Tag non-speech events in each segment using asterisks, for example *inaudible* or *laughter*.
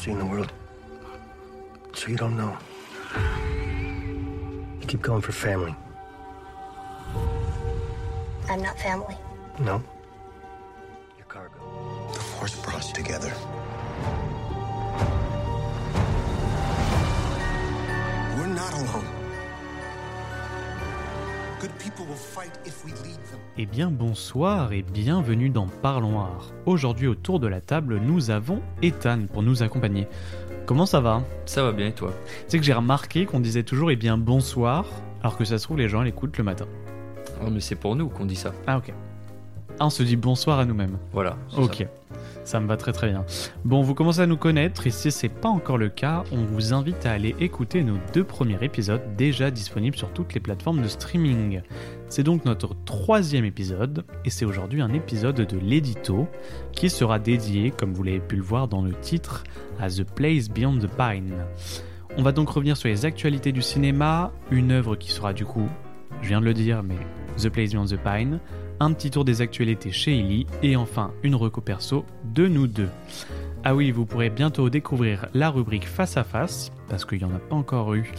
seen the world. So you don't know. You keep going for family. I'm not family. No? Your cargo. The Force brought us together. Eh bien bonsoir et bienvenue dans Parlons Art. Aujourd'hui autour de la table, nous avons Ethan pour nous accompagner. Comment ça va? Ça va bien et toi? Tu sais que j'ai remarqué qu'on disait toujours eh bien bonsoir, alors que ça se trouve les gens l'écoutent le matin. Oh, mais c'est pour nous qu'on dit ça. Ah ok. Ah, on se dit bonsoir à nous-mêmes. Voilà. Ok. ça. Ça me va très très bien. Bon, vous commencez à nous connaître et si c'est pas encore le cas, on vous invite à aller écouter nos deux premiers épisodes déjà disponibles sur toutes les plateformes de streaming. C'est donc notre troisième épisode et c'est aujourd'hui un épisode de l'édito qui sera dédié, comme vous l'avez pu le voir dans le titre, à The Place Beyond the Pine. On va donc revenir sur les actualités du cinéma, une œuvre qui sera du coup, je viens de le dire, mais The Place Beyond the Pine, un petit tour des actualités chez Illy et enfin une reco perso de nous deux. Ah oui, vous pourrez bientôt découvrir la rubrique face à face, parce qu'il n'y en a pas encore eu.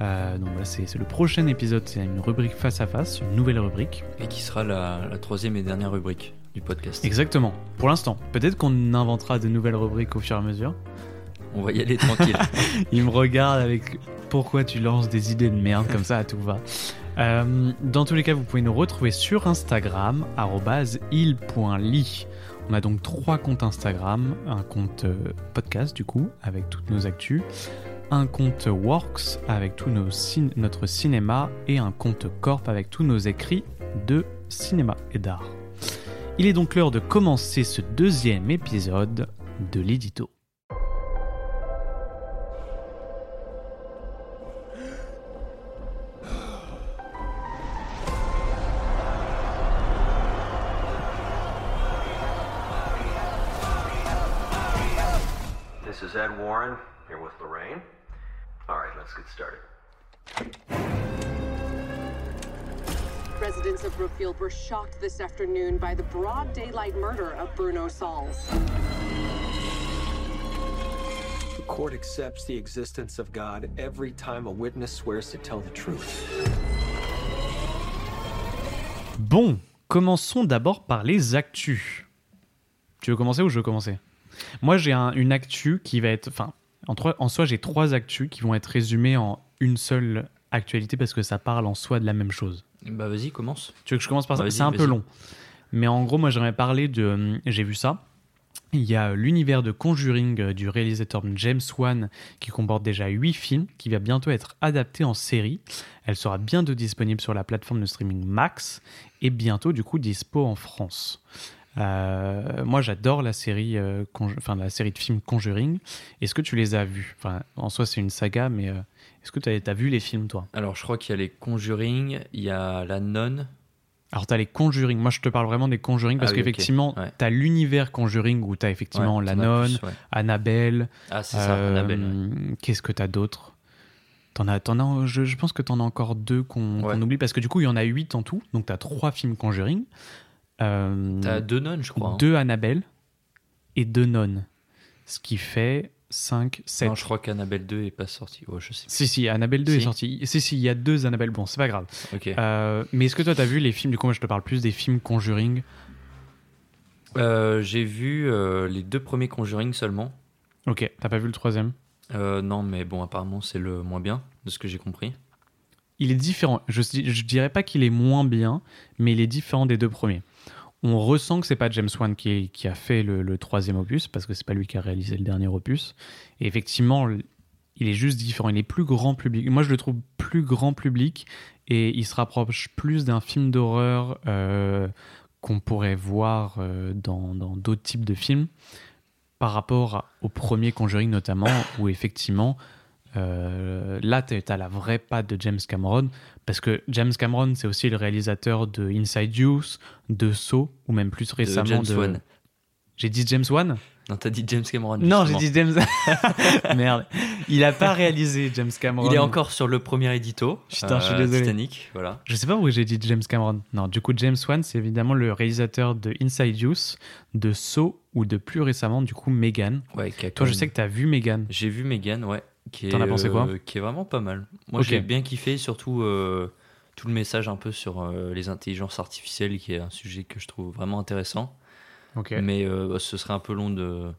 Euh, donc voilà, c'est le prochain épisode, c'est une rubrique face à face, une nouvelle rubrique. Et qui sera la, la troisième et dernière rubrique du podcast. Exactement, pour l'instant. Peut-être qu'on inventera de nouvelles rubriques au fur et à mesure. On va y aller tranquille. *laughs* Il me regarde avec pourquoi tu lances des idées de merde comme ça à tout va. Euh, dans tous les cas, vous pouvez nous retrouver sur Instagram, il.ly. On a donc trois comptes Instagram, un compte euh, podcast du coup, avec toutes nos actus, un compte Works avec tout notre cinéma et un compte Corp avec tous nos écrits de cinéma et d'art. Il est donc l'heure de commencer ce deuxième épisode de l'édito. Warren, here with Lorraine. All right, let's get started. Residents of Brookfield were shocked this afternoon by the broad daylight murder of Bruno Sauls. The court accepts the existence of God every time a witness swears to tell the truth. Bon, commençons d'abord par les actus. Tu veux commencer ou je veux commencer? Moi, j'ai un- une actu qui va être. Enfin, en, trois- en soi, j'ai trois actus qui vont être résumées en une seule actualité parce que ça parle en soi de la même chose. bah vas-y, commence. Tu veux que je commence par ça? Vas-y, C'est un peu long. Mais en gros, moi, j'aimerais parler de. euh, J'ai vu ça. Il y a l'univers de Conjuring euh, du réalisateur James Wan qui comporte déjà 8 films qui va bientôt être adapté en série. Elle sera bientôt disponible sur la plateforme de streaming Max et bientôt du coup dispo en France. Euh, moi j'adore la série, euh, enfin la série de films Conjuring. Est-ce que tu les as vus? Enfin, en soi c'est une saga, mais euh, est-ce que tu as, vu les films toi? Alors, je crois qu'il y a les Conjuring, il y a la nonne. Alors, tu as les Conjuring. Moi, je te parle vraiment des Conjuring parce Ah oui, qu'effectivement, Ouais. tu as l'univers Conjuring où tu as effectivement Ouais, la t'en nonne, plus, ouais. Annabelle. Ah, c'est ça, Annabelle. Qu'est-ce que tu as d'autre? T'en as, t'en as, je, je pense que tu en as encore deux qu'on oublie parce que du coup, il y en a huit en tout. Donc, tu as trois films Conjuring. Euh, T'as deux nonnes, je crois. hein. deux Annabelle et deux nonnes. Ce qui fait 5, 7. Non, je crois qu'Annabelle 2 est pas sortie. Ouais, je sais. Si, si, Annabelle 2 est sortie. Si, si, il y a deux Annabelle. Bon, c'est pas grave. Ok. Euh, mais est-ce que toi, tu as vu les films Du coup, moi, je te parle plus des films Conjuring. Euh, J'ai vu euh, les deux premiers Conjuring seulement. Ok, t'as pas vu le troisième? Non, mais bon, apparemment, c'est le moins bien, de ce que j'ai compris. Il est différent. Je, je dirais pas qu'il est moins bien, mais il est différent des deux premiers. On ressent que c'est pas James Wan qui, a fait le, troisième opus, parce que c'est pas lui qui a réalisé le dernier opus. Et effectivement, il est juste différent. Il est plus grand public. Moi, je le trouve plus grand public et il se rapproche plus d'un film d'horreur euh, qu'on pourrait voir euh, dans dans d'autres types de films par rapport au premier Conjuring notamment, où effectivement, euh, là, tu as la vraie patte de James Cameron, parce que James Cameron, c'est aussi le réalisateur de Inside Youth, de Saw, ou même plus récemment James de... Wan. J'ai dit James Wan? Non, t'as dit James Cameron. Non, j'ai dit James. *laughs* *laughs* Merde. Il a pas réalisé James Cameron. Il est encore sur le premier édito. euh, je suis désolé. Titanic, voilà. Je sais pas pourquoi j'ai dit James Cameron. Non, du coup, James Wan, c'est évidemment le réalisateur de Inside Youth, de Saw ou de plus récemment, du coup, Megan. Ouais, Toi, je sais que t'as vu Megan. J'ai vu Megan, ouais. T'en as pensé quoi euh, Qui est vraiment pas mal. Moi, j'ai bien kiffé, surtout euh, tout le message un peu sur euh, les intelligences artificielles, qui est un sujet que je trouve vraiment intéressant. Ok. Mais euh, ce serait un peu long de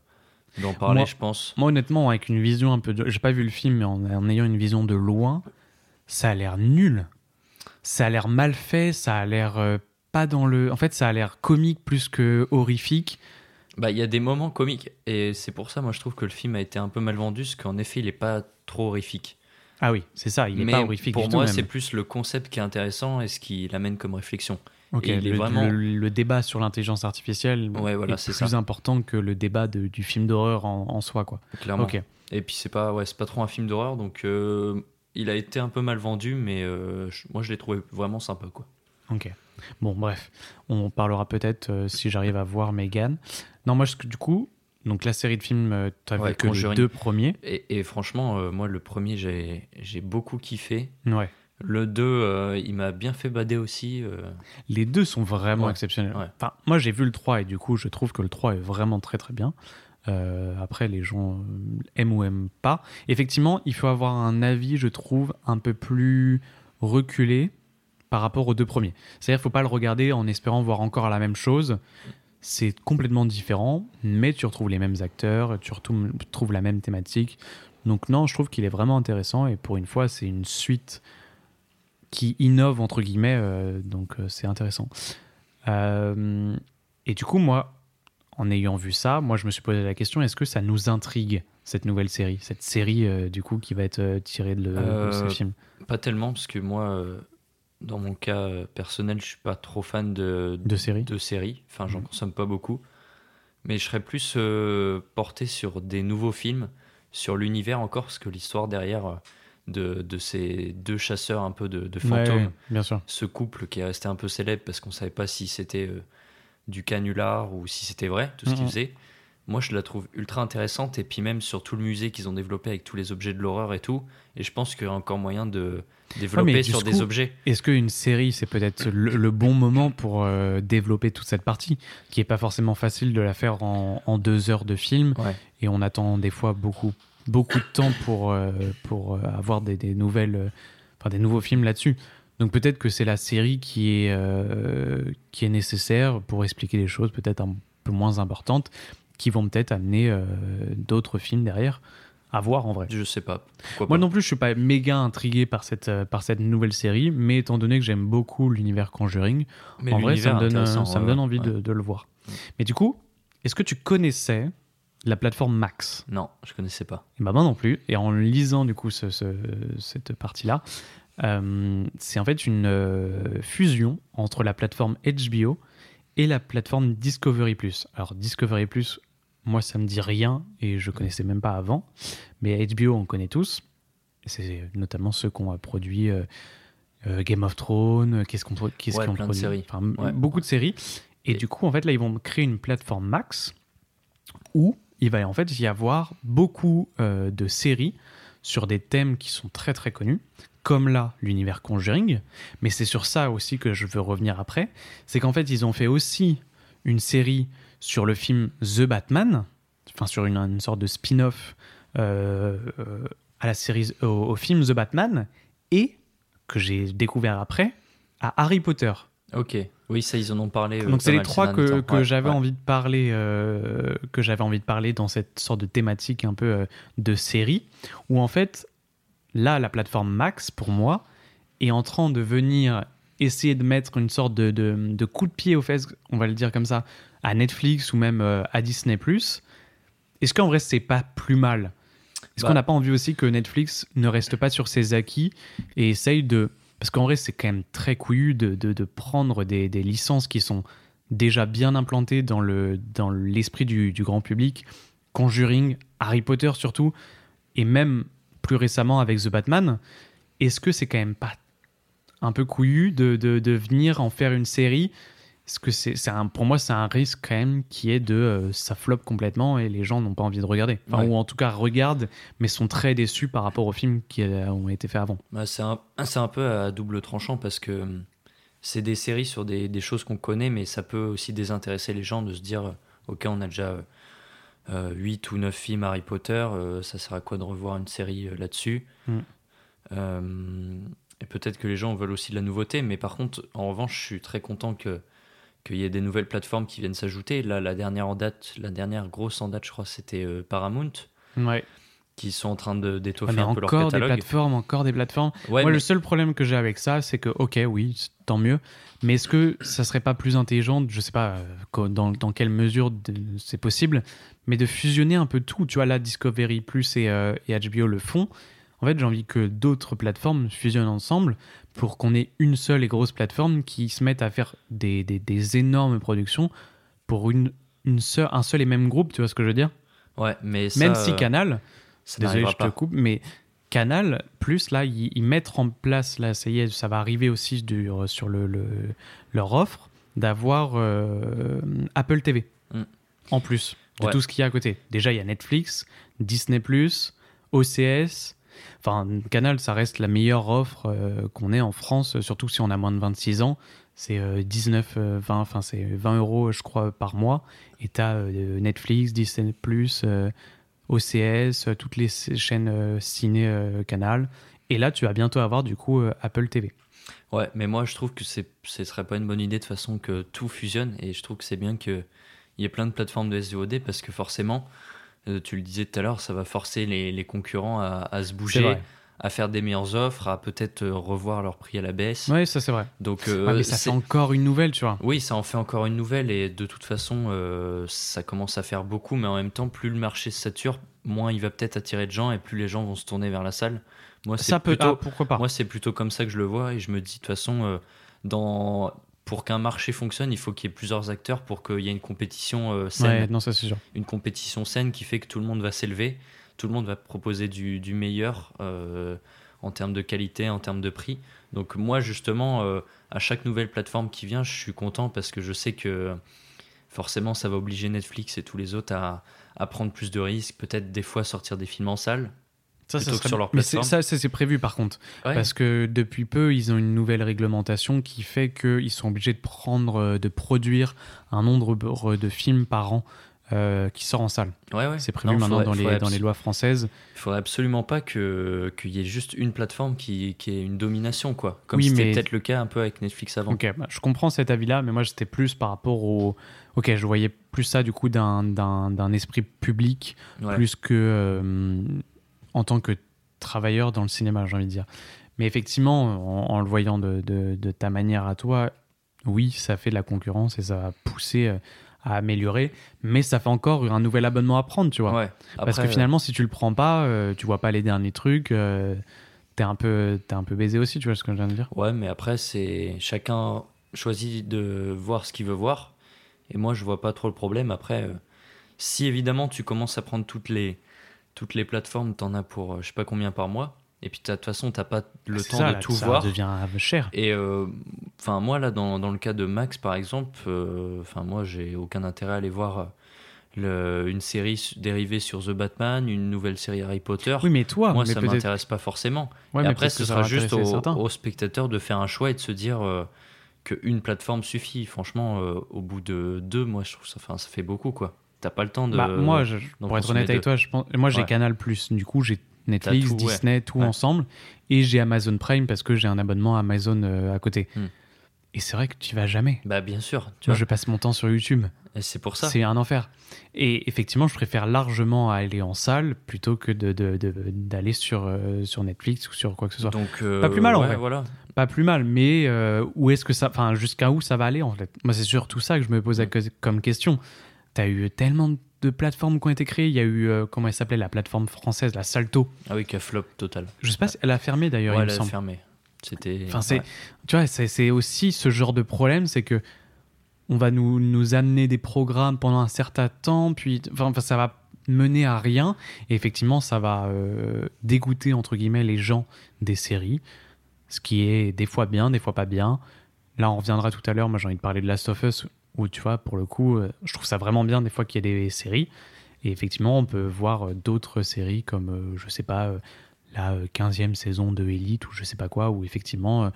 d'en parler, Moi- je pense. Moi, honnêtement, avec une vision un peu de. J'ai pas vu le film, mais en, en ayant une vision de loin, ça a l'air nul. Ça a l'air mal fait, ça a l'air euh, pas dans le. En fait, ça a l'air comique plus que horrifique. Bah, il y a des moments comiques, et c'est pour ça, moi, je trouve que le film a été un peu mal vendu, parce qu'en effet, il est pas trop horrifique. Ah oui, c'est ça, il est Mais pas horrifique pour du moi, c'est plus le concept qui est intéressant et ce qui l'amène comme réflexion. Ok, et il est le, vraiment- le- le débat sur l'intelligence artificielle Ouais, voilà, est c'est plus ça. important que le débat de- du film d'horreur en, en soi, quoi. Clairement. Ok. Et puis c'est pas, ouais, pas trop un film d'horreur, donc euh, il a été un peu mal vendu, mais euh, moi je l'ai trouvé vraiment sympa, quoi. Ok. Bon, bref, on parlera peut-être euh, si j'arrive à voir Megan. Non, moi, je- du coup, donc la série de films, euh, t'as Ouais, vu que les deux premiers. Et, et franchement, euh, moi le premier j'ai beaucoup kiffé. Ouais. Le 2, euh, il m'a bien fait bader aussi. Les deux sont vraiment Ouais, exceptionnels. ouais. Enfin, moi, j'ai vu le 3 et du coup, je trouve que le 3 est vraiment très très bien. Après, les gens aiment ou aiment pas. Effectivement, il faut avoir un avis, je trouve, un peu plus reculé par rapport aux deux premiers. C'est-à-dire qu'il faut pas le regarder en espérant voir encore la même chose. C'est complètement différent, mais tu retrouves les mêmes acteurs, tu retrouves la même thématique. Donc non, je trouve qu'il est vraiment intéressant et pour une fois, c'est une suite qui innove entre guillemets, euh, donc euh, c'est intéressant. Euh, et du coup, moi, en ayant vu ça, moi, je me suis posé la question est-ce que ça nous intrigue cette nouvelle série, cette série euh, du coup qui va être euh, tirée de, le- de ce film Pas tellement, parce que moi, dans mon cas euh, personnel, je suis pas trop fan de, de série de séries. Enfin, j'en Mhm. consomme pas beaucoup. Mais je serais plus euh, porté sur des nouveaux films, sur l'univers encore, parce que l'histoire derrière euh, de, de ces deux chasseurs un peu de, fantômes, ouais, bien sûr. ce couple qui est resté un peu célèbre parce qu'on savait pas si c'était euh, du canular ou si c'était vrai, tout ce qu'ils Mhm. faisaient. Moi, je la trouve ultra intéressante. Et puis même sur tout le musée qu'ils ont développé avec tous les objets de l'horreur et tout. Et je pense qu'il y a encore moyen de développer mais sur des objets. Est-ce qu'une série, c'est peut-être le, le bon moment pour euh, développer toute cette partie, qui est pas forcément facile de la faire en, en deux heures de film, Ouais. et on attend des fois beaucoup, beaucoup de temps pour, euh, pour euh, avoir des, des nouvelles, euh, enfin des nouveaux films là-dessus. Donc peut-être que c'est la série qui est, qui est nécessaire pour expliquer les choses peut-être un peu moins importantes, qui vont peut-être amener euh, d'autres films derrière à voir en vrai. Je sais pas. Pourquoi Moi pas. non plus, je suis pas méga intrigué par cette, euh, par cette nouvelle série, mais étant donné que j'aime beaucoup l'univers Conjuring, Mais en vrai, ça me donne, intéressant, ça me ouais, donne envie ouais. de, de le voir. Mais du coup, est-ce que tu connaissais la plateforme Max? Non, je connaissais pas. Et bah moi non plus. Et en lisant du coup ce- ce- cette partie-là, euh, c'est en fait une euh, fusion entre la plateforme HBO et la plateforme Discovery+. Alors Discovery+, moi ça me dit rien et je connaissais même pas avant, mais HBO on connaît tous. C'est notamment ceux qui ont produit euh, euh, Game of Thrones, euh, qu'est-ce qu'on qu'est-ce Ouais, de. Enfin, Ouais. beaucoup de séries. Et, Et- du coup en fait là ils vont créer une plateforme Max où il va en fait y avoir beaucoup euh, de séries sur des thèmes qui sont très très connus, comme là l'univers Conjuring, mais c'est sur ça aussi que je veux revenir après, c'est qu'en fait ils ont fait aussi une série sur le film The Batman, enfin sur une, une sorte de spin-off euh, euh, à la série, au, au film The Batman, et que j'ai découvert après, à Harry Potter. Ok. Oui, ça, ils en ont parlé. euh, Donc c'est les trois que, temps. que Ouais, j'avais ouais. envie de parler, euh, que j'avais envie de parler dans cette sorte de thématique un peu euh, de série, où en fait là la plateforme Max pour moi est en train de venir essayer de mettre une sorte de, de- de coup de pied aux fesses, on va le dire comme ça, à Netflix ou même euh, à Disney+. Est-ce qu'en vrai c'est pas plus mal? Est-ce Bah. qu'on n'a pas envie aussi que Netflix ne reste pas sur ses acquis et essaye de... Parce qu'en vrai c'est quand même très couillu de, de- de prendre des, des licences qui sont déjà bien implantées dans le dans l'esprit du, du grand public, Conjuring, Harry Potter surtout, et même plus récemment avec The Batman, est-ce que c'est quand même pas un peu couillu de, de, de venir en faire une série Est-ce que c'est, pour moi, c'est un risque quand même qui est de euh, ça floppe complètement et les gens n'ont pas envie de regarder. Enfin, Ouais. Ou en tout cas regardent, mais sont très déçus par rapport aux films qui euh, ont été faits avant. Bah, c'est un, c'est un peu à double tranchant parce que hum, c'est des séries sur des, des choses qu'on connaît, mais ça peut aussi désintéresser les gens de se dire euh, Ok, on a déjà euh, 8 ou 9 films Harry Potter, euh, ça sert à quoi de revoir une série euh, là-dessus? Mm. Euh, Et peut-être que les gens veulent aussi de la nouveauté, mais par contre, en revanche, je suis très content que qu'il y ait des nouvelles plateformes qui viennent s'ajouter. Là, la dernière en date, la dernière grosse en date, je crois, c'était euh, Paramount, Ouais. qui sont en train de d'étoffer un peu leur encore des catalogue. plateformes, encore des plateformes. Ouais, Moi, mais- le seul problème que j'ai avec ça, c'est que, ok, oui, tant mieux, mais est-ce que ça serait pas plus intelligent, je sais pas euh, dans, dans quelle mesure c'est possible, mais de fusionner un peu tout. Tu vois, là, Discovery Plus et, euh, et HBO le font. En fait, j'ai envie que d'autres plateformes fusionnent ensemble pour qu'on ait une seule et grosse plateforme qui se mette à faire des, des- des énormes productions pour une, une seule, un seul et même groupe, tu vois ce que je veux dire? Ouais, mais ça, Même si euh, Canal, ça Désolé, je te coupe, mais Canal, plus là, ils, mettent en place, là, ça y est, ça va arriver aussi du- sur le, le- leur offre d'avoir euh, Apple TV Mm. en plus de Ouais. tout ce qu'il y a à côté. Déjà, il y a Netflix, Disney, OCS. Enfin, Canal, ça reste la meilleure offre euh, qu'on ait en France, surtout si on a moins de 26 ans. C'est euh, 19, euh, 20, enfin, c'est 20 euros, je crois, par mois. Et tu as Netflix, Disney, euh, OCS, euh, toutes les chaînes euh, ciné euh, Canal. Et là, tu vas bientôt avoir du coup euh, Apple TV. Ouais, mais moi je trouve que ce serait pas une bonne idée de façon que tout fusionne et je trouve que c'est bien qu'il y ait plein de plateformes de SVOD parce que forcément, euh, tu le disais tout à l'heure, ça va forcer les, les concurrents à, à se bouger, à faire des meilleures offres, à peut-être euh, revoir leur prix à la baisse. Ouais, ça c'est vrai. Donc, euh, Ouais, mais ça c'est- fait encore une nouvelle, tu vois. Oui, ça en fait encore une nouvelle et de toute façon, euh, ça commence à faire beaucoup, mais en même temps, plus le marché se sature, moins il va peut-être attirer de gens et plus les gens vont se tourner vers la salle. Moi, c'est Ça peut. plutôt, ah, pourquoi pas moi, c'est plutôt comme ça que je le vois et je me dis de toute façon, euh, dans... pour qu'un marché fonctionne, il faut qu'il y ait plusieurs acteurs pour qu'il y ait une compétition euh, saine, Ouais, non, ça c'est sûr. une compétition saine qui fait que tout le monde va s'élever, tout le monde va proposer du, du meilleur euh, en termes de qualité, en termes de prix. Donc moi, justement, euh, à chaque nouvelle plateforme qui vient, je suis content parce que je sais que forcément, ça va obliger Netflix et tous les autres à, à prendre plus de risques, peut-être des fois sortir des films en salle. Ça, ça serait sur leur c'est- plateforme. ça, c'est c'est prévu par contre. Ouais. Parce que depuis peu, ils ont une nouvelle réglementation qui fait qu'ils sont obligés de prendre, euh, de produire un nombre de films par an euh, qui sort en salle. Ouais, ouais. C'est prévu Non, maintenant faudrait- dans, les, dans les lois françaises. Il faudrait absolument pas qu'il y ait juste une plateforme qui, qui ait une domination, quoi. Comme Oui, c'était mais- peut-être le cas un peu avec Netflix avant. Ok, bah, je comprends cet avis-là, mais moi j'étais plus par rapport au. Ok, je voyais plus ça du coup d'un- esprit public Ouais. plus que euh, en tant que travailleur dans le cinéma, j'ai envie de dire. Mais effectivement, en, en le voyant de, de- de ta manière à toi, oui, ça fait de la concurrence et ça va pousser euh, à améliorer, mais ça fait encore un nouvel abonnement à prendre, tu vois. Ouais. Parce que finalement, si tu le prends pas, euh, tu vois pas les derniers trucs, euh, t'es un peu, t'es un peu baisé aussi, tu vois ce que je viens de dire. Ouais, mais après, c'est chacun choisit de voir ce qu'il veut voir. Et moi, je vois pas trop le problème. Après, euh, si évidemment tu commences à prendre toutes les, toutes les plateformes, t'en as pour euh, je sais pas combien par mois. Et puis, t'as- de toute façon, t'as pas le temps ça, de là, tout ça voir. devient cher. Et euh, moi là dans, dans le cas de Max par exemple, euh, enfin moi j'ai aucun intérêt à aller voir euh, le- une série dérivée sur The Batman, une nouvelle série Harry Potter. Oui, mais toi, moi mais ça m'intéresse pas forcément. Ouais, et mais après ce ça sera juste au- spectateurs de faire un choix et de se dire euh, qu'une plateforme suffit. Franchement, euh, au bout de deux, moi je trouve ça, ça fait beaucoup quoi. T'as pas le temps de. Bah, moi, je- pour être honnête avec toi, je pense, moi j'ai Ouais. Canal Plus. Du coup, j'ai Netflix, tout, ouais. Disney, tout Ouais. ensemble, et j'ai Amazon Prime parce que j'ai un abonnement Amazon euh, à côté. Hmm. Et c'est vrai que tu vas jamais. Bah bien sûr. Tu Moi, vois. je passe mon temps sur YouTube. Et c'est pour ça. C'est un enfer. Et effectivement, je préfère largement aller en salle plutôt que de- de- de- d'aller sur, euh, sur Netflix ou sur quoi que ce soit. Donc euh, Pas plus mal, en vrai. Voilà. Pas plus mal, mais où est-ce que ça, enfin, jusqu'à où ça va aller en fait? Moi, c'est surtout ça que je me pose à- comme question. T'as eu tellement de plateformes qui ont été créées. Il y a eu, euh, comment elle s'appelait, la plateforme française, la Salto. Ah oui, qu'à flop total. Je sais pas si elle a fermé d'ailleurs, Ouais, il me elle a semble. fermé. C'était. Enfin, ouais. tu vois, c'est, aussi ce genre de problème, c'est que on va nous, nous amener des programmes pendant un certain temps, puis enfin, ça va mener à rien. Et effectivement, ça va euh, dégoûter entre guillemets les gens des séries, ce qui est des fois bien, des fois pas bien. Là, on reviendra tout à l'heure. Moi, j'ai envie de parler de Last of Us, où tu vois, pour le coup, euh, je trouve ça vraiment bien des fois qu'il y a des séries. Et effectivement, on peut voir euh, d'autres séries comme, euh, je sais pas, la euh, 15e saison de Elite ou je sais pas quoi, où effectivement,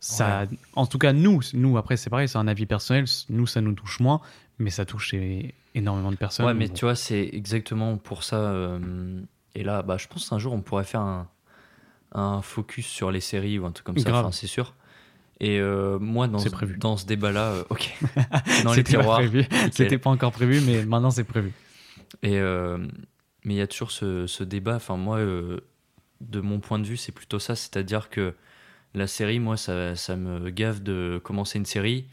ça. En tout cas, nous, nous après, c'est pareil, c'est un avis personnel. Nous, ça nous touche moins, mais ça touche énormément de personnes. Ouais, mais Bon. tu vois, c'est exactement pour ça. euh, et là, bah, je pense qu'un jour, on pourrait faire un, un focus sur les séries ou un truc comme ça, enfin, c'est sûr. Et euh, moi, dans, ce- prévu. dans ce débat-là, euh, ok, *laughs* dans les C'était pas tiroirs. C'était pas encore prévu, mais maintenant c'est prévu. Et euh, mais il y a toujours ce, ce débat. Enfin, moi, de mon point de vue, c'est plutôt ça. C'est-à-dire que la série, moi, ça, ça me gave de commencer une série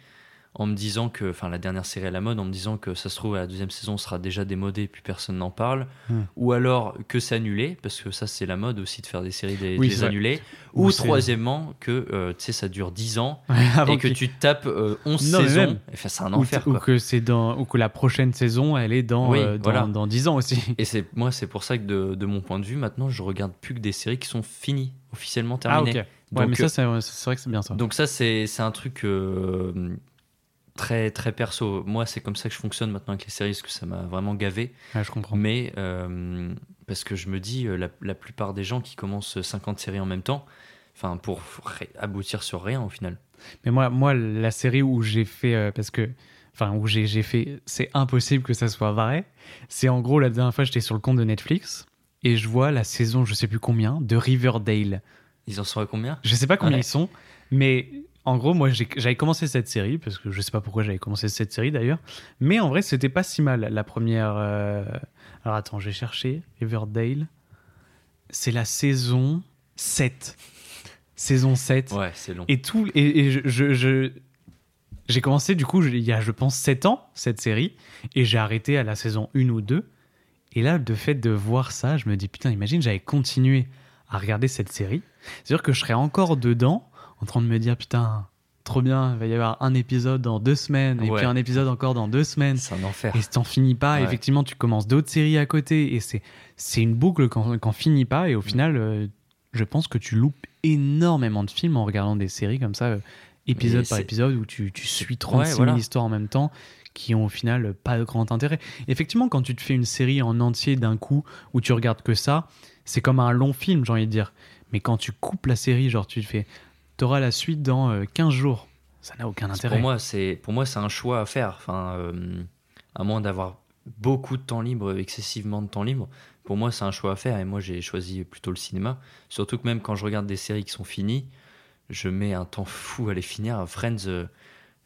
en me disant que, enfin, la dernière série à la mode, en me disant que ça se trouve, la deuxième saison sera déjà démodée, puis personne n'en parle. Hmm. Ou alors que c'est annulé, parce que ça, c'est la mode aussi de faire des séries, des, Oui, annulés. Ou troisièmement, que, euh, tu sais, ça dure 10 ans *laughs* et que tu tapes euh, 11 Non, saisons. Enfin, c'est un enfer, ou quoi. que c'est dans ou que la prochaine saison elle est dans Oui, euh, dans, voilà. dans 10 ans aussi. Et c'est moi, c'est pour ça que de, de mon point de vue, maintenant, je regarde plus que des séries qui sont finies, officiellement Ah ok. terminées. Ouais, Donc, mais ça c'est c'est vrai que c'est bien ça. Donc ça, c'est c'est un truc euh, très très perso. Moi, c'est comme ça que je fonctionne maintenant avec les séries, parce que ça m'a vraiment gavé. Je comprends. Mais euh, parce que je me dis, euh, la, la plupart des gens qui commencent 50 séries en même temps, enfin pour aboutir sur rien au final. Mais moi, moi, la série où j'ai fait, euh, parce que, enfin, où j'ai j'ai fait, c'est impossible que ça soit vrai. C'est en gros la dernière fois, j'étais sur le compte de Netflix et je vois la saison, je sais plus combien, de Riverdale. Ils en sont à combien? Je sais pas combien Ouais. ils sont, mais en gros, moi, j'avais commencé cette série parce que je sais pas pourquoi j'avais commencé cette série d'ailleurs. Mais en vrai, c'était pas si mal la première. euh, Alors attends, j'ai cherché Riverdale. C'est la saison 7. Saison 7. Ouais, c'est long. Et tout, et, et je, je- je- j'ai commencé du coup, je- il y a je pense 7 ans, cette série, et j'ai arrêté à la saison 1 ou 2. Et là, de fait de voir ça, je me dis putain, imagine, j'avais continué à regarder cette série. C'est-à-dire que je serais encore dedans, en train de me dire putain, trop bien, il va y avoir un épisode dans deux semaines, et Ouais. puis un épisode encore dans deux semaines. C'est un enfer. Et t'en finis pas, Ouais. effectivement, tu commences d'autres séries à côté, et c'est c'est une boucle qu'on qu'on finit pas, Mm. et au final, euh, je pense que tu loupes énormément de films en regardant des séries comme ça, euh, épisode Mais par épisode, où tu, tu suis 36 000 voilà. histoires en même temps, qui ont au final pas de grand intérêt. Effectivement, quand tu te fais une série en entier d'un coup, où tu regardes que ça, c'est comme un long film, j'ai envie de dire. Mais quand tu coupes la série, genre tu te fais, t'auras la suite dans euh, 15 jours. Ça n'a aucun intérêt. Pour moi, c'est pour moi c'est un choix à faire. Enfin, euh, à moins d'avoir beaucoup de temps libre, excessivement de temps libre. Pour moi, c'est un choix à faire. Et moi, j'ai choisi plutôt le cinéma. Surtout que même quand je regarde des séries qui sont finies, je mets un temps fou à les finir. Friends, euh,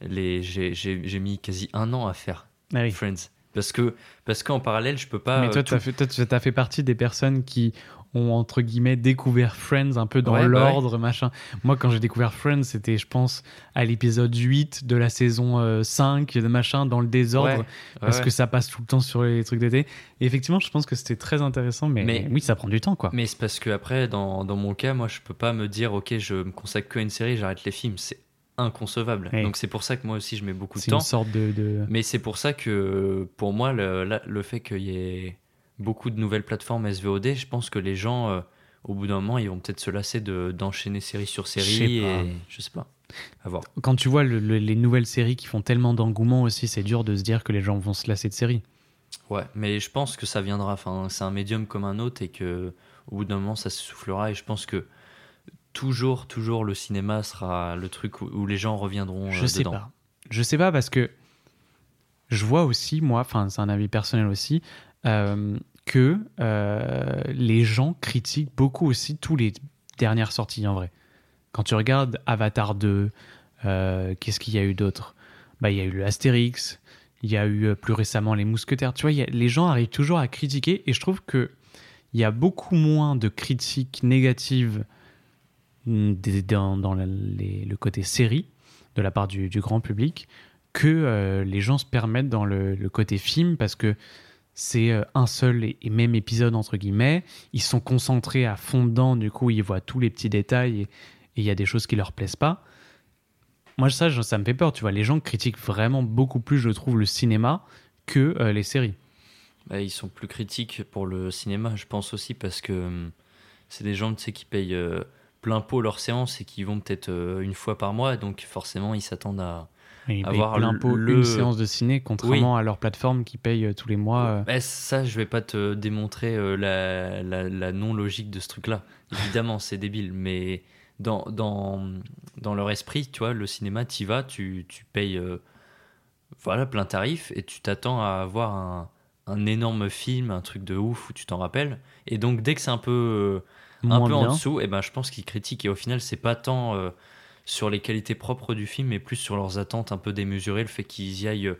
les j'ai mis quasi un an à faire Ah oui. Friends. Parce que parce qu'en parallèle, je peux pas. Mais euh, toi, tu as tu as fait partie des personnes qui ont, entre guillemets, découvert Friends un peu dans Ouais, bah l'ordre, machin. Moi, quand j'ai découvert Friends, c'était, je pense, à l'épisode 8 de la saison euh, 5, de machin, dans le désordre, Ouais, parce que ça passe tout le temps sur les trucs d'été. Et effectivement, je pense que c'était très intéressant, mais, Mais- oui, ça prend du temps, quoi. Mais c'est parce que après, dans, dans mon cas, moi, je peux pas me dire, ok, je me consacre que à une série, j'arrête les films. C'est inconcevable. Oui. Donc c'est pour ça que moi aussi, je mets beaucoup de C'est temps. une sorte de. de- Mais c'est pour ça que, pour moi, le, le fait qu'il y ait beaucoup de nouvelles plateformes SVOD, je pense que les gens, euh, au bout d'un moment, ils vont peut-être se lasser de- d'enchaîner série sur Je sais série. pas. Et je sais pas. À voir. Quand tu vois le- le- les nouvelles séries qui font tellement d'engouement aussi, c'est dur de se dire que les gens vont se lasser de séries. Ouais, mais je pense que ça viendra. Enfin, c'est un médium comme un autre et que, au bout d'un moment, ça s'essoufflera. Et je pense que toujours, toujours, le cinéma sera le truc où, où les gens reviendront Je euh, sais dedans. pas. Je sais pas parce que je vois aussi, moi, enfin, c'est un avis personnel aussi, euh, que euh, les gens critiquent beaucoup aussi tous les dernières sorties en vrai. Quand tu regardes Avatar 2, euh, qu'est-ce qu'il y a eu d'autre? Bah, Il y a eu le Astérix, il y a eu plus récemment les Mousquetaires. Tu vois, les gens arrivent toujours à critiquer et je trouve que il y a beaucoup moins de critiques négatives mm, dans, le, côté série de la part du, grand public que les gens se permettent dans le côté film parce que c'est euh, un seul et, même épisode entre guillemets. Ils sont concentrés à fond dedans, du coup ils voient tous les petits détails et il y a des choses qui leur plaisent pas. Moi ça, ça me fait peur, tu vois. Les gens critiquent vraiment beaucoup plus, je trouve, le cinéma que euh, les séries. Bah, ils sont plus critiques pour le cinéma, je pense aussi, parce que hum, c'est des gens qui payent euh, plein pot leurs séances et qui vont peut-être une fois par mois, donc forcément ils s'attendent à. Ils payent avoir plein pot le- une séance de ciné, contrairement à leur plateforme qui paye euh, tous les mois. euh. Bah, ça, je vais pas te démontrer euh, la, la- la non-logique de ce truc-là. Évidemment, c'est débile, mais dans, dans, dans leur esprit, tu vois, le cinéma, tu vas, tu, tu payes euh, voilà, plein tarif et tu t'attends à avoir un, un énorme film, un truc de ouf où tu t'en rappelles. Et donc, dès que c'est un peu, euh, un Moins peu bien. en dessous, et ben, je pense qu'ils critiquent. Et au final, c'est pas tant euh, sur les qualités propres du film, mais plus sur leurs attentes un peu démesurées, le fait qu'ils y aillent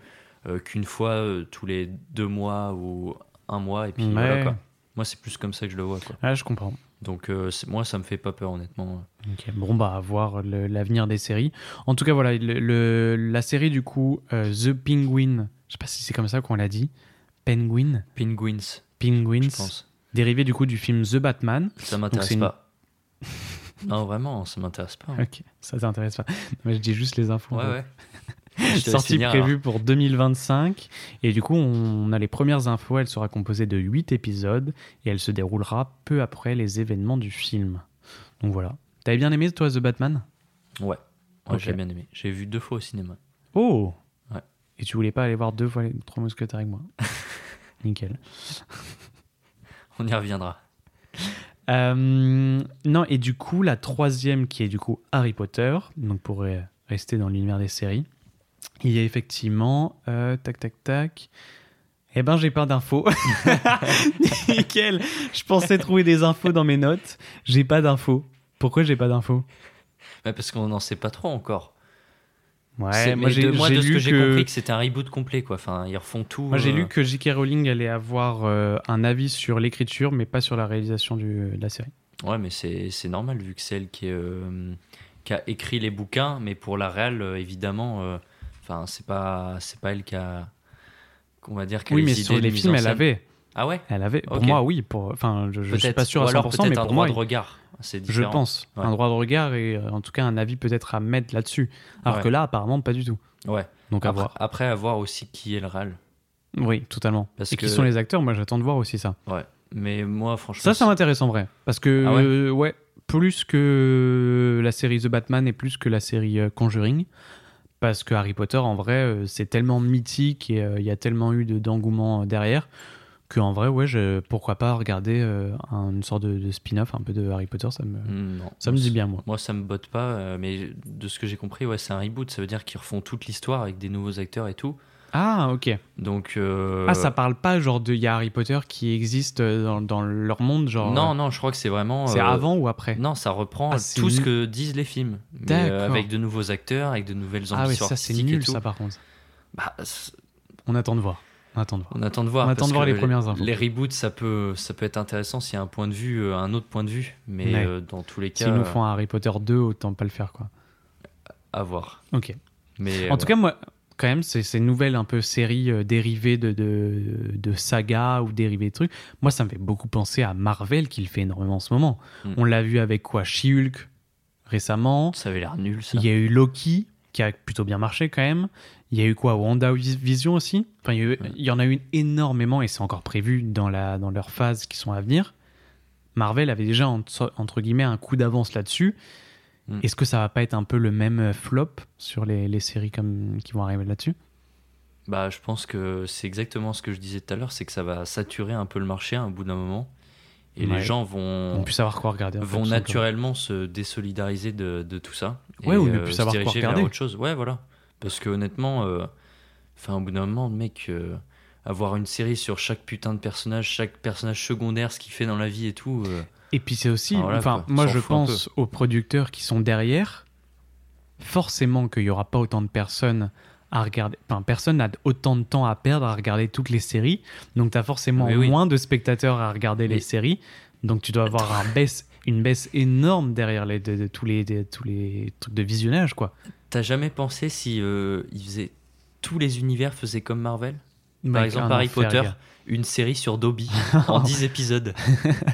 euh, qu'une fois euh, tous les deux mois ou un mois, et puis Ouais. voilà quoi. Moi, c'est plus comme ça que je le vois. Quoi. Ah, je comprends. Donc, euh, moi, ça me fait pas peur, honnêtement. Bon, bah, à voir l'avenir des séries. En tout cas, voilà, le, le- la série, du coup, The Penguin, je sais pas si c'est comme ça qu'on l'a dit, Penguin, Penguins, Penguins, je pense. dérivé du coup du film The Batman. Ça m'intéresse une- pas. Non, vraiment, ça m'intéresse pas. hein. Ok, ça t'intéresse pas. Mais je dis juste les infos. Ouais, ouais. *laughs* Sortie prévue pour 2025. Et du coup, on a les premières infos. Elle sera composée de 8 épisodes et elle se déroulera peu après les événements du film. Donc voilà. T'avais bien aimé, toi, The Batman? Ouais, j'ai bien aimé. J'ai vu deux fois au cinéma. Oh Ouais. Et tu voulais pas aller voir deux fois les trois mousquetaires avec moi? *laughs* Nickel. On y reviendra. Euh, non, et du coup, la troisième qui est du coup Harry Potter, donc pour rester dans l'univers des séries, il y a effectivement. euh, tac, tac, tac. Eh ben, j'ai pas d'infos. *laughs* *laughs* Nickel. Je pensais trouver des infos dans mes notes. J'ai pas d'infos. Pourquoi j'ai pas d'infos? Ouais, parce qu'on n'en sait pas trop encore. Ouais, moi j'ai lu que j'ai compris que c'était un reboot complet, quoi. Enfin, ils refont tout. Moi j'ai euh, lu que J.K. Rowling allait avoir euh, un avis sur l'écriture, mais pas sur la réalisation du- de la série. Ouais, mais c'est normal vu que c'est elle qui, est, euh, qui a écrit les bouquins, mais pour la réelle, euh, évidemment, enfin, c'est pas c'est pas elle qui a, qu'on va dire, Oui, mais sur les films, elle avait. Ah ouais. Elle avait. Pour moi, oui. Pour, enfin, je, je suis pas sûr à Ou alors 100%, peut-être mais un pour droit moi, de regard. Je pense. Ouais. Un droit de regard et euh, en tout cas un avis peut-être à mettre là-dessus. Alors Ouais. que là, apparemment, pas du tout. Ouais. Donc à Après, voir. après, à voir aussi qui est le RAL. Oui, totalement. Parce et qui que- sont les acteurs Moi, j'attends de voir aussi ça. Ouais. Mais moi, franchement. Ça, ça m'intéresse en vrai. Parce que, Ah ouais euh, ouais, plus que la série The Batman et plus que la série euh, Conjuring. Parce que Harry Potter, en vrai, euh, c'est tellement mythique et euh, il y a tellement eu de- d'engouement derrière que en vrai, ouais, je, pourquoi pas regarder euh, un- une sorte de, de spin-off un peu de Harry Potter, ça me, non. ça me dit bien, moi. Moi, ça me botte pas, euh, mais de ce que j'ai compris, ouais, c'est un reboot. Ça veut dire qu'ils refont toute l'histoire avec des nouveaux acteurs et tout. Ah, ok. Donc. euh, Ah, ça parle pas genre de il y a Harry Potter qui existe euh, dans, dans leur monde, genre. Non, non, je crois que c'est vraiment. C'est euh, avant ou après? Non, ça reprend Ah, tout ce que disent les films. Mais, D'accord. avec de nouveaux acteurs, avec de nouvelles ambitions Ah oui, ça c'est nul ça par contre. Bah, On attend de voir. On attend de voir. on attend de voir. Attend de les premières infos. Les reboots, ça peut, ça peut être intéressant s'il y a un point de vue, euh, un autre point de vue. Mais Ouais. euh, dans tous les cas, S'ils nous font un Harry Potter 2, autant pas le faire quoi. à voir. Ok. Mais, En tout cas, moi, quand même, ces nouvelles un peu séries euh, dérivées de, de, de sagas ou dérivées de trucs. Moi, ça me fait beaucoup penser à Marvel qui le fait énormément en ce moment. Hmm. On l'a vu avec quoi She-Hulk récemment. ça avait l'air nul, ça. Il y a eu Loki qui a plutôt bien marché quand même. Il y a eu quoi WandaVision aussi? Enfin, il y, il y en a eu énormément et c'est encore prévu dans, la, dans leurs phases qui sont à venir. Marvel avait déjà entre, entre guillemets un coup d'avance là-dessus. Mm. Est-ce que ça va pas être un peu le même flop sur les, les séries comme, qui vont arriver là-dessus? Bah, je pense que c'est exactement ce que je disais tout à l'heure, c'est que ça va saturer un peu le marché à un bout d'un moment. Et Ouais. les gens On vont, savoir quoi regarder. fait, naturellement se désolidariser de, de tout ça. Ouais, et, ou ne euh, plus se savoir quoi vers regarder. autre chose. Ouais, voilà. Parce que honnêtement, euh, enfin, au bout d'un moment, mec, euh, avoir une série sur chaque putain de personnage, chaque personnage secondaire, ce qu'il fait dans la vie et tout. euh, Et puis c'est aussi, voilà, enfin, moi je pense aux producteurs qui sont derrière. Forcément qu'il y aura pas autant de personnes à regarder. Enfin, personne n'a autant de temps à perdre à regarder toutes les séries. Donc tu as forcément Oui, oui. moins de spectateurs à regarder les séries. Donc tu dois avoir un baisse, une baisse énorme derrière les, de, de tous, les, de- tous les trucs de visionnage, quoi. T'as jamais pensé si euh, ils faisaient tous les univers faisaient comme Marvel? Par exemple, Harry enfer, Potter, gars. une série sur Dobby *laughs* en 10 épisodes.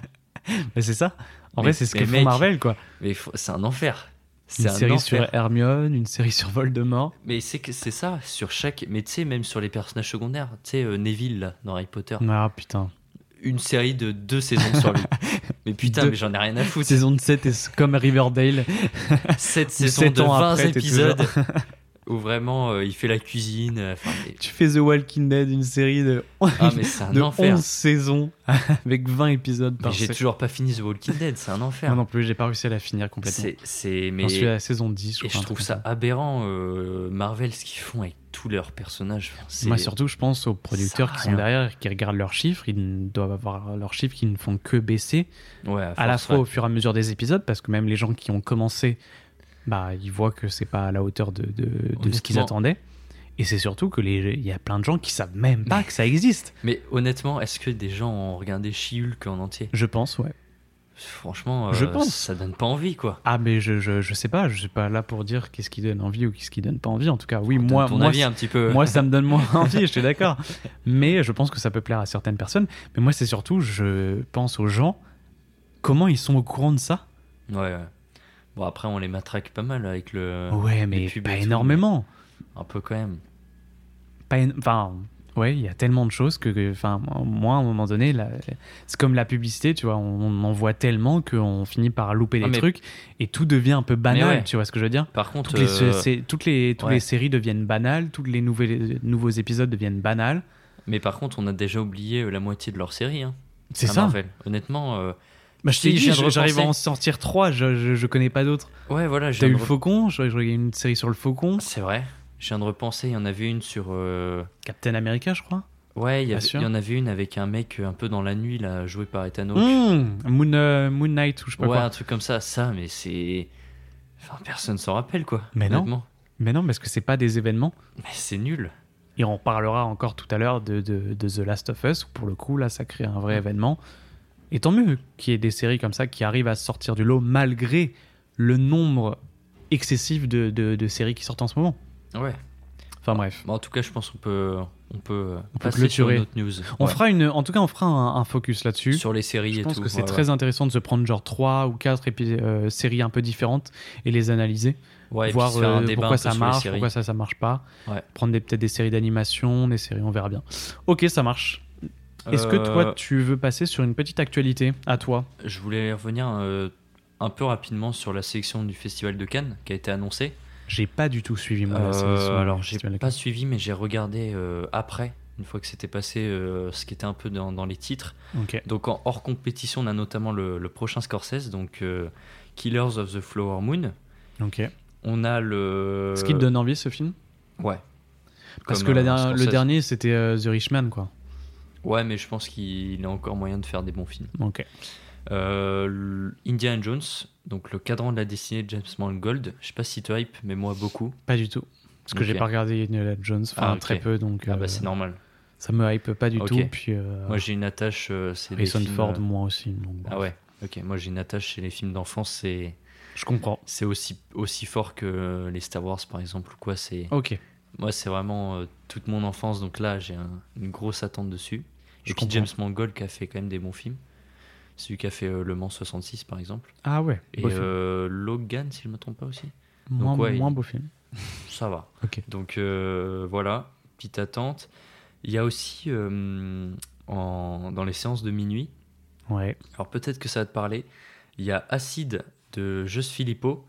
*laughs* Mais c'est ça. En Mais- vrai, c'est ce que Marvel, quoi. Mais c'est un enfer. C'est Une un série enfer. sur Hermione, une série sur Voldemort. Mais c'est que c'est ça sur chaque. Mais tu sais même sur les personnages secondaires, tu sais euh, Neville là, dans Harry Potter, Ah putain. une série de deux saisons sur lui. *laughs* Mais putain, Deux- mais j'en ai rien à foutre. Saison 7 est comme Riverdale. 7 Ou saisons sept de ans 20 après, épisodes *laughs* où vraiment euh, il fait la cuisine. euh, enfin, mais- Tu fais The Walking Dead, une série de, Ah, mais *laughs* un de enfer. 11 saisons *laughs* avec 20 épisodes par j'ai toujours pas fini The Walking Dead, c'est un enfer. Moi non plus, j'ai pas réussi à la finir complètement. C'est, mais J'en suis à la saison 10. et crois, je trouve ça aberrant, euh, Marvel, ce qu'ils font avec tous leurs personnages. Enfin, Moi, surtout, je pense aux producteurs qui sont derrière, qui regardent leurs chiffres. Ils doivent avoir leurs chiffres qui ne font que baisser, ouais, à la fois ouais. au fur et à mesure des épisodes, parce que même les gens qui ont commencé, bah, ils voient que c'est pas à la hauteur de, de, de ce qu'ils attendaient. Et c'est surtout que les, il y a plein de gens qui savent même pas que ça existe. Mais honnêtement, est-ce que des gens ont regardé She-Hulk en entier? Je pense, ouais. Franchement, Je euh, pense. ça donne pas envie, quoi. Ah, mais je, je, je sais pas, je suis pas là pour dire qu'est-ce qui donne envie ou qu'est-ce qui donne pas envie. En tout cas, oui, moi, moi, avis un petit peu. moi, ça me donne moins *laughs* envie, je suis d'accord. Mais je pense que ça peut plaire à certaines personnes. Mais moi, c'est surtout, je pense aux gens, comment ils sont au courant de ça? Ouais, ouais. Bon, après, on les matraque pas mal avec le. Ouais, mais les pas tout, énormément. mais Un peu quand même. Pas Enfin, ouais, il y a tellement de choses que, enfin, moi, à un moment donné, la- c'est comme la publicité, tu vois, on, en voit tellement qu'on finit par louper Ah, des mais- trucs et tout devient un peu banal, ouais. tu vois ce que je veux dire? Par contre, toutes les, euh, toutes les, toutes ouais. les séries deviennent banales, tous les nouvelles, nouveaux épisodes deviennent banals. mais par contre, on a déjà oublié euh, la moitié de leur série. Hein, C'est ça. Marvel. Honnêtement, euh, Bah, je t'ai dit, j'arrive à en sortir trois, je, je, je connais pas d'autres. ouais, voilà. T'as eu le Faucon, je, regardais une série sur le Faucon, C'est vrai. Je viens de repenser. Il y en avait une sur. euh, Captain America, je crois. Ouais, il y, en avait une avec un mec euh, un peu dans la nuit, là, joué par Ethan Hawke. Mmh, Moon, euh, Moon Knight ou je sais pas ouais, quoi. un truc comme ça. Ça, mais c'est. Enfin, personne s'en rappelle, quoi. Mais non. Mais non, parce que c'est pas des événements. Mais c'est nul. Et on parlera encore tout à l'heure de, de, de The Last of Us, où pour le coup, là, ça crée un vrai événement. Et tant mieux qu'il y ait des séries comme ça qui arrivent à sortir du lot, malgré le nombre excessif de, de, de séries qui sortent en ce moment. Ouais. Enfin bref. Bon, en tout cas, je pense qu'on peut, on peut, On peut passer sur clôturer. une autre news. On Ouais. fera une, en tout cas, on fera un, un focus là-dessus. sur les séries Je et pense tout. que c'est ouais, très intéressant de se prendre genre 3 ou 4 séries un peu différentes et les analyser. et voir euh, pourquoi ça marche, pourquoi ça, ça marche pas. Prendre peut-être des séries d'animation, des séries, on verra bien. Ok, ça marche. Est-ce que toi, Euh, tu veux passer sur une petite actualité à toi? Je voulais revenir euh, un peu rapidement sur la sélection du Festival de Cannes qui a été annoncée. J'ai pas du tout suivi moi. la Euh, sélection alors, j'ai pas suivi, mais j'ai regardé après, une fois que c'était passé, euh, ce qui était un peu dans, dans les titres. Donc, en hors compétition, on a notamment le, le prochain Scorsese, donc euh, Killers of the Flower Moon. Ok. On a le. Ce qui te donne envie ce film? Ouais. Parce Comme, que la euh, le dernier c'était The Rich Man quoi. Ouais, mais je pense qu'il a encore moyen de faire des bons films. Ok. Euh, Indiana Jones, donc le cadran de la destinée de James Mangold. Je sais pas si tu hype, mais moi beaucoup. Pas du tout. Parce que Ok. j'ai pas regardé Indiana Jones, enfin Ah, très peu donc Ah euh, bah c'est normal. ça me hype pas du Ok. tout. Puis euh, Moi j'ai une attache, euh, c'est Harrison films, Ford euh, moi aussi. donc. Ah ouais. Ok. Moi j'ai une attache chez les films d'enfance, c'est Je comprends. c'est aussi aussi fort que les Star Wars par exemple ou quoi. C'est Ok. Moi c'est vraiment euh, toute mon enfance, donc là j'ai un- une grosse attente dessus. Je Et puis comprends. James Mangold qui a fait quand même des bons films. Celui qui a fait euh, Le Mans 66 par exemple. Ah ouais. Et euh, Logan si je me trompe pas aussi. moins, ouais, moins il- beau film. *laughs* Ça va. Ok. Donc voilà, petite attente. Il y a aussi en- dans les séances de minuit, Ouais. alors peut-être que ça va te parler, il y a Acide de Just Filippo.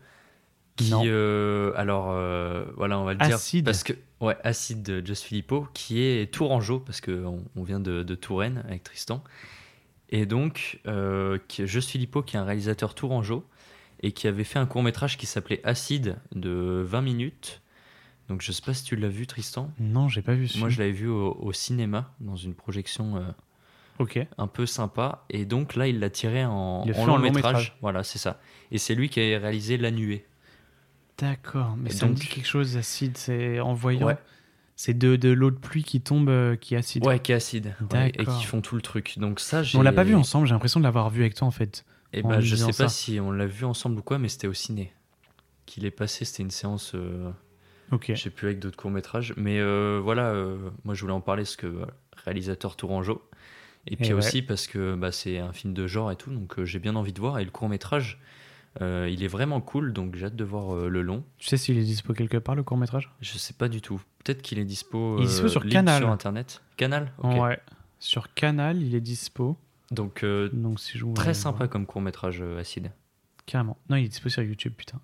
Qui, euh, alors euh, voilà, on va le dire. Acide Parce que, ouais, Acide de Just Filippo, qui est tourangeau, parce qu'on on vient de, de Touraine avec Tristan. Et donc, euh, qui, Just Filippo, qui est un réalisateur tourangeau, et qui avait fait un court métrage qui s'appelait Acide de 20 minutes. Donc je sais pas si tu l'as vu Tristan. Non, j'ai pas vu Moi je l'avais vu au, au cinéma dans une projection euh, Ok. un peu sympa et donc là il l'a tiré en, en long, en long métrage. métrage. Voilà c'est ça. Et c'est lui qui a réalisé La Nuée. D'accord. Mais ça me donc- dit quelque chose acide. C'est en voyant. Ouais. C'est de, de l'eau de pluie qui tombe, euh, qui est acide. Ouais qui est acide. Ouais, et qui font tout le truc. Donc ça j'ai. On l'a pas vu ensemble. J'ai l'impression de l'avoir vu avec toi en fait. Et en ben me je sais ça. pas si on l'a vu ensemble ou quoi mais c'était au ciné. Qu'il est passé c'était une séance. euh, Ok. Je sais plus avec d'autres courts métrages, mais euh, voilà, euh, moi je voulais en parler parce que réalisateur tourangeau, et puis ouais. aussi parce que bah, c'est un film de genre et tout, donc j'ai bien envie de voir. Et le court métrage, euh, il est vraiment cool, donc j'ai hâte de voir euh, le long. Tu sais s'il est dispo quelque part le court métrage Je sais pas du tout. Peut-être qu'il est dispo. Il est dispo sur libre Canal. Sur internet. Canal. Ok. Ouais. Sur Canal, il est dispo. Donc, euh, Donc si je vous très sympa comme court-métrage euh, acide. Carrément. Non, il est dispo sur YouTube, putain.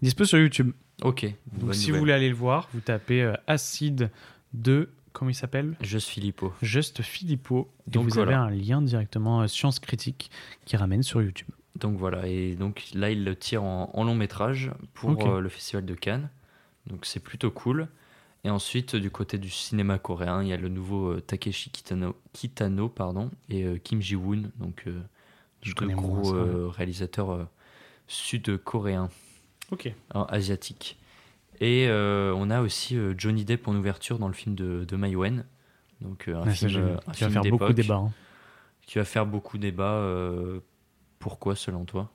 Il est dispo sur YouTube. Ok. Donc bonne si nouvelle. vous voulez aller le voir, vous tapez euh, Acide de. Comment il s'appelle? Juste Philippot. Juste Philippot. Et Donc vous avez un lien directement à Science Critique qui ramène sur YouTube. Donc voilà, et donc là il le tire en, en long métrage pour euh, le festival de Cannes. Donc c'est plutôt cool. Et ensuite, du côté du cinéma coréen, il y a le nouveau euh, Takeshi Kitano, Kitano pardon, et euh, Kim Ji-woon, donc Je deux gros ça, euh, réalisateurs sud-coréens, Ok. hein, asiatiques. Et on a aussi Johnny Depp en ouverture dans le film de, de Mai Wen. Donc un Ouais, film, film faire beaucoup débat. hein. Qui va faire beaucoup débat. Pourquoi selon toi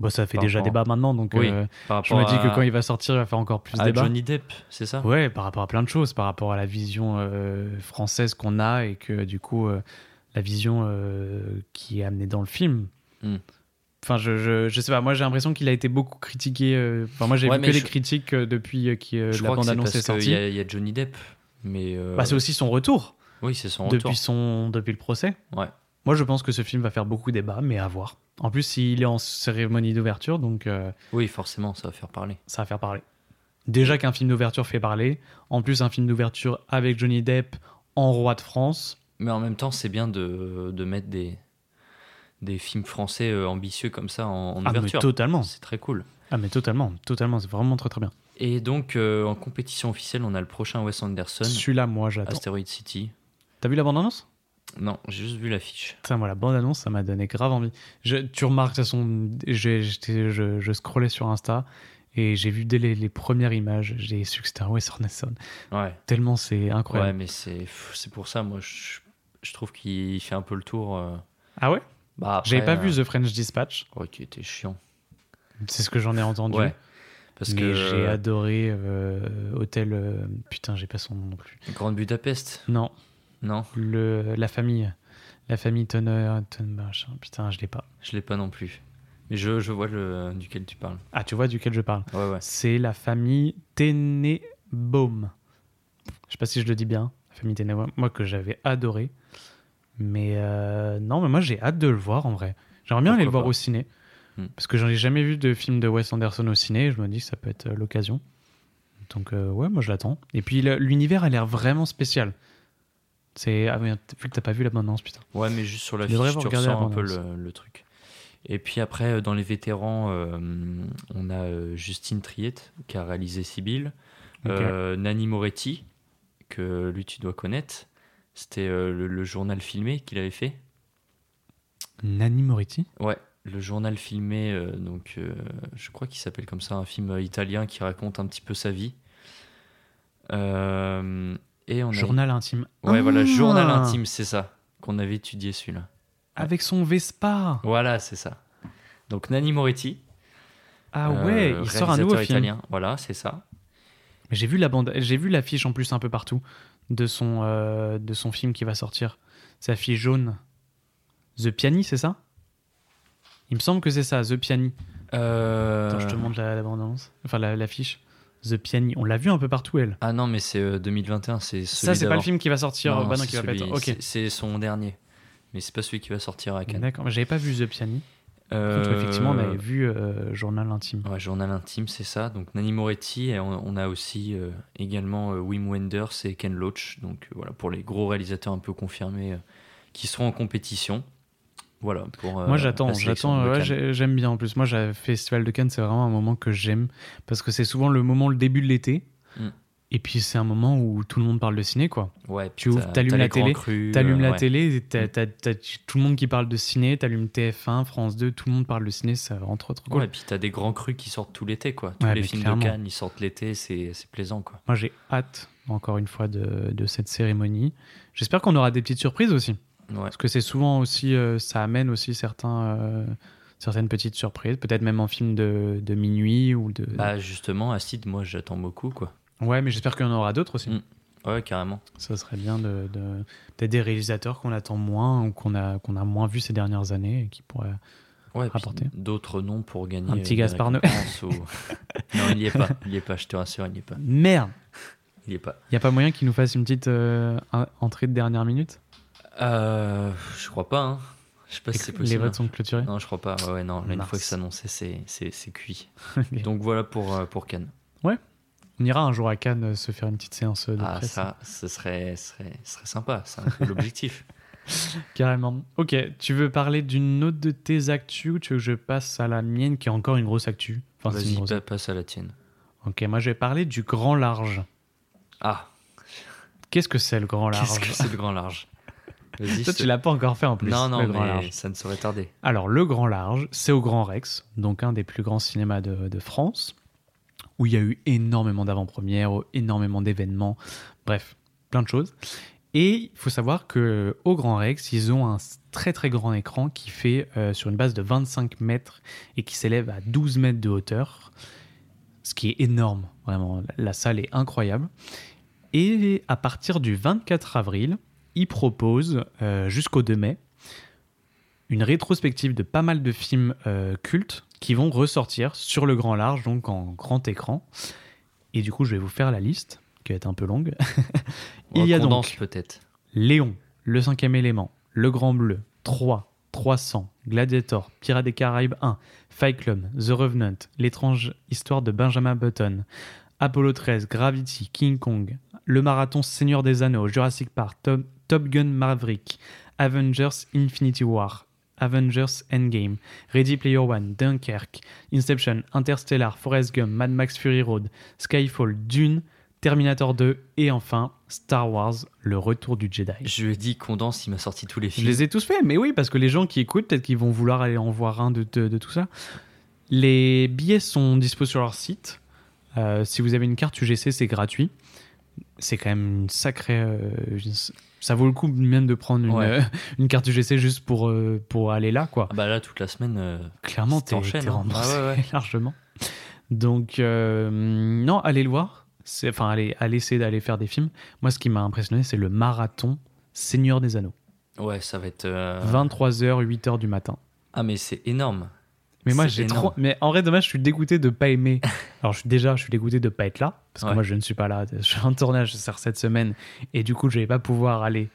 Bon, ça fait Par déjà rapport- débat maintenant, donc Oui, euh, je me dis que quand il va sortir, il va faire encore plus à débat. Johnny Depp, c'est ça? Ouais, par rapport à plein de choses, par rapport à la vision euh, française qu'on a et que du coup, euh, la vision euh, qui est amenée dans le film. Hmm. Enfin, je, je, je sais pas, moi j'ai l'impression qu'il a été beaucoup critiqué. euh, Enfin, moi j'ai Ouais, vu que les je- critiques euh, depuis euh, Je la bande-annonce est qu'il sortie. y, il y a Johnny Depp, mais Bah, c'est aussi son retour, oui, c'est son retour. depuis, son, depuis le procès. Ouais. Moi je pense que ce film va faire beaucoup débat, mais à voir. En plus, il est en cérémonie d'ouverture, donc euh, Oui, forcément, ça va faire parler. ça va faire parler. Déjà qu'un film d'ouverture fait parler, en plus un film d'ouverture avec Johnny Depp en roi de France. Mais en même temps, c'est bien de, de mettre des, des films français euh, ambitieux comme ça en, en Ah, mais ouverture. totalement. C'est très cool. Ah mais totalement, totalement, c'est vraiment très très bien. Et donc, euh, en compétition officielle, on a le prochain Wes Anderson, Celui-là, moi j'attends. Asteroid City. T'as vu la Non, j'ai juste vu l'affiche. Putain, moi la bande-annonce, ça m'a donné grave envie. Je- tu remarques, de toute façon, je, je scrollais sur Insta et j'ai vu dès les, les premières images, j'ai su que c'était un Wes Anderson. Ouais, Tellement c'est ouais incroyable. mais c'est pour ça, moi, je, je trouve qu'il fait un peu le tour. euh. Ah ouais? Bah, J'avais pas euh, vu The French Dispatch, Ouais, qui était chiant. c'est ce que j'en ai entendu. Ouais. Parce mais que j'ai adoré euh, Hôtel. euh, putain, j'ai pas son nom non plus. Grande Budapest, Non, non, le, la famille. La famille Tonner. Putain, je l'ai pas. je l'ai pas non plus. Mais je, je vois le duquel tu parles. Ah, tu vois duquel je parle. Ouais, ouais. C'est la famille Tenenbaum. Je sais pas si je le dis bien. La famille Tenenbaum. Moi, que j'avais adoré. Mais euh, non, mais moi, j'ai hâte de le voir en vrai. J'aimerais bien aller le voir pas. au ciné. Hmm. Parce que j'en ai jamais vu de film de Wes Anderson au ciné. Je me dis que ça peut être euh, l'occasion. Donc, euh, ouais, moi, je l'attends. Et puis, l'univers a l'air vraiment spécial. C'est. Ah, vu que t'as pas vu la bande-annonce, putain. Ouais, mais juste sur la Tu fiche, tu ressens un peu le, le truc. Et puis après, euh, dans les vétérans, euh, on a euh, Justine Triette qui a réalisé Sibylle, Ok. Euh, Nani Moretti, que lui tu dois connaître. C'était euh, le, le journal filmé qu'il avait fait. Nanni Moretti? Ouais, le journal filmé, donc je crois qu'il s'appelle comme ça, un film italien qui raconte un petit peu sa vie. Euh, et on a... Journal intime. Ouais, voilà, Ah journal intime, c'est ça, qu'on avait étudié celui-là. Avec son Vespa. Voilà, c'est ça. Donc Nani Moretti. Ah euh, ouais, il sort un nouveau réalisateur film. italien. Voilà, c'est ça. J'ai vu la bande, j'ai vu l'affiche en plus un peu partout de son euh, de son film qui va sortir. C'est l'affiche jaune. The Piani, c'est ça? Il me semble que c'est ça, The Piani. Euh, Attends, je te montre la, la bande-annonce. Enfin, la- l'affiche. The Piani. On l'a vu un peu partout, elle. Ah non, mais c'est euh, 2021, c'est celui Ça, c'est pas le film qui va sortir. Non, bah non, c'est qui va pas celui- être. Ok. c'est- C'est son dernier. Mais c'est pas celui qui va sortir à Cannes. D'accord. mais J'avais pas vu The Piani. Contre, Euh, effectivement, on avait vu euh, Journal intime. Ouais, journal intime, c'est ça. Donc Nani Moretti, et on, on a aussi euh, également euh, Wim Wenders et Ken Loach. Donc euh, voilà, pour les gros réalisateurs un peu confirmés euh, qui seront en compétition. Voilà, pour. euh, Moi, j'attends, j'attends. ouais, j'aime bien en plus. Moi, j'ai Festival de Cannes, c'est vraiment un moment que j'aime parce que c'est souvent le moment, le début de l'été. Mm. Et puis, c'est un moment où tout le monde parle de ciné, quoi. Ouais, tu ouvres, t'as- t'allumes la télé, T'allumes euh, la ouais. télé, t'as, t'as tout le monde qui parle de ciné, t'allumes TF1, France 2, tout le monde parle de ciné, c'est vraiment trop cool. Ouais, et puis t'as des grands crus qui sortent tout l'été, quoi. Tous Ouais, les films clairement. de Cannes, ils sortent l'été, c'est c'est plaisant, quoi. Moi, j'ai hâte, encore une fois, de, de cette cérémonie. J'espère qu'on aura des petites surprises aussi. Ouais. Parce que c'est souvent aussi, euh, ça amène aussi certains, euh, certaines petites surprises, peut-être même en film de, de minuit ou de. Bah justement, Acide, moi j'attends beaucoup, quoi. Ouais, mais j'espère qu'il y en aura d'autres aussi. Mm. Ouais, carrément. Ça serait bien de, de- peut-être des réalisateurs qu'on attend moins ou qu'on a, qu'on a moins vu ces dernières années et qui pourraient. Ouais, Rapporter. d'autres noms pour gagner. Un petit Gaspard Noé. récompenses ou- *laughs* non, il y est pas. Il y est pas, je te rassure, il y est pas. Merde Il y est pas. Il n'y a pas moyen qu'il nous fasse une petite euh, entrée de dernière minute? Euh, je crois pas. Hein. Je sais pas si c'est Les possible. votes sont clôturés Non, je crois pas. Ouais, ouais, non. Là, une fois que c'est annoncé, c'est, cuit. *laughs* Donc voilà pour, euh, pour Cannes. On ira un jour à Cannes euh, se faire une petite séance de Ah, presse. ça, ce serait, serait, serait sympa. C'est un peu l'objectif. *laughs* *laughs* Carrément. Ok, tu veux parler d'une autre de tes actus ou tu veux que je passe à la mienne qui est encore une grosse actu? Enfin, Vas-y, grosse- pa- passe à la tienne. Ok, moi je vais parler du grand large. Ah, Qu'est-ce que c'est le grand large qu'est-ce que c'est le grand large? Toi, tu l'as pas encore fait en plus. Non, non, le grand mais large. ça ne saurait tarder. Alors, le Grand Large, c'est au Grand Rex, donc un des plus grands cinémas de, de France, où il y a eu énormément d'avant-premières, énormément d'événements, bref, plein de choses. Et il faut savoir que au Grand Rex, ils ont un très très grand écran qui fait euh, sur une base de 25 mètres et qui s'élève à 12 mètres de hauteur, ce qui est énorme, vraiment. La salle est incroyable. Et à partir du 24 avril, ils proposent euh, jusqu'au 2 mai une rétrospective de pas mal de films euh, cultes qui vont ressortir sur le grand large, donc en grand écran. Et du coup, je vais vous faire la liste, qui va être un peu longue. Il y a donc peut-être. Léon, Le Cinquième Élément, Le Grand Bleu, 3, 300, Gladiator, Pirates des Caraïbes 1, Fight Club, The Revenant, L'étrange histoire de Benjamin Button, Apollo 13, Gravity, King Kong, Le Marathon Seigneur des Anneaux, Jurassic Park, Top, Top Gun Maverick, Avengers Infinity War, Avengers Endgame, Ready Player One, Dunkirk, Inception, Interstellar, Forrest Gump, Mad Max Fury Road, Skyfall, Dune, Terminator 2 et enfin Star Wars, Le Retour du Jedi. Je lui ai dit condense, il m'a sorti tous les Je films. les ai tous faits, mais oui, parce que les gens qui écoutent, peut-être qu'ils vont vouloir aller en voir un de, de- de tout ça. Les billets sont dispo sur leur site. Euh, si vous avez une carte UGC, c'est gratuit. C'est quand même une sacrée. euh, ça vaut le coup même de prendre une, Ouais. euh, une carte UGC juste pour, euh, pour aller là, quoi. Ah bah là, toute la semaine. euh, Clairement, t'es hein. remboursé Ah ouais, ouais. *laughs* largement. Donc, euh, non, allez le voir. Enfin, allez, allez essayer d'aller faire des films. Moi, ce qui m'a impressionné, c'est le marathon Seigneur des Anneaux. Ouais, ça va être. euh, 23h, 8h du matin. Ah, mais c'est énorme. Mais moi, j'ai trop. Mais en vrai, dommage, je suis dégoûté de pas aimer. *laughs* Alors, je suis déjà, je suis dégoûté de pas être là parce que Ouais. moi, je ne suis pas là. Je suis en tournage sert cette semaine et du coup, je vais pas pouvoir aller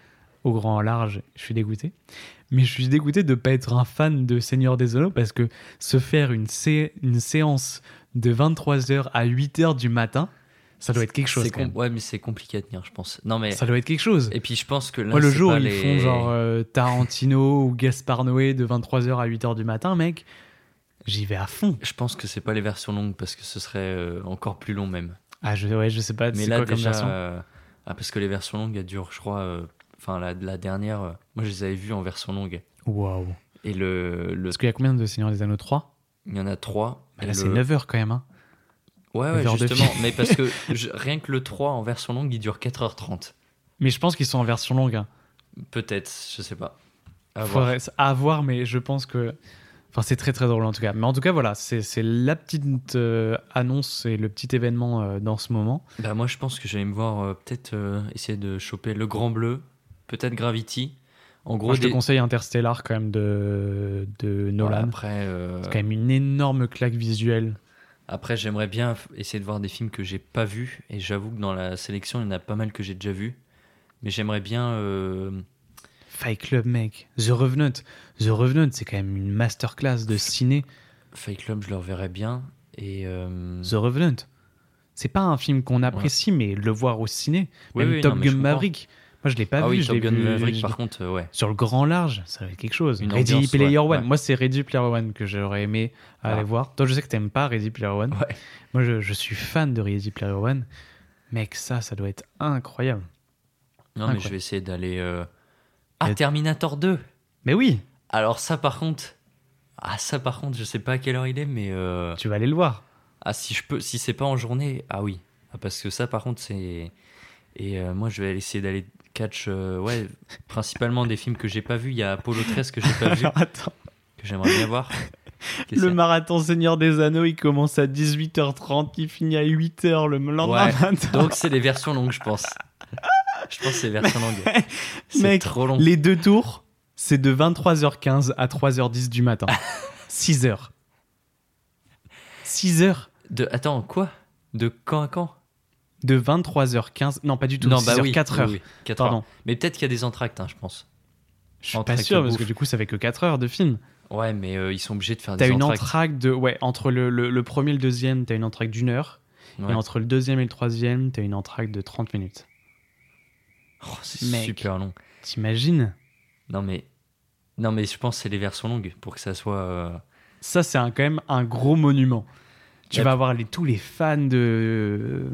au grand large. Je suis dégoûté. Mais je suis dégoûté de pas être un fan de Seigneur des Anneaux parce que se faire une, sé- une séance de 23h à 8h du matin, ça doit être quelque chose. Quand même. Ouais, mais c'est compliqué à tenir, je pense. Non, mais. Ça doit être quelque chose. Et puis je pense que là. Moi, le jour où pas ils les- font genre euh, Tarantino ou Gaspar Noé de 23h à 8h du matin, mec, j'y vais à fond. Je pense que c'est pas les versions longues parce que ce serait euh, encore plus long même. Ah, je, ouais, je sais pas, Mais là quoi comme déjà, version? euh, ah, parce que les versions longues, elles durent, je crois, euh, enfin la, la dernière, euh, moi je les avais vues en version longue. Waouh. Et le, le Parce qu'il y a combien de Seigneur des Anneaux? 3 il y en a trois. bah Et Là, c'est le- 9 heures quand même. Hein. Ouais, ouais, justement. mais parce que *laughs* je- rien que le 3 en version longue, il dure 4h30. Mais je pense qu'ils sont en version longue. Hein. Peut-être, je sais pas. À voir. À voir, mais je pense que. Enfin, c'est très très drôle en tout cas. Mais en tout cas, voilà, c'est la petite euh, annonce et le petit événement euh, dans ce moment. Bah, moi je pense que j'allais me voir euh, peut-être essayer de choper le Grand Bleu, peut-être Gravity. En gros, Moi, je te conseille Interstellar quand même de, de Nolan. après, C'est quand même une énorme claque visuelle. Après, j'aimerais bien essayer de voir des films que j'ai pas vus. Et j'avoue que dans la sélection, il y en a pas mal que j'ai déjà vus. Mais j'aimerais bien. Fight Club, mec. The Revenant. The Revenant, c'est quand même une masterclass de ciné. Fight Club, je le reverrais bien. Et. euh, The Revenant. C'est pas un film qu'on apprécie, mais le voir au ciné. Oui, Même oui, Top Gun. Maverick. Moi, je l'ai pas ah vu. oui, Top Gun vu- Maverick, je- par contre, euh, ouais. Sur le grand large, ça va être quelque chose. Une Ready ambiance, Player ouais, One. ouais. Moi, c'est Ready Player One que j'aurais aimé aller Ah. voir. Toi, je sais que t'aimes pas Ready Player One. Ouais. Moi, je, je suis fan de Ready Player One. Mec, ça, ça doit être incroyable. Non, mais je vais essayer d'aller. euh, Ah, Et- Terminator 2 Mais oui, Alors, ça, par contre. Ah, ça, par contre, je sais pas à quelle heure il est, mais. euh, tu vas aller le voir. Ah, si je peux. Si c'est pas en journée, ah oui. Ah, parce que ça, par contre, c'est. Et euh, moi, je vais essayer d'aller catch. euh, ouais, *laughs* principalement des films que j'ai pas vus. Il y a Apollo 13 que j'ai pas vu, Alors, attends. que j'aimerais bien voir. Qu'est-ce *laughs* Le marathon Seigneur des Anneaux, il commence à 18h30, il finit à 8h le lendemain Ouais. matin. Donc, c'est les versions longues, je pense. Je pense que c'est les versions longues. *laughs* C'est trop long. Les deux tours, c'est de 23h15 à 3h10 du matin. *laughs* 6 heures. 6 heures De... Attends, quoi? De quand à quand? De 23h15. Non, pas du tout. Non, 6 bah heures, oui. 4 oui, heures. oui, quatre Pardon. heures. Mais peut-être qu'il y a des entractes, hein, je pense. Je suis pas sûr, parce que du coup, ça fait que 4 heures de film. Ouais, mais euh, ils sont obligés de faire T'as des une entractes. entracte de. Ouais, entre le, le, le premier et le deuxième, t'as une entracte d'une heure. Ouais. Et entre le deuxième et le troisième, t'as une entracte de 30 minutes. Oh, c'est Mec. super long. T'imagines Non, mais. Non, mais je pense que c'est les versions longues pour que ça soit. euh, Ça, c'est un- quand même un gros monument. Tu vas avoir les, tous les fans de.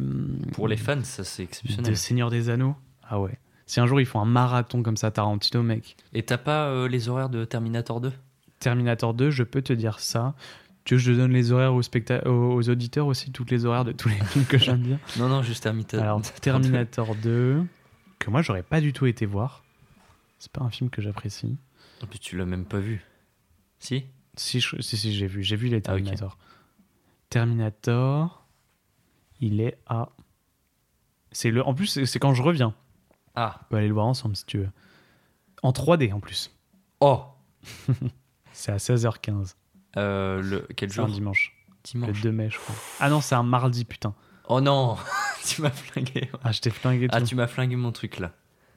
Pour les fans, ça c'est De exceptionnel. Seigneur des Anneaux. Ah ouais. Si un jour ils font un marathon comme ça, Tarantino, mec. Et t'as pas euh, les horaires de Terminator 2 Terminator 2, je peux te dire ça. Tu veux que je te donne les horaires aux, specta- aux, aux auditeurs aussi, toutes les horaires de tous les *laughs* films que je viens de dire? Non, non, juste Terminator. Alors, Terminator 2, que moi j'aurais pas du tout été voir. C'est pas un film que j'apprécie. En plus, tu l'as même pas vu. Si? Si, je- si, si, j'ai vu, j'ai vu les Ah. Terminator. Terminator, il est à. C'est le. En plus, c'est quand je reviens. Ah On peut aller le voir ensemble si tu veux. En 3D en plus. Oh *laughs* C'est à 16h15. Euh, le... Quel C'est un jour? dimanche. Le Dimanche. 2 mai, je crois. Ah non, c'est un mardi, putain. Oh non *laughs* Tu m'as flingué. Ah, je t'ai flingué tout. Ah, tu m'as flingué mon truc là.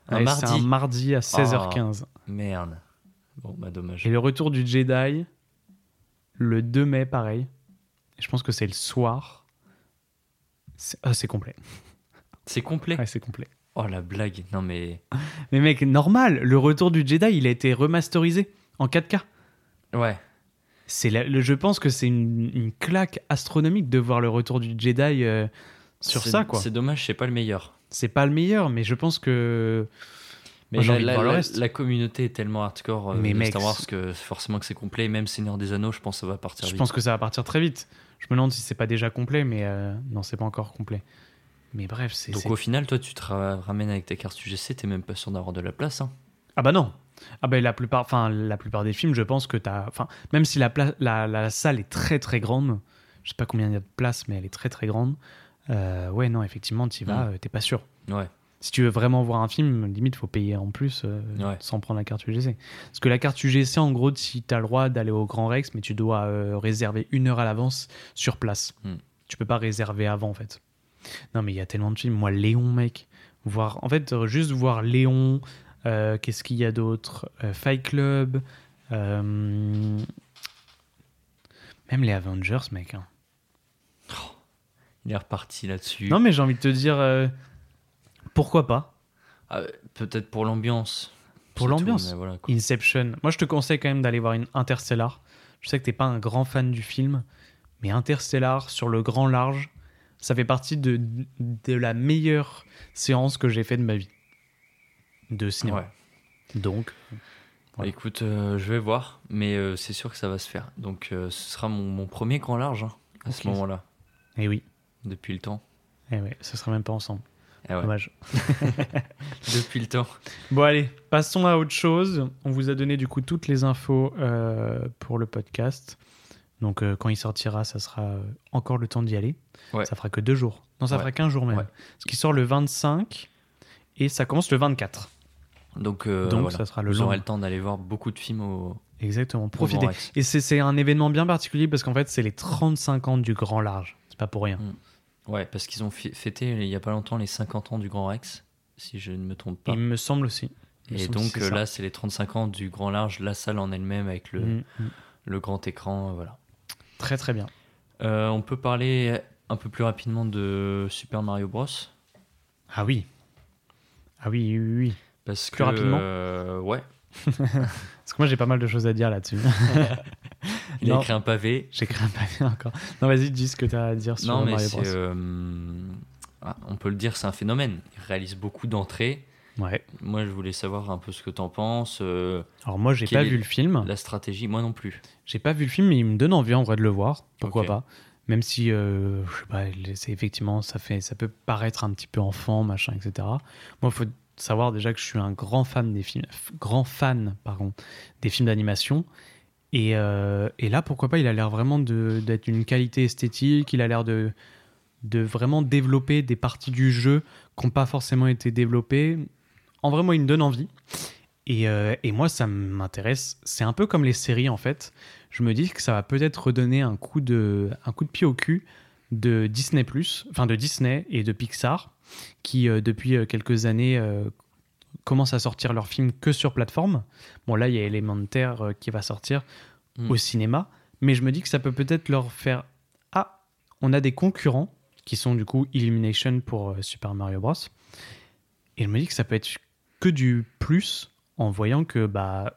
Un Ouais, mardi. C'est un mardi à 16h15. Merde. Bon, bah dommage. Et le retour du Jedi, le 2 mai, pareil. Je pense que c'est le soir. C'est ah, c'est complet. C'est complet. Ouais, c'est complet. Oh la blague. Non mais. *laughs* Mais mec, normal, le retour du Jedi, il a été remasterisé en 4K. Ouais. C'est la- je pense que c'est une, une claque astronomique de voir le retour du Jedi euh, sur C'est- ça, quoi. C'est dommage, c'est pas le meilleur. C'est pas le meilleur, mais je pense que. Mais Moi, la, la- la- reste. la communauté est tellement hardcore euh, Mais de mec, Star Wars que forcément que c'est complet. Même Seigneur des Anneaux, je pense que ça va partir Je vite. pense que ça va partir très vite. Je me demande si c'est pas déjà complet, mais euh, non, c'est pas encore complet. Mais bref, c'est. Donc au final, toi, tu te ra- ramènes avec ta carte UGC, t'es même pas sûr d'avoir de la place. Hein. Ah bah non. Ah bah la plupart, enfin la plupart des films, je pense que t'as, enfin même si la, la salle est très très grande, je sais pas combien il y a de place, mais elle est très très grande. Euh, ouais non, effectivement, t'y vas, Mm. euh, t'es pas sûr. Ouais. Si tu veux vraiment voir un film, limite faut payer en plus euh, Ouais. sans prendre la carte UGC. Parce que la carte UGC, en gros, si t'as le droit d'aller au Grand Rex, mais tu dois euh, réserver une heure à l'avance sur place. Mm. Tu peux pas réserver avant en fait. Non mais il y a tellement de films. Moi, Léon, mec, voir, en fait, juste voir Léon. Qu'est-ce qu'il y a d'autre Fight Club. Même les Avengers, mec. hein. Il est reparti là-dessus. Non mais j'ai envie de te dire, euh, pourquoi pas Ah, Peut-être pour l'ambiance. Pour l'ambiance. voilà. Inception. Moi, je te conseille quand même d'aller voir une Interstellar. Je sais que t'es pas un grand fan du film, mais Interstellar sur le grand large, ça fait partie de, de la meilleure séance que j'ai fait de ma vie de cinéma. Ouais. Donc, Voilà. Écoute, euh, je vais voir, mais euh, c'est sûr que ça va se faire. Donc euh, ce sera mon, mon premier grand large hein, à ce moment-là, eh oui, depuis le temps. eh ouais, ce sera même pas ensemble. Eh ouais, Dommage. *laughs* depuis le temps. Bon allez, passons à autre chose. On vous a donné du coup toutes les infos euh, pour le podcast. Donc euh, quand il sortira, ça sera euh, encore le temps d'y aller. Ouais. Ça fera que deux jours. Non, ça Ouais. fera qu'un jour même. Ce qui sort le 25 et ça commence le 24. Donc, euh, Donc, voilà. ça sera le Vous long. aurez le temps d'aller voir beaucoup de films au, Exactement, profitez. Et c'est un événement bien particulier parce qu'en fait, c'est les 35 ans du grand large. C'est pas pour rien. Ouais, parce qu'ils ont fêté il y a pas longtemps les 50 ans du Grand Rex, si je ne me trompe pas. Il me semble aussi. Il Et donc là, c'est les 35 ans du Grand Large, la salle en elle-même avec le, Mm, mm. le grand écran. euh, Voilà. Très très bien. Euh, on peut parler un peu plus rapidement de Super Mario Bros. Ah oui. Ah oui, oui, oui. Parce Plus que, rapidement euh, Ouais, *laughs* Parce que moi, j'ai pas mal de choses à dire là-dessus. *laughs* il a écrit un pavé. J'ai créé un papier encore. Non, vas-y, dis ce que tu as à dire sur Non, mais Mario. Bros. euh, ah, on peut le dire, c'est un phénomène. Il réalise beaucoup d'entrées. Ouais. Moi, je voulais savoir un peu ce que t'en penses. euh, Alors moi, j'ai pas vu le film. la stratégie, moi non plus. J'ai pas vu le film, mais il me donne envie en vrai de le voir. Pourquoi pas? Même si, euh, je sais pas, c'est effectivement, ça fait, ça peut paraître un petit peu enfant, machin, etc. Moi, faut savoir déjà que je suis un grand fan des films, grand fan, pardon, des films d'animation. Et, euh, et là, pourquoi pas Il a l'air vraiment d'être une qualité esthétique. Il a l'air de vraiment développer des parties du jeu qui n'ont pas forcément été développées. En vrai, moi, il me donne envie. Et, euh, et moi, ça m'intéresse. C'est un peu comme les séries, en fait. Je me dis que ça va peut-être redonner un coup de, un coup de pied au cul de Disney+, enfin de Disney et de Pixar, qui, euh, depuis quelques années, commencent à sortir leurs films que sur plateforme. Bon, là, il y a Elementaire euh, qui va sortir Mm. au cinéma, mais je me dis que ça peut peut-être leur faire Ah, on a des concurrents qui sont du coup Illumination pour euh, Super Mario Bros. Et je me dis que ça peut être que du plus en voyant que bah,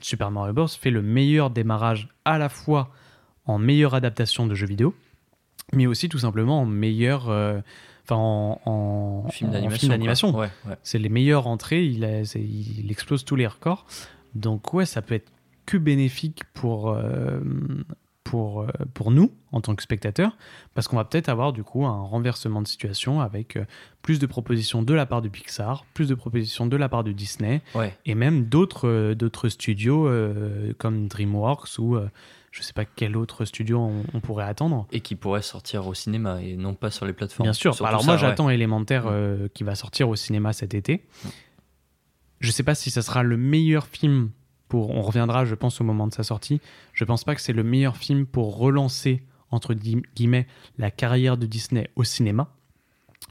Super Mario Bros. fait le meilleur démarrage à la fois en meilleure adaptation de jeux vidéo, mais aussi tout simplement en meilleur. euh, Enfin, en, en- Film d'animation. Ouais, ouais. C'est les meilleures entrées, il, a- c'est- il explose tous les records. Donc ouais, ça peut être que bénéfique pour, euh, pour, euh, pour nous en tant que spectateurs, parce qu'on va peut-être avoir du coup un renversement de situation avec euh, plus de propositions de la part de Pixar, plus de propositions de la part de Disney, Ouais. et même d'autres euh, d'autres studios comme DreamWorks ou je sais pas quel autre studio on, on pourrait attendre. Et qui pourrait sortir au cinéma et non pas sur les plateformes. Bien sûr. Surtout Alors ça, moi ouais. j'attends Élémentaire euh, qui va sortir au cinéma cet été. Je sais pas si ça sera le meilleur film pour. On reviendra, je pense, au moment de sa sortie. Je pense pas que c'est le meilleur film pour relancer entre gui- guillemets la carrière de Disney au cinéma,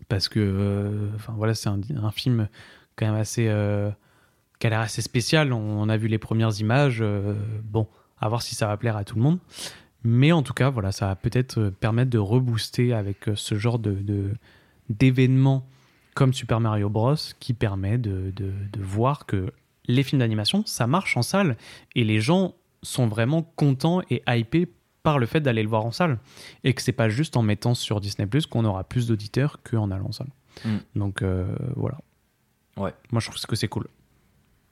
parce que, euh, enfin voilà, c'est un, un film quand même assez euh, qui a l'air assez spécial. On, on a vu les premières images. euh, bon, à voir si ça va plaire à tout le monde. Mais en tout cas, voilà, ça va peut-être euh, permettre de rebooster avec euh, ce genre de, d'événements comme Super Mario Bros. qui permet de, de- de voir que les films d'animation, ça marche en salle et les gens sont vraiment contents et hypés par le fait d'aller le voir en salle et que c'est pas juste en mettant sur Disney Plus qu'on aura plus d'auditeurs qu'en allant en salle. Mm. Donc euh, voilà. Ouais. Moi je trouve que c'est cool.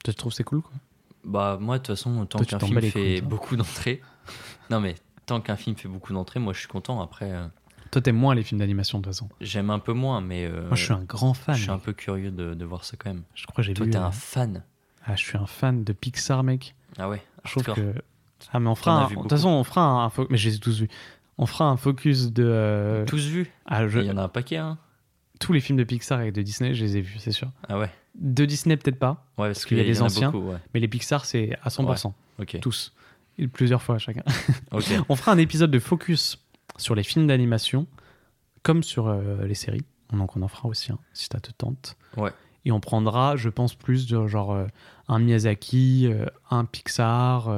Tu trouves c'est cool quoi? Bah, moi, de toute façon, tant qu'un film fait beaucoup d'entrées. *laughs* non, mais tant qu'un film fait beaucoup d'entrées, moi, je suis content. Après, euh, Toi t'aimes moins les films d'animation de toute façon. j'aime un peu moins, mais. euh, Moi je suis un grand fan. je suis un peu curieux de, de voir ça quand même. Je crois que j'ai Toi, vu. t'es euh, un fan. Ah, je suis un fan de Pixar mec. Ah ouais, Je trouve que. Ah, mais on fera. vu De toute façon, on fera un. Mais je les ai tous vus. On fera un focus de. euh, Tous vus ah, je- Il y en a un paquet, hein Tous les films de Pixar et de Disney, je les ai vus, c'est sûr. Ah ouais De Disney, peut-être pas. Ouais, parce, qu'il y a en anciens. beaucoup, ouais. Mais les Pixar, c'est à 100%. Ok. Tous. Et plusieurs fois chacun. *laughs* Ok. On fera un épisode de focus sur les films d'animation, comme sur euh, les séries. Donc on en fera aussi un, si ça te tente. Ouais. Et on prendra, je pense, plus de genre euh, un Miyazaki, euh, un Pixar,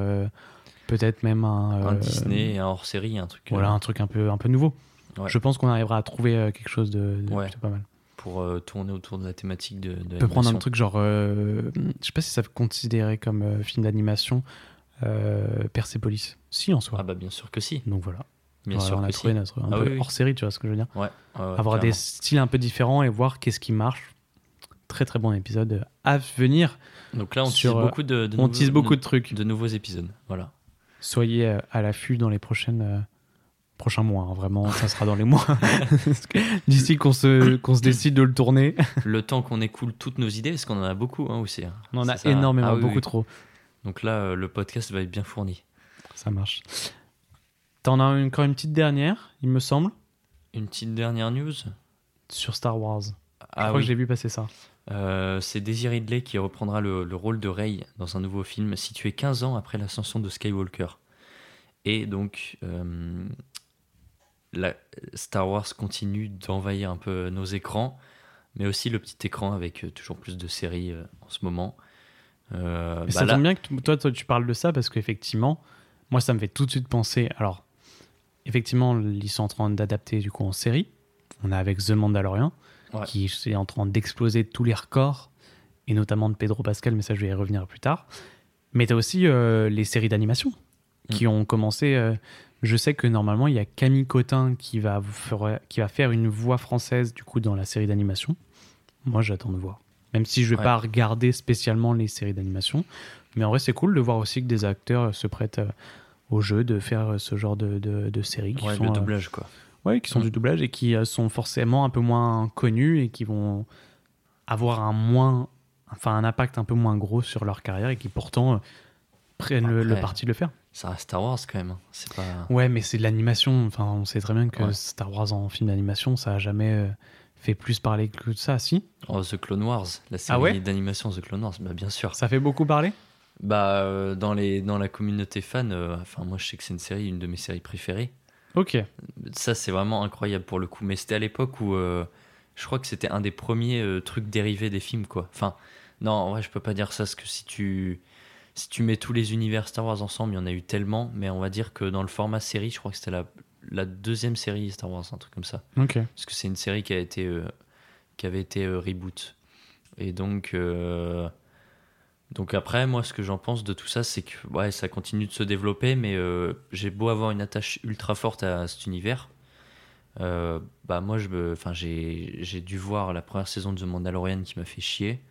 peut-être même un. Un Disney, un hors série, un truc. Voilà, un truc un peu, un peu nouveau. Ouais. Je pense qu'on arrivera à trouver euh, quelque chose de, de Ouais. plutôt pas mal. pour euh, tourner autour de la thématique de. de On peut prendre un truc genre. euh, je sais pas si ça peut considérer comme euh, film d'animation Persepolis. Si, en soi. Ah bah bien sûr que si. Donc voilà. Bien sûr on a trouvé si. notre un Ah peu oui, oui. hors série, tu vois ce que je veux dire. Ouais. Avoir des styles un peu différents et voir qu'est-ce qui marche. Très très bon épisode à venir. Donc là, on sur, beaucoup de, de On nouveaux- tease beaucoup de trucs. de nouveaux épisodes. Voilà. Soyez à l'affût dans les prochaines prochains mois. hein. Vraiment, ça sera dans les mois. *laughs* D'ici qu'on se qu'on se décide de le tourner, Le temps qu'on écoule toutes nos idées, parce qu'on en a beaucoup hein, aussi. hein. on en a ça. énormément, Ah oui, beaucoup oui. trop. Donc là, euh, le podcast va être bien fourni. Ça marche. T'en as encore une petite dernière, il me semble, Une petite dernière news? sur Star Wars. Je Ah crois oui. que j'ai vu passer ça. Euh, c'est Daisy Ridley qui reprendra le, le rôle de Rey dans un nouveau film situé 15 ans après l'ascension de Skywalker. Et donc, euh, la, Star Wars continue d'envahir un peu nos écrans, mais aussi le petit écran avec euh, toujours plus de séries euh, en ce moment. Euh, Mais bah ça là- tombe bien que toi, toi, tu parles de ça parce qu'effectivement, moi, ça me fait tout de suite penser. Alors, effectivement, ils sont en train d'adapter du coup en série. On a avec The Mandalorian Ouais. qui est en train d'exploser tous les records, et notamment de Pedro Pascal, mais ça, je vais y revenir plus tard. Mais tu as aussi euh, les séries d'animation qui ont commencé. euh, je sais que normalement, il y a Camille Cotin qui va, faire, qui va faire une voix française du coup dans la série d'animation. Moi, j'attends de voir. Même si je vais Ouais. pas regarder spécialement les séries d'animation. Mais en vrai, c'est cool de voir aussi que des acteurs se prêtent euh, au jeu de faire euh, ce genre de, de, de séries qui Ouais, sont, le euh, doublage, quoi. ouais, qui sont Mm. du doublage et qui sont forcément un peu moins connus et qui vont avoir un moins, enfin un impact un peu moins gros sur leur carrière et qui pourtant prennent le, parti de le faire. Ça reste Star Wars quand même. hein. C'est pas. Ouais, mais c'est de l'animation. Enfin, on sait très bien que Ouais. Star Wars en film d'animation, ça a jamais euh, fait plus parler que ça. Si, Oh, The Clone Wars, la série Ah ouais? d'animation The Clone Wars, bah, bien sûr. ça fait beaucoup parler? Bah, euh, dans, les, dans la communauté fan, euh, enfin, moi je sais que c'est une série, une de mes séries préférées. Ok. Ça, c'est vraiment incroyable pour le coup. Mais c'était à l'époque où euh, je crois que c'était un des premiers trucs dérivés des films, quoi. Enfin, Non, ouais, je peux pas dire ça, parce que si tu, si tu mets tous les univers Star Wars ensemble, il y en a eu tellement, mais on va dire que dans le format série, je crois que c'était la, la deuxième série Star Wars, un truc comme ça. Parce que c'est une série qui, a été, euh, qui avait été euh, reboot. Et donc, euh, donc après, moi, ce que j'en pense de tout ça, c'est que ouais, ça continue de se développer, mais j'ai beau avoir une attache ultra forte à cet univers. bah moi j'ai dû voir la première saison de The Mandalorian qui m'a fait chier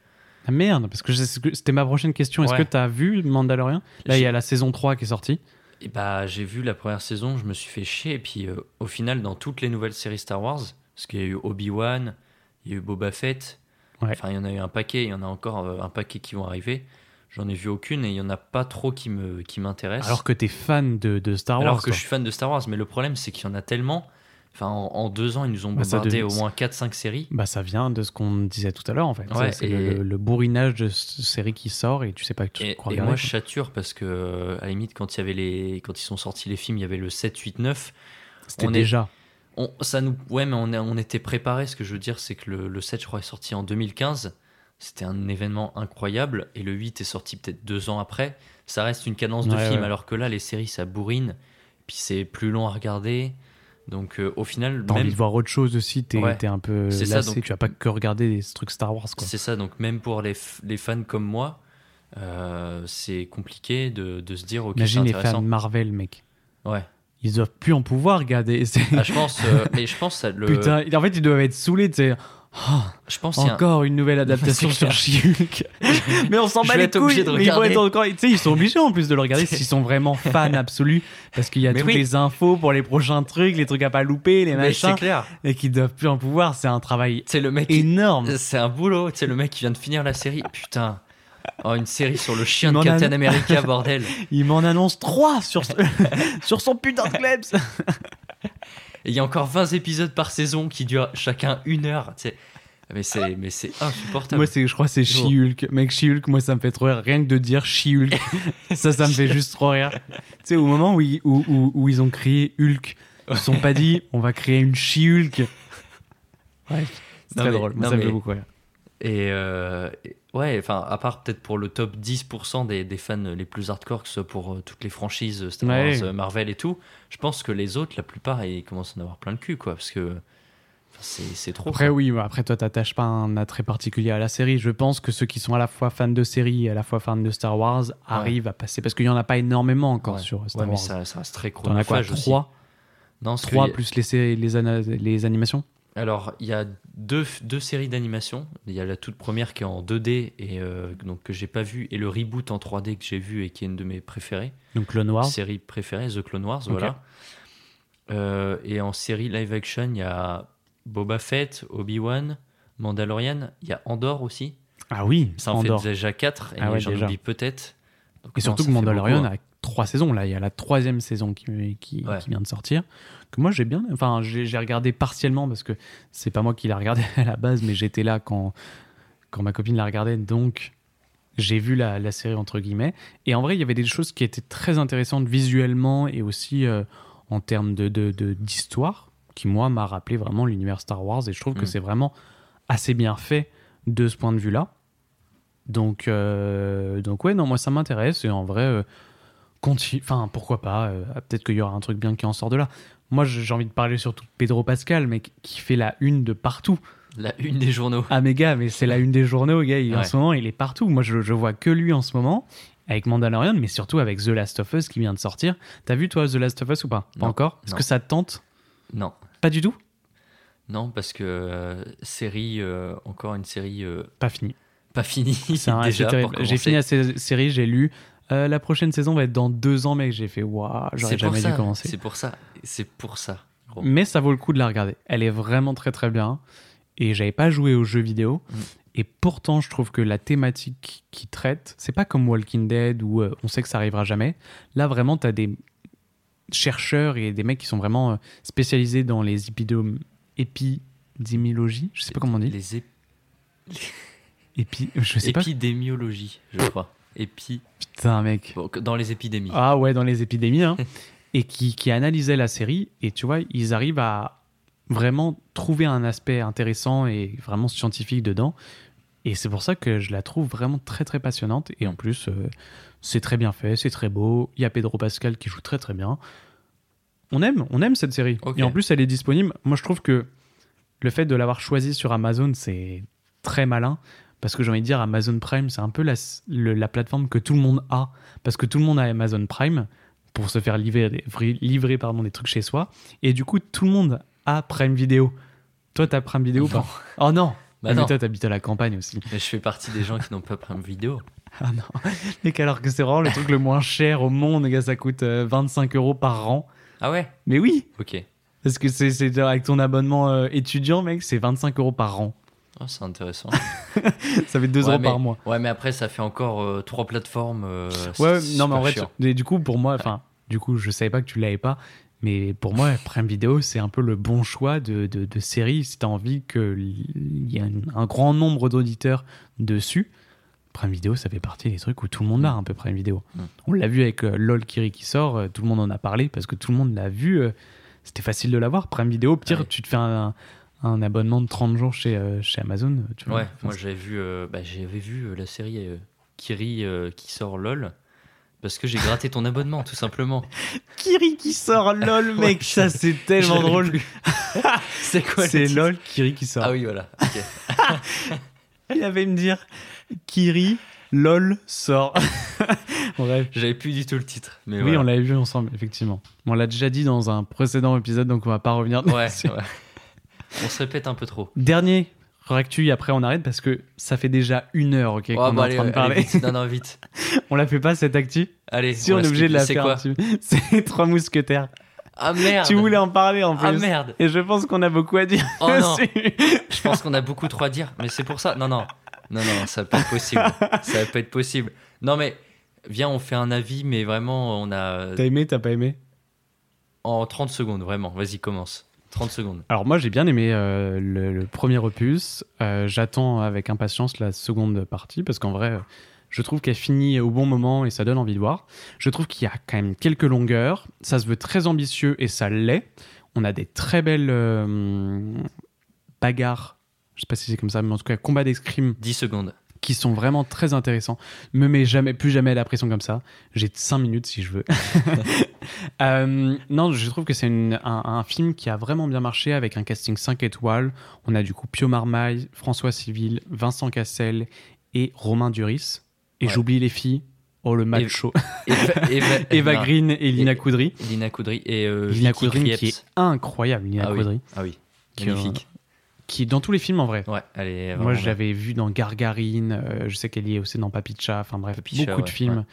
Ah merde, parce que c'était ma prochaine question. Est-ce Ouais. que tu as vu Mandalorian? Là, il y a la saison 3 qui est sortie. Et bah, j'ai vu la première saison, je me suis fait chier. Et puis, euh, au final, dans toutes les nouvelles séries Star Wars, parce qu'il y a eu Obi-Wan, il y a eu Boba Fett, Ouais. enfin, il y en a eu un paquet, il y en a encore euh, un paquet qui vont arriver. J'en ai vu aucune et il y en a pas trop qui me qui m'intéressent. Alors que tu es fan de, de Star Wars. Alors que je suis fan de Star Wars, mais le problème, c'est qu'il y en a tellement. Enfin, en, en deux ans, ils nous ont Bah, bombardé au moins 4-5 séries. Bah, ça vient de ce qu'on disait tout à l'heure, en fait. Ouais, c'est le, le bourrinage de ce série qui sort et tu sais pas tout Et, quoi et regarder, moi, quoi. je sature parce que, euh, à la limite, quand, il y avait les, quand ils sont sortis les films, il y avait le 7, 8, 9. C'était on est- déjà. On, ça nous, ouais, mais on, était préparé. Ce que je veux dire, c'est que le, le 7, je crois, est sorti en 2015. C'était un événement incroyable. Et le 8 est sorti peut-être deux ans après. Ça reste une cadence de Ouais, film, ouais. alors que là, les séries, ça bourrine. Puis c'est plus long à regarder. Donc, euh, au final, T'as même, envie de voir autre chose aussi, t'es Ouais. un peu C'est ça, lassé, donc- tu vas pas que regarder des trucs Star Wars, quoi. c'est ça. Donc, même pour les, les fans comme moi, euh, c'est compliqué de, de se dire, ok, Imagine les fans de Marvel, mec. Ouais. Ils doivent plus en pouvoir regarder. *laughs* Ah, je pense, euh, mais je pense, ça, le, Putain, en fait, ils doivent être saoulés, tu sais. Oh, je pense un- encore une nouvelle adaptation *laughs* C'est sur. She-Hulk. *laughs* mais on s'en bat les couilles. mais ils vont être encore, ils sont obligés en plus de le regarder *laughs* s'ils sont vraiment fans absolus, parce qu'il y a Mais toutes oui. les infos pour les prochains trucs, les trucs à pas louper, les Mais c'est machins, clair. et qu'ils doivent plus en pouvoir. C'est un travail C'est le mec qui- énorme. C'est un boulot, sais, le mec qui vient de finir la série. Putain, oh, une série sur le chien de Captain America, bordel. Il m'en annonce trois sur, ce- sur son putain de Klebs. Et il y a encore 20 épisodes par saison qui durent chacun une heure. tu sais. Mais c'est, mais c'est insupportable. Moi, c'est, je crois que c'est. She-Hulk. Mec, She-Hulk, moi, ça me fait trop rire. Rien que de dire She-Hulk, *laughs* ça, ça me fait juste trop rire. Tu sais, au moment où ils, où, où- où ils ont créé Hulk, ils se sont pas dit, on va créer une She-Hulk. Ouais, c'est très mais- drôle. Moi, ça me fait beaucoup rire. Et euh, et- ouais, enfin, à part peut-être pour le top 10% des, des fans les plus hardcore, que ce soit pour euh, toutes les franchises euh, Star. Wars, euh, Marvel et tout, je pense que les autres, la plupart, ils commencent à en avoir plein le cul, quoi. Parce que c'est, trop. Après, quoi. oui, après, toi, t'attaches pas un attrait particulier à la série. Je pense que ceux qui sont à la fois fans de série et à la fois fans de Star Wars arrivent à passer. Parce qu'il y en a pas énormément encore Ouais. sur Star Ouais, mais Wars. ça, ça reste très T'en as quoi chronophage aussi. 3 Non, parce que 3 y- plus les, les, les animations? Alors, il y a deux, deux séries d'animation. Il y a la toute première qui est en 2D et euh, donc que j'ai pas vue et le reboot en 3D que j'ai vu et qui est une de mes préférées. Donc Clone Wars. Série préférée, The Clone Wars, voilà. Euh, et en série live action, il y a Boba Fett, Obi-Wan, Mandalorian. Il y a Andor aussi. Ah oui, Ça en Andorre. fait déjà 4 et Ah ouais, j'en oublie peut-être. Et surtout que Mandalorian hein. a trois saisons. Là, il y a la troisième saison qui, qui, Ouais. qui vient de sortir. Que moi, j'ai bien. Enfin, j'ai regardé partiellement parce que c'est pas moi qui l'ai regardé *laughs* à la base, mais j'étais là quand, quand ma copine la regardait. Donc, j'ai vu la, la série entre guillemets. Et en vrai, il y avait des choses qui étaient très intéressantes visuellement et aussi euh, en termes de de- de- d'histoire, qui moi m'a rappelé vraiment l'univers Star Wars. Et je trouve que Mm. c'est vraiment assez bien fait de ce point de vue-là. Donc, euh, donc ouais, non, moi ça m'intéresse et en vrai, euh, continue. Enfin, pourquoi pas euh, Peut-être qu'il y aura un truc bien qui en sort de là. Moi, j'ai envie de parler surtout de Pedro Pascal, mais qui- fait la une de partout. La une des journaux. Ah, mais gars, mais c'est la une des journaux, gars. il- En ce moment, il est partout. Moi, je, je vois que lui en ce moment, avec Mandalorian, mais surtout avec The Last of Us qui vient de sortir. T'as vu, toi, The Last of Us ou pas? Pas Non, encore? Est-ce que ça te tente? Non. Pas du tout? Non, parce que euh, série, euh, encore une série euh, Pas fini. pas finie. *laughs* J'ai fini la sé- série, j'ai lu. Euh, la prochaine saison va être dans deux ans, mec. J'ai fait, waouh, j'aurais jamais dû commencer. C'est pour ça. C'est pour ça. gros. Mais ça vaut le coup de la regarder. Elle est vraiment très très bien. Et j'avais pas joué aux jeux vidéo. Mm. Et pourtant, je trouve que la thématique qui traite, c'est pas comme Walking Dead où euh, on sait que ça arrivera jamais. Là, vraiment, tu as des chercheurs et des mecs qui sont vraiment euh, spécialisés dans les épidémiologies. Épidémiologie Je sais pas comment on dit. Les ép- Épi... Je sais pas. épidémiologie, je crois. Épi... Putain, mec. bon, dans les épidémies. Ah ouais, dans les épidémies. hein. *laughs* et qui, qui analysait la série. Et tu vois, ils arrivent à vraiment trouver un aspect intéressant et vraiment scientifique dedans. Et c'est pour ça que je la trouve vraiment très très passionnante. Et en plus, euh, c'est très bien fait, c'est très beau. Il y a Pedro Pascal qui joue très très bien. On aime, on aime cette série. Et en plus, elle est disponible. Moi, je trouve que le fait de l'avoir choisie sur Amazon, c'est très malin. Parce que j'ai envie de dire, Amazon Prime, c'est un peu la, le- la plateforme que tout le monde a. Parce que tout le monde a Amazon Prime pour se faire livrer, livrer pardon, des trucs chez soi. Et du coup, tout le monde a Prime Vidéo. Toi, t'as Prime Vidéo pas Oh non Bah Ah, mais non. toi, t'habites à la campagne aussi. Mais je fais partie des gens qui n'ont pas Prime Vidéo. *laughs* Ah non. Mec, alors que c'est vraiment le truc le moins cher au monde, gars, ça coûte euh, 25 euros par an. Ah ouais? Mais oui, Ok. parce que c'est c'est avec ton abonnement euh, étudiant, mec, c'est 25 euros par an. Ah, c'est intéressant. *laughs* Ça fait 2 Ouais, euros mais- par mois. Ouais, mais après, ça fait encore euh, trois plateformes. euh, Ouais, non, mais en vrai, tu- du coup, pour moi, enfin, du coup, je savais pas que tu l'avais pas, mais pour moi, Prime Video, c'est un peu le bon choix de, de, de série si t'as envie qu'il y ait un, un grand nombre d'auditeurs dessus. Prime Video, ça fait partie des trucs où tout le monde a un peu Prime Video. Mm. On l'a vu avec euh, LOL Kiri qui sort, tout le monde en a parlé parce que tout le monde l'a vu. C'était facile de l'avoir. Prime Video, pire, Ouais. tu te fais un, un abonnement de 30 jours chez, euh, chez Amazon. Tu vois. Ouais, Enfin, moi j'avais vu, euh, bah, j'avais vu euh, la série euh, Kiri qui sort LOL parce que j'ai gratté ton abonnement tout simplement. *laughs* Kiri qui sort LOL, *laughs* mec, Ouais, ça c'est tellement drôle. *laughs* C'est quoi le C'est LOL Kiri qui sort. Ah oui, voilà. ok. Il avait me dire Kiri LOL sort. J'avais plus du tout le titre. Mais oui, voilà. on l'avait vu ensemble, effectivement. On l'a déjà dit dans un précédent épisode, donc on va pas revenir Ouais, dessus. ouais. On se répète un peu trop. Dernier Rectu, après on arrête parce que ça fait déjà une heure ok, Oh, qu'on bah, est en train de allez, parler. vite. Non, non, vite. *laughs* on la fait pas cette actu? Allez, Si on, est obligé de la C'est faire. *laughs* C'est Trois Mousquetaires. Ah merde Tu voulais en parler en plus. Ah merde Et je pense qu'on a beaucoup à dire. Oh non. Je pense qu'on a beaucoup trop à dire, mais c'est pour ça. Non, non, non, non, ça va pas être possible. Ça va pas être possible. Non, mais viens, on fait un avis, mais vraiment, on a T'as aimé, t'as pas aimé? En 30 secondes, vraiment. Vas-y, commence. 30 secondes. Alors moi j'ai bien aimé euh, le, le premier opus. Euh, J'attends avec impatience la seconde partie parce qu'en vrai, je trouve qu'elle finit au bon moment et ça donne envie de voir. Je trouve qu'il y a quand même quelques longueurs. Ça se veut très ambitieux et ça l'est. On a des très belles euh, bagarres. Je sais pas si c'est comme ça, mais en tout cas combats d'escrime 10 secondes. Qui sont vraiment très intéressants. Me mets jamais, plus jamais la pression comme ça. J'ai 5 minutes si je veux. *laughs* Euh, non, je trouve que c'est un, un film qui a vraiment bien marché avec un casting 5 étoiles. On a du coup Pio Marmaille, François Civil, Vincent Cassel et Romain Duris. Et Ouais. j'oublie les filles. Oh, le macho. Eva, Eva, *laughs* Green et Lina Coudry. Lina Coudry et euh, Lina Coudry qui est incroyable, Lina ah, oui. Ah oui, magnifique. Qui est dans tous les films en vrai. Ouais, elle est Moi, je l'avais vu dans Gargarine. euh, je sais qu'elle y est aussi dans Papicha. Enfin bref, Papicha, beaucoup de films. ouais.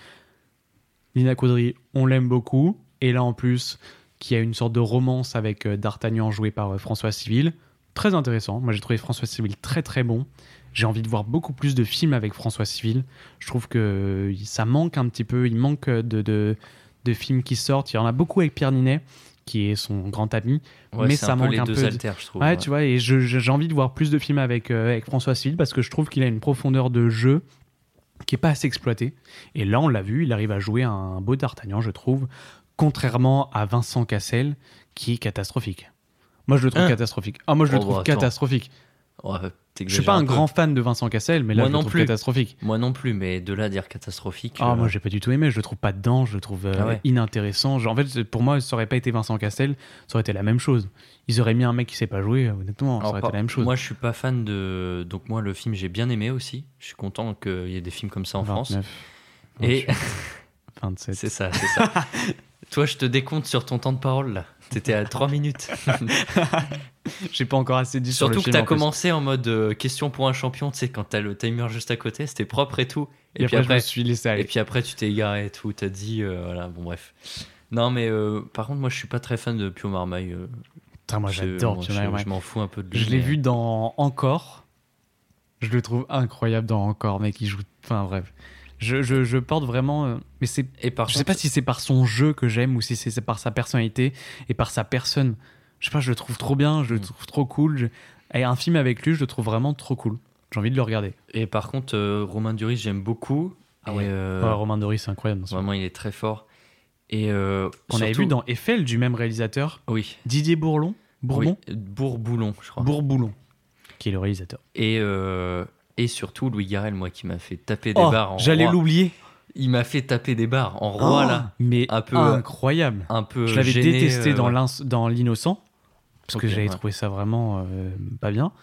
Lina Coudry, on l'aime beaucoup. Et là, en plus, qui a une sorte de romance avec euh, D'Artagnan joué par euh, François Civil. Très intéressant. Moi, j'ai trouvé François Civil très très bon. J'ai envie de voir beaucoup plus de films avec François Civil. Je trouve que ça manque un petit peu. Il manque de, de, de films qui sortent. Il y en a beaucoup avec Pierre Ninet, qui est son grand ami. Ouais, mais ça un peu manque les un deux peu alters, je trouve. Ouais, tu vois, et j'ai envie de voir plus de films avec, euh, avec François Civil parce que je trouve qu'il a une profondeur de jeu qui est pas assez exploitée. Et là, on l'a vu, il arrive à jouer un beau D'Artagnan, je trouve, contrairement à Vincent Cassel, qui est catastrophique. Moi, je le trouve Hein catastrophique. Ah, moi, je le Oh, trouve bah, catastrophique. Ouais, Je suis pas un grand fan de Vincent Cassel, mais là, Moi je le non trouve plus. catastrophique. Moi non plus, mais de là à dire catastrophique. Ah, euh, moi, j'ai pas du tout aimé. Je le trouve pas dedans. Je le trouve euh, Ah ouais. inintéressant. Genre, en fait, pour moi, ça aurait pas été Vincent Cassel, ça aurait été la même chose. Ils auraient mis un mec qui sait pas jouer, honnêtement, ça alors, aurait été la même chose. Moi, je suis pas fan de. Donc, moi, le film, j'ai bien aimé aussi. Je suis content qu'il y ait des films comme ça en France. 29, Et 28, 27. *laughs* c'est ça, c'est ça. *laughs* Toi, je te décompte sur ton temps de parole là. T'étais à 3 minutes. *laughs* J'ai pas encore assez dit sur Surtout le que t'as commencé en mode euh, question pour un champion, tu sais, quand t'as le timer juste à côté, c'était propre et tout. Et, après, je me suis laissé aller. Et puis après, tu t'es égaré et tout, t'as dit, euh, voilà, bon, bref. Non, mais euh, par contre, moi, je suis pas très fan de Pio Marmaille. Putain, moi, j'adore Pio Marmaille. Je m'en fous un peu de lui. Je l'ai vu dans Encore. Je le trouve incroyable dans Encore, mec. Il joue. Enfin, bref. Je, je, je porte vraiment. euh, Mais c'est. Et par Je sais contre, pas si c'est par son jeu que j'aime ou si c'est par sa personnalité et par sa personne. Je sais pas, je le trouve trop bien, je le Mm. trouve trop cool. Je- Et un film avec lui, je le trouve vraiment trop cool. J'ai envie de le regarder. et par contre euh, Romain Duris, j'aime beaucoup. Ah ouais. euh, Ouais, Romain Doris, c'est incroyable. ce. Vraiment, il est très fort. Et Qu'on avait surtout- vu dans Eiffel du même réalisateur, Oui. Didier Bourlon. Bourbon Oui, Bourboulon, je crois. Bourboulon, qui est le réalisateur. Et Et surtout, Louis Garrel, moi, qui m'a fait taper des Oh, barres en J'allais roi. l'oublier. Il m'a fait taper des barres en roi, Oh, là. Mais un peu- incroyable. Un peu. Je l'avais détesté euh, dans ouais. l'innocent parce que j'avais ouais. trouvé ça vraiment euh, pas bien.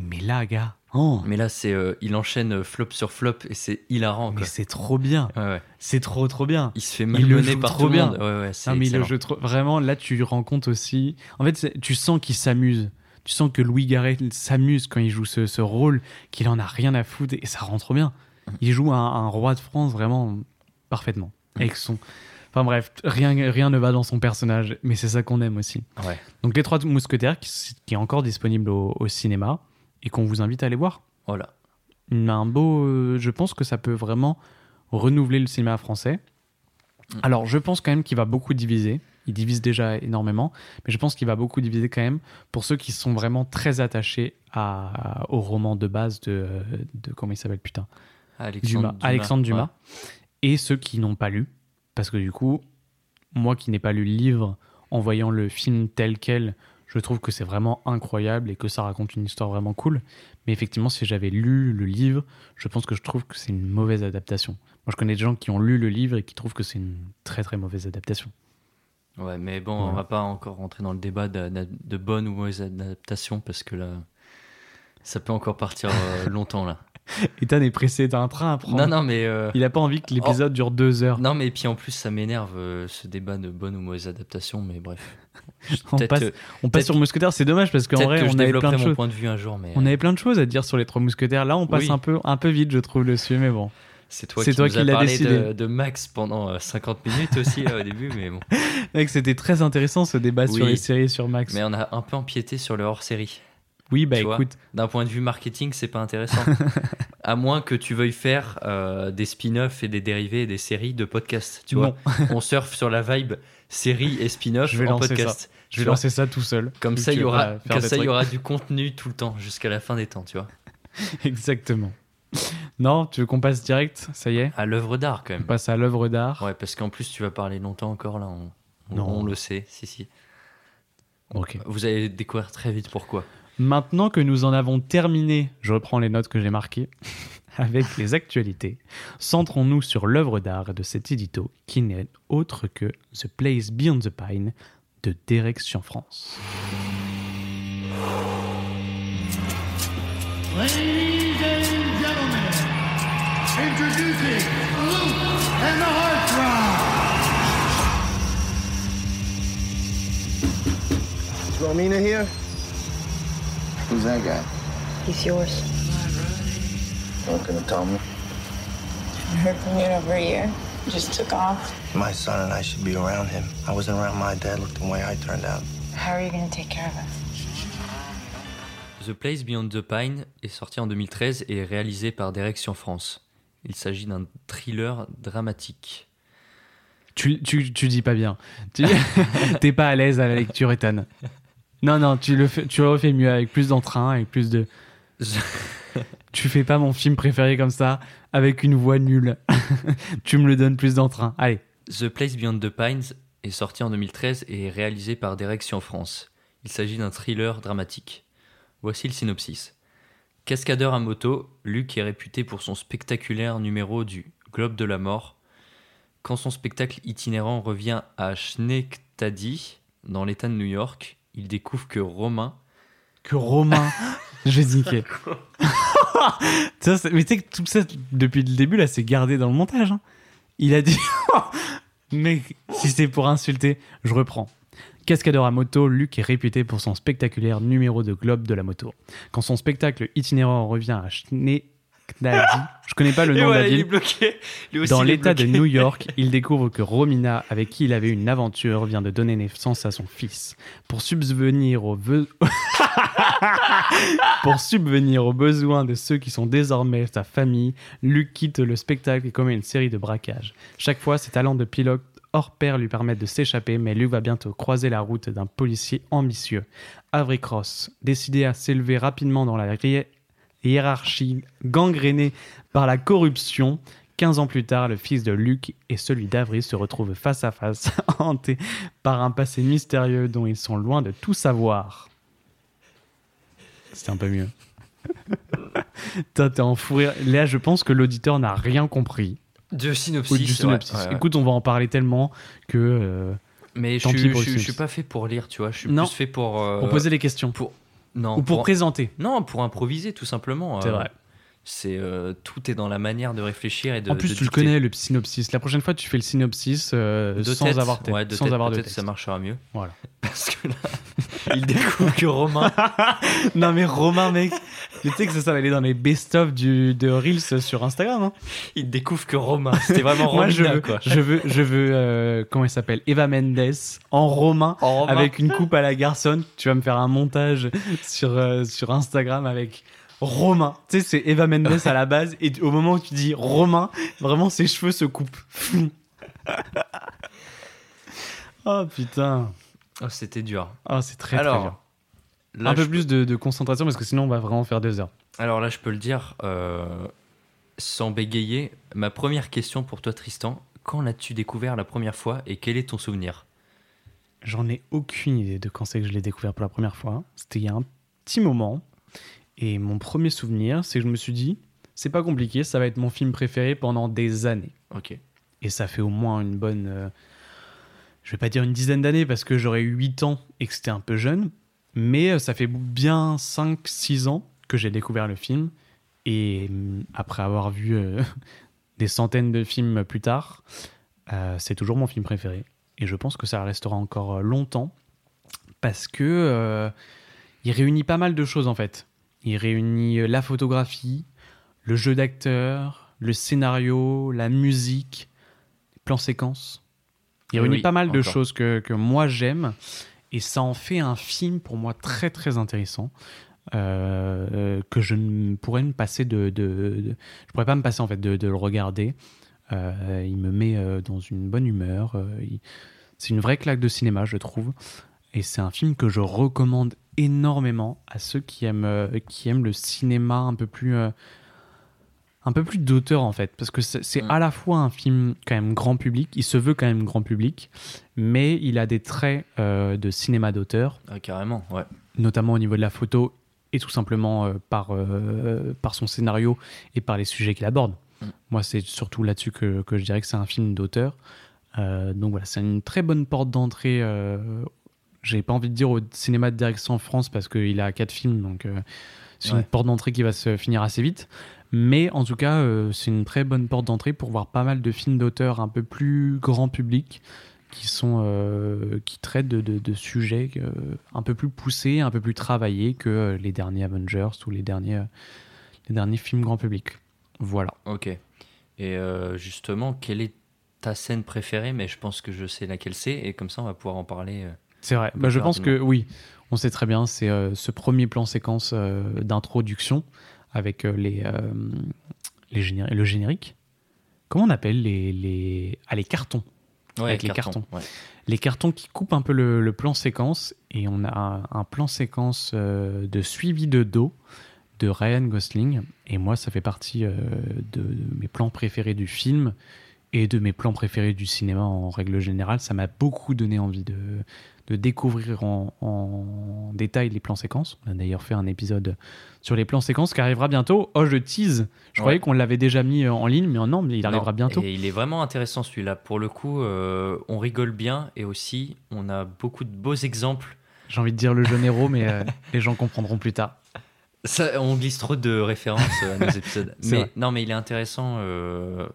Mais là, gars, oh, Mais là, c'est, euh, il enchaîne flop sur flop et c'est hilarant. mais c'est trop bien. Ouais, ouais. C'est trop trop bien. Il se fait malmener par trop tout le bien. monde. Ouais, Non, mais le excellent. jeu trop- vraiment là, tu rends compte aussi. En fait, tu sens qu'il s'amuse. Tu sens que Louis Garrel s'amuse quand il joue ce, ce rôle, qu'il en a rien à foutre et ça rend trop bien. Il joue un, un roi de France vraiment parfaitement. Avec son. Enfin bref, rien, rien ne va dans son personnage, mais c'est ça qu'on aime aussi. Ouais. Donc Les Trois Mousquetaires, qui, qui est encore disponible au, au cinéma et qu'on vous invite à aller voir. Voilà. Un beau, euh, je pense que ça peut vraiment renouveler le cinéma français. Mm. Alors je pense quand même qu'il va beaucoup diviser. Il divise déjà énormément, mais je pense qu'il va beaucoup diviser quand même pour ceux qui sont vraiment très attachés à, au roman de base de, de comment il s'appelle putain Alexandre Dumas, Alexandre Dumas, et ceux qui n'ont pas lu, parce que du coup, moi qui n'ai pas lu le livre, en voyant le film tel quel, je trouve que c'est vraiment incroyable et que ça raconte une histoire vraiment cool. Mais effectivement, si j'avais lu le livre, je pense que je trouve que c'est une mauvaise adaptation. Moi, je connais des gens qui ont lu le livre et qui trouvent que c'est une très très mauvaise adaptation. Ouais. Mais bon, on va pas encore rentrer dans le débat de, bonne ou mauvaise adaptation parce que là, ça peut encore partir euh, *laughs* longtemps là. Ethan est pressé, t'as un train à prendre. Non, non, mais. euh, Il a pas envie que l'épisode dure deux heures. Non, mais puis en plus, ça m'énerve euh, ce débat de bonne ou mauvaise adaptation, mais bref. *laughs* On passe, que- on passe sur Mousquetaire, c'est dommage parce qu'en vrai, que on avait plein de choses. point de vue un jour, mais On avait plein de choses à dire sur les trois mousquetaires. Là, on passe Oui. un peu, un peu vite, je trouve, dessus, mais bon. C'est toi qui toi nous qui l'as parlé décidé. de, de Max pendant euh, 50 minutes aussi là, au début, mais bon. *laughs* Mec, c'était très intéressant ce débat sur les séries et sur Max. Mais on a un peu empiété sur le hors-série. oui, bah tu écoute, D'un point de vue marketing, c'est pas intéressant. *laughs* à moins que tu veuilles faire euh, des spin-offs et des dérivés et des séries de podcasts. Tu vois, on surfe sur la vibe série et spin-off en podcast. je vais lancer ça tout seul. Comme ça, il y aura, comme ça, il y aura du contenu tout le temps jusqu'à la fin des temps, tu vois. *laughs* Exactement. Non, tu veux qu'on passe direct? Ça y est? À l'œuvre d'art quand On même. passe à l'œuvre d'art. Ouais, parce qu'en plus, tu vas parler longtemps encore là. On, on- Non. on le sait, si, si. Ok. Vous allez découvrir très vite pourquoi. Maintenant que nous en avons terminé, je reprends les notes que j'ai marquées *laughs* avec les actualités. Centrons-nous sur l'œuvre d'art de cet édito qui n'est autre que The Place Beyond the Pine de Direction France. Introducing Luke and the Heartthrob. Romina here? Who's that guy? He's yours. Not gonna tell me. I heard from you in over a year. You just took off? My son and I should be around him. I wasn't around my dad. Look the way I turned out. How are you going to take care of us? The Place Beyond the Pine est sorti en 2013 et est réalisé par Direction France. Il s'agit d'un thriller dramatique. Tu, tu, tu dis pas bien. Tu *laughs* t'es pas à l'aise à la lecture, Ethan. Non, non, tu le, fais, tu le refais mieux avec plus d'entrain, avec plus de. *laughs* Tu fais pas mon film préféré comme ça, avec une voix nulle. *laughs* tu me le donnes plus d'entrain. Allez. The Place Beyond the Pines est sorti en 2013 et est réalisé par Direction France. Il s'agit d'un thriller dramatique. Voici le synopsis. Cascadeur à moto, Luc est réputé pour son spectaculaire numéro du Globe de la Mort. Quand son spectacle itinérant revient à Schenectady, dans l'État de New York, il découvre que Romain, Que Romain. Je vais niquer. Mais tu sais que tout ça, depuis le début, là, c'est gardé dans le montage. hein. Il a dit. *laughs* Mec, si c'est pour insulter, je reprends. Cascadeur à moto, Luc est réputé pour son spectaculaire numéro de globe de la moto. Quand son spectacle itinérant revient à Schnee je connais pas le *laughs* nom de la ville. bloqué. Dans l'état de. New York, *laughs* il découvre que Romina, avec qui il avait une aventure, vient de donner naissance à son fils. Pour subvenir aux, *laughs* Pour subvenir aux besoins de ceux qui sont désormais sa famille, Luc quitte le spectacle et commet une série de braquages. Chaque fois, ses talents de pilote hors pair lui permettent de s'échapper, mais Luc va bientôt croiser la route d'un policier ambitieux. Avery Cross, décidé à s'élever rapidement dans la hi- hiérarchie gangrénée par la corruption, 15 ans plus tard, le fils de Luc et celui d'Avril se retrouvent face à face, *laughs* hantés par un passé mystérieux dont ils sont loin de tout savoir. C'était un peu mieux. *laughs* T'es en fou rire. Là, je pense que l'auditeur n'a rien compris. De Ou synopsis. du ouais, synopsis. ouais, ouais. Écoute, on va en parler tellement que. euh, mais je tant suis, pis pour je, le suis- je suis synopsis. pas fait pour lire, tu vois. Je suis Non. plus fait pour. euh, pour poser les questions. pour- Non. Ou pour présenter. Non, pour improviser, tout simplement. C'est Euh, vrai. C'est euh, tout est dans la manière de réfléchir et de. en plus, de tu le connais, le synopsis. La prochaine fois, tu fais le synopsis euh, sans tête, avoir, tête- ouais, de sans tête, avoir de texte. ça marchera mieux. Voilà. *laughs* Parce que là, il découvre que Romain. *laughs* non, mais Romain, mec, tu sais que ça, ça va aller dans les best-of du- de Reels sur Instagram. hein. Il découvre que Romain. C'était vraiment *laughs* Moi, Romina, je veux, quoi. je veux, je veux euh, comment il s'appelle? Eva Mendes en romain, En Romain. avec une coupe à la garçonne. Tu vas me faire un montage sur, sur Instagram avec Romain. Tu sais, c'est Eva Mendes à la *laughs* base, et au moment où tu dis Romain, vraiment ses cheveux se coupent. *laughs* oh putain. Oh, C'était dur. Oh, c'est très Alors, très dur. Là, un peu plus de, de concentration parce que sinon on va vraiment faire deux heures. Alors là, je peux le dire euh, sans bégayer. Ma première question pour toi, Tristan. Quand l'as-tu découvert la première fois et quel est ton souvenir? J'en ai aucune idée de quand c'est que je l'ai découvert pour la première fois. C'était il y a un petit moment. Et mon premier souvenir, c'est que je me suis dit, c'est pas compliqué, ça va être mon film préféré pendant des années. Ok. Et ça fait au moins une bonne. euh, je vais pas dire une dizaine d'années parce que j'aurais eu 8 ans et que c'était un peu jeune. Mais euh, ça fait bien 5-6 ans que j'ai découvert le film. Et hum, après avoir vu euh, *laughs* des centaines de films plus tard, euh, c'est toujours mon film préféré. Et je pense que ça restera encore longtemps parce que il réunit pas mal de choses en fait. Il réunit euh, la photographie, le jeu d'acteur, le scénario, la musique, les plans séquences. Il Oui, réunit oui, pas mal de choses que, que moi j'aime et ça en fait un film pour moi très très intéressant. euh, que je ne pourrais me passer de, de- de- je pourrais pas me passer en fait de, de le regarder Euh, il me met euh, dans une bonne humeur euh, il- c'est une vraie claque de cinéma je trouve et c'est un film que je recommande énormément à ceux qui aiment euh, qui aiment le cinéma un peu plus euh, un peu plus d'auteur en fait parce que c'est Mm. à la fois un film quand même grand public il se veut quand même grand public mais il a des traits euh, de cinéma d'auteur Ah, carrément, ouais. notamment au niveau de la photo et tout simplement euh, par, euh, par son scénario et par les sujets qu'il aborde. Mm. Moi, c'est surtout là-dessus que, que je dirais que c'est un film d'auteur. Donc voilà, c'est une très bonne porte d'entrée. J'ai pas envie de dire au cinéma de direction en France parce qu'il a quatre films, donc euh, c'est Ouais. une porte d'entrée qui va se finir assez vite. Mais en tout cas, euh, c'est une très bonne porte d'entrée pour voir pas mal de films d'auteur un peu plus grand public qui sont euh, qui traitent de, de- de sujets un peu plus poussés, un peu plus travaillés que les derniers Avengers ou les derniers les derniers films grand public. Voilà. Ok. Et justement, quelle est ta scène préférée? Mais je pense que je sais laquelle c'est, et comme ça, on va pouvoir en parler. C'est vrai. Bah, je pense que oui, on sait très bien. C'est euh, ce premier plan séquence euh, d'introduction avec euh, les, les généri- le générique. Comment on appelle les les ah, les cartons Ouais, avec les carton, cartons. ouais. Les cartons qui coupent un peu le, le plan séquence et on a un, plan séquence de suivi de dos de Ryan Gosling et moi ça fait partie de, de mes plans préférés du film et de mes plans préférés du cinéma en règle générale. Ça m'a beaucoup donné envie de, de découvrir en, en détail les plans séquences. On a d'ailleurs fait un épisode sur les plans séquences qui arrivera bientôt. Oh, je tease. Je Ouais. croyais qu'on l'avait déjà mis euh, en ligne, mais non, mais il arrivera Non, bientôt. Et il est vraiment intéressant celui-là. Pour le coup, euh, on rigole bien et aussi on a beaucoup de beaux exemples. J'ai envie de dire le jeune héros, mais euh, *laughs* les gens comprendront plus tard. Ça, on glisse trop de références à nos *laughs* épisodes. Mais vrai. non, mais il est intéressant euh,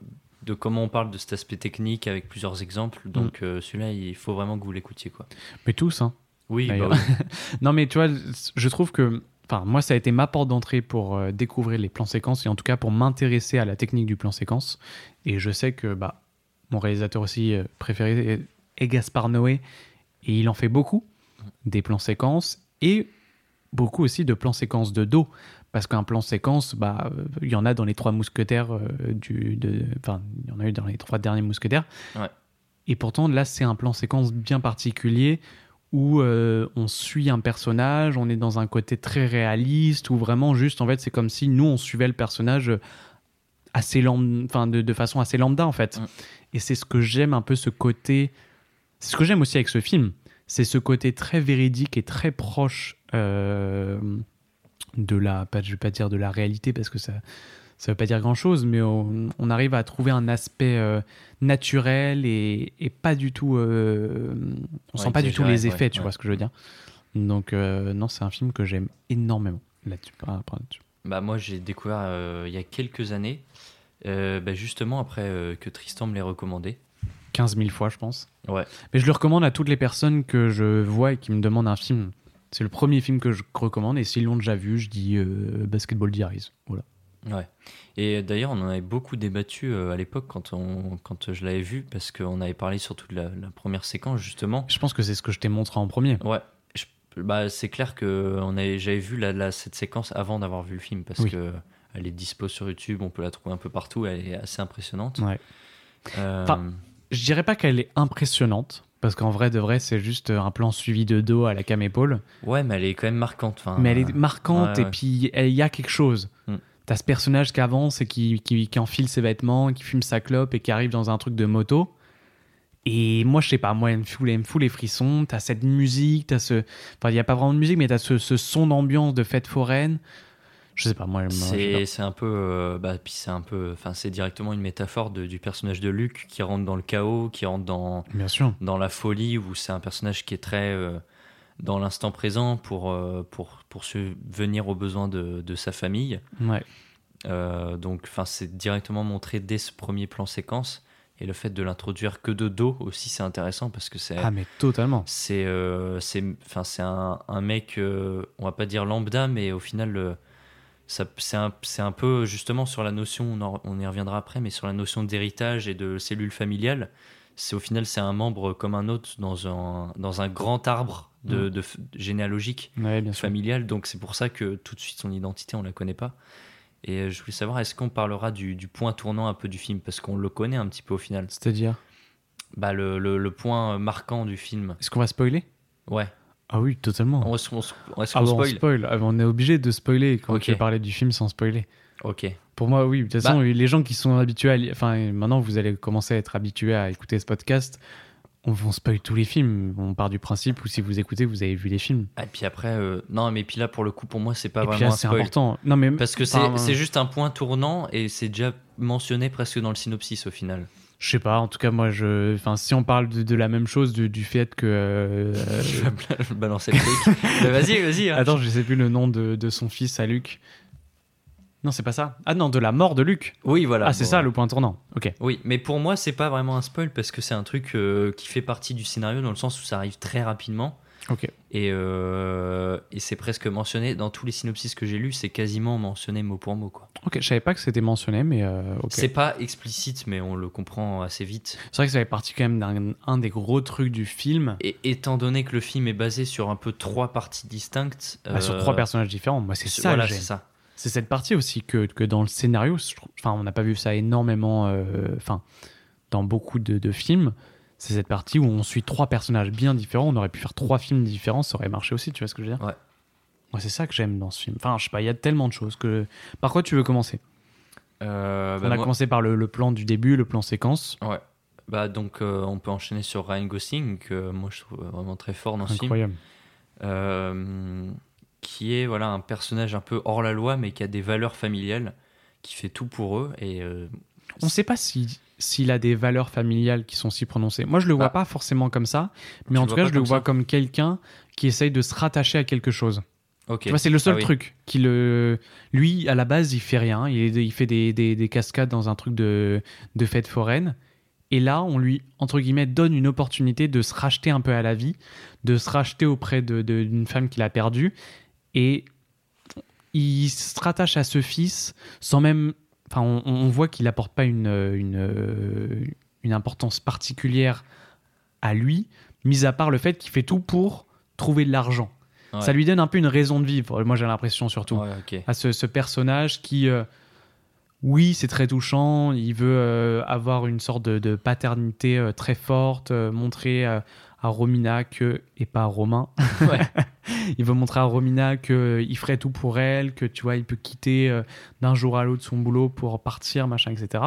de comment on parle de cet aspect technique avec plusieurs exemples. Donc Mm. euh, celui-là, il faut vraiment que vous l'écoutiez quoi. Mais tous, hein. Oui, bah oui. *laughs* non, mais tu vois, je trouve que. Enfin, moi, ça a été ma porte d'entrée pour euh, découvrir les plans séquences et en tout cas pour m'intéresser à la technique du plan séquence. Et je sais que bah, mon réalisateur aussi euh, préféré est, est Gaspard Noé et il en fait beaucoup des plans séquences et beaucoup aussi de plans séquences de dos. Parce qu'un plan séquence, bah, euh, il y en a dans les trois mousquetaires euh, du. de- Enfin, il y en a eu dans les trois derniers mousquetaires. Ouais. Et pourtant, là, c'est un plan séquence bien particulier où euh, on suit un personnage, on est dans un côté très réaliste, où vraiment juste, en fait, c'est comme si nous, on suivait le personnage assez enfin, de, de façon assez lambda, en fait. Et c'est ce que j'aime un peu, ce côté... C'est ce que j'aime aussi avec ce film. C'est ce côté très véridique et très proche euh, de la, pas, je vais pas dire de la réalité parce que ça, ça veut pas dire grand chose, mais on, on arrive à trouver un aspect euh, naturel et, et pas du tout, euh, on Ouais, sent pas du tout les ouais, effets, tu ouais. vois ce que je veux dire. Donc euh, non, c'est un film que j'aime énormément là-dessus. Bah moi j'ai découvert il y a quelques années, bah, justement après que Tristan me l'ait recommandé. 15 000 fois, je pense. Ouais. Mais je le recommande à toutes les personnes que je vois et qui me demandent un film. C'est le premier film que je recommande et s'ils l'ont déjà vu, je dis euh, Basketball Diaries. Voilà. Ouais. Et d'ailleurs, on en avait beaucoup débattu euh, à l'époque quand, on, quand je l'avais vu, parce qu'on avait parlé surtout de la, la première séquence, justement. Je pense que c'est ce que je t'ai montré en premier. Ouais. Je- bah, c'est clair que on avait- j'avais vu la, la- cette séquence avant d'avoir vu le film, parce Oui. que elle est dispo sur YouTube, on peut la trouver un peu partout, elle est assez impressionnante. Ouais. Euh, Enfin, Je dirais pas qu'elle est impressionnante, parce qu'en vrai de vrai, c'est juste un plan suivi de dos à la cam épaule. ouais, mais elle est quand même marquante. Enfin, mais elle est marquante ouais, et puis il y a quelque chose. Mm. T'as ce personnage qui avance et qui, qui, qui enfile ses vêtements, qui fume sa clope et qui arrive dans un truc de moto. Et moi, je sais pas, moi, elle me fout, elle me fout les frissons. T'as cette musique, t'as ce. Enfin, il n'y a pas vraiment de musique, mais t'as ce, ce son d'ambiance de fête foraine. Je sais pas, moi, C'est un peu, euh, bah, puis c'est un peu, enfin, c'est directement une métaphore de- du personnage de Luc qui rentre dans le chaos, qui rentre dans, Bien sûr. dans la folie, où c'est un personnage qui est très euh, dans l'instant présent pour, euh, pour, pour subvenir aux besoins de, de sa famille. Ouais. Euh, donc, enfin, c'est directement montré dès ce premier plan séquence. Et le fait de l'introduire que de dos aussi, c'est intéressant parce que c'est Ah, mais totalement. c'est c'est enfin c'est un, un mec on va pas dire lambda mais au final c'est un, c'est un peu justement sur la notion on, en- on y reviendra après mais sur la notion d'héritage et de cellule familiale c'est au final c'est un membre comme un autre dans un dans un grand arbre de, Mm. de généalogique Ouais, familial. Donc c'est pour ça que tout de suite son identité on la connaît pas. Et euh, je voulais savoir est-ce qu'on parlera du, du point tournant un peu du film? Parce qu'on le connaît un petit peu au final. C'est-à-dire? Bah le, le, le point marquant du film. Est-ce qu'on va spoiler? Ouais Ah oui, totalement. on, on, on- est-ce Ah qu'on bon, on spoil spoil. Ah, on est obligé de spoiler quand Ok. tu parler du film sans spoiler. Ok. Pour moi, oui. De toute façon, Bah. les gens qui sont habitués à... li- Enfin, maintenant, vous allez commencer à être habitués à écouter ce podcast. On, on spoil tous les films. On part du principe où si vous écoutez, vous avez vu les films. Et puis après, euh, non, mais puis là, pour le coup, pour moi, c'est pas Et puis vraiment un c'est important. Non, mais... Parce que c'est c'est juste un point tournant et c'est déjà mentionné presque dans le synopsis au final. Je sais pas, en tout cas, moi, je... Enfin, si on parle de, de la même chose, du, du fait que... euh, *laughs* Je vais balancer le truc. Mais vas-y, vas-y. hein. Attends, je sais plus le nom de, de son fils à Luc. Non, c'est pas ça. Ah non, de la mort de Luc. Oui, voilà. ah, c'est bon, ça le point tournant. Ok. Oui, mais pour moi, c'est pas vraiment un spoil parce que c'est un truc euh, qui fait partie du scénario dans le sens où ça arrive très rapidement. Et, euh, et c'est presque mentionné dans tous les synopsis que j'ai lus, c'est quasiment mentionné mot pour mot. Quoi. Ok, je savais pas que c'était mentionné, mais euh. C'est pas explicite, mais on le comprend assez vite. C'est vrai que ça fait partie quand même d'un un des gros trucs du film. Et étant donné que le film est basé sur un peu trois parties distinctes, Bah, sur euh, trois personnages différents. Moi, c'est ça voilà, c'est ça. C'est cette partie aussi que, que dans le scénario, enfin, on n'a pas vu ça énormément, euh, enfin, dans beaucoup de, de films. C'est cette partie où on suit trois personnages bien différents. On aurait pu faire trois films différents, ça aurait marché aussi. Tu vois ce que je veux dire Ouais. Moi, c'est ça que j'aime dans ce film. Enfin, je sais pas, il y a tellement de choses que. Par quoi tu veux commencer Euh, bah, On a moi- commencé par le, le plan du début, le plan séquence. Ouais. Bah donc euh, on peut enchaîner sur Ryan Gosling que moi je trouve vraiment très fort dans ce film. Incroyable. Euh, qui est voilà un personnage un peu hors la loi mais qui a des valeurs familiales, qui fait tout pour eux et euh, On ne sait pas si s'il a des valeurs familiales qui sont si prononcées. Moi, je le vois Bah, pas forcément comme ça, mais tu en tout cas, je le vois ça comme quelqu'un qui essaye de se rattacher à quelque chose. ok. Tu vois, c'est le seul Ah oui. truc. Qui le... Lui, à la base, il fait rien. Il, fait des, des- des cascades dans un truc de, de fête foraine. Et là, on lui, entre guillemets, donne une opportunité de se racheter un peu à la vie, de se racheter auprès de- de- d'une femme qu'il a perdue. Et il se rattache à ce fils sans même. Enfin, on, on voit qu'il n'apporte pas une, une, une importance particulière à lui, mis à part le fait qu'il fait tout pour trouver de l'argent. Ouais. Ça lui donne un peu une raison de vivre, moi j'ai l'impression surtout, Ouais, à ce, ce personnage qui, euh, oui, c'est très touchant, il veut euh, avoir une sorte de, de paternité euh, très forte, euh, montrer euh, à Romina que, et pas à Romain, Ouais. *laughs* il veut montrer à Romina qu'il ferait tout pour elle, que tu vois, il peut quitter euh, d'un jour à l'autre son boulot pour partir, machin, etc.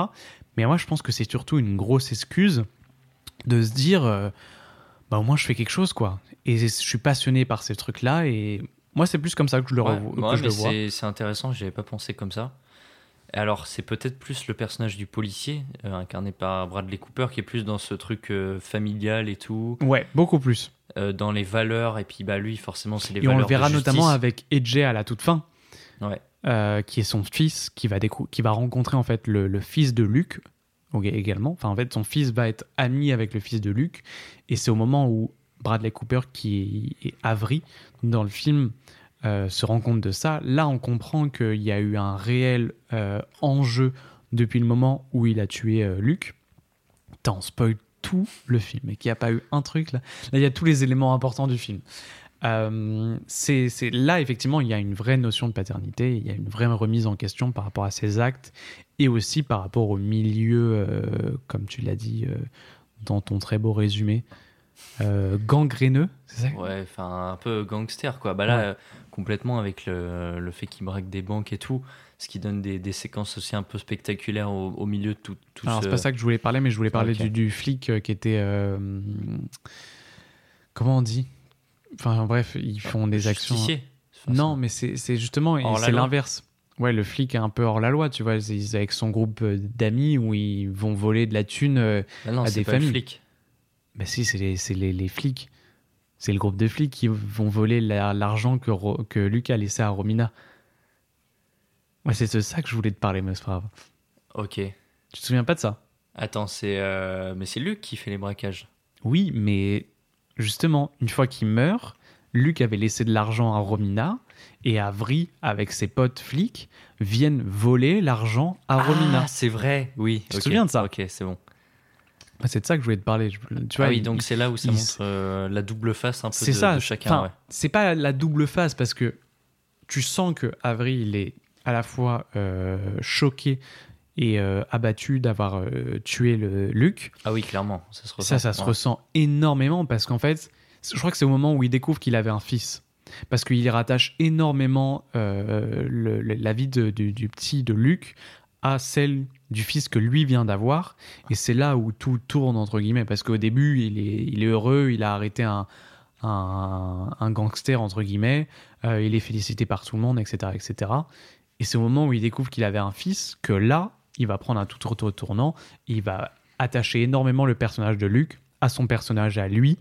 Mais moi je pense que c'est surtout une grosse excuse de se dire, euh, bah au moins je fais quelque chose quoi. Et je suis passionné par ces trucs-là et Moi, c'est plus comme ça que je le, Ouais, revo- que ouais, je mais le vois. c'est c'est intéressant, j'y avais pas pensé comme ça. Alors, c'est peut-être plus le personnage du policier, euh, incarné par Bradley Cooper, qui est plus dans ce truc euh, familial et tout, Ouais, beaucoup plus. Euh, dans les valeurs, et puis bah lui, forcément, c'est les Et on valeurs. le verra de notamment avec Edge à la toute fin, Ouais. euh, qui est son fils, qui va, qui va rencontrer en fait le, le fils de Luke ok, également. Enfin, en fait, son fils va être ami avec le fils de Luke. Et c'est au moment où Bradley Cooper, qui est Avery dans le film, euh, se rend compte de ça. Là, on comprend qu'il y a eu un réel euh, enjeu depuis le moment où il a tué euh, Luke. Putain, on spoil tout le film et qu'il n'y a pas eu un truc là. Là, il y a tous les éléments importants du film. Euh, c'est c'est- là effectivement il y a une vraie notion de paternité, il y a une vraie remise en question par rapport à ses actes et aussi par rapport au milieu, euh, comme tu l'as dit euh, dans ton très beau résumé, euh, gangréneux, c'est ça? Ouais, enfin un peu gangster quoi. Bah là, Ouais. complètement avec le, le fait qu'il braque des banques et tout, ce qui donne des, des séquences aussi un peu spectaculaires au, au milieu de tout, tout Alors ce- c'est pas ça que je voulais parler, mais je voulais parler du, du flic euh, qui était, euh, comment on dit? Enfin bref, ils font des actions. Justicier. Non, mais c'est c'est justement, c'est l'inverse. Ouais, le flic est un peu hors la loi, tu vois. Ils, avec son groupe euh, d'amis où ils vont voler de la thune Ah non, à c'est des pas le familles. flic. Bah si, c'est les, c'est les, les flics. C'est le groupe de flics qui vont voler la- l'argent que, que Luc a laissé à Romina. Ouais, c'est de ça que je voulais te parler, mais c'est pas grave. Ok. Tu te souviens pas de ça? Attends, c'est euh, mais c'est Luc qui fait les braquages. Oui, mais justement, une fois qu'il meurt, Luc avait laissé de l'argent à Romina et Avry, avec ses potes flics, viennent voler l'argent à Romina. Ah, c'est vrai. Oui. Tu te souviens de ça? Ok, c'est bon. Bah, C'est de ça que je voulais te parler. Tu vois, ah oui, donc c'est là où ça il- montre euh, la double face un peu de, ça. de chacun. Enfin, ouais. C'est pas la double face parce que tu sens que il est à la fois euh, choqué et euh, abattu d'avoir euh, tué le Luc. Ah oui, clairement, ça se ressent. Ça, ça se Ouais. ressent énormément parce qu'en fait, je crois que c'est au moment où il découvre qu'il avait un fils. Parce qu'il rattache énormément euh, le- le- la vie de- du, du petit de Luc à celle du fils que lui vient d'avoir. Et c'est là où tout tourne, entre guillemets. Parce qu'au début, il est, il est heureux, il a arrêté un, un, un gangster, entre guillemets. Il est félicité par tout le monde, etc. etc. Et c'est au moment où il découvre qu'il avait un fils que là, il va prendre un tout autre tournant. Il va attacher énormément le personnage de Luc à son personnage à lui,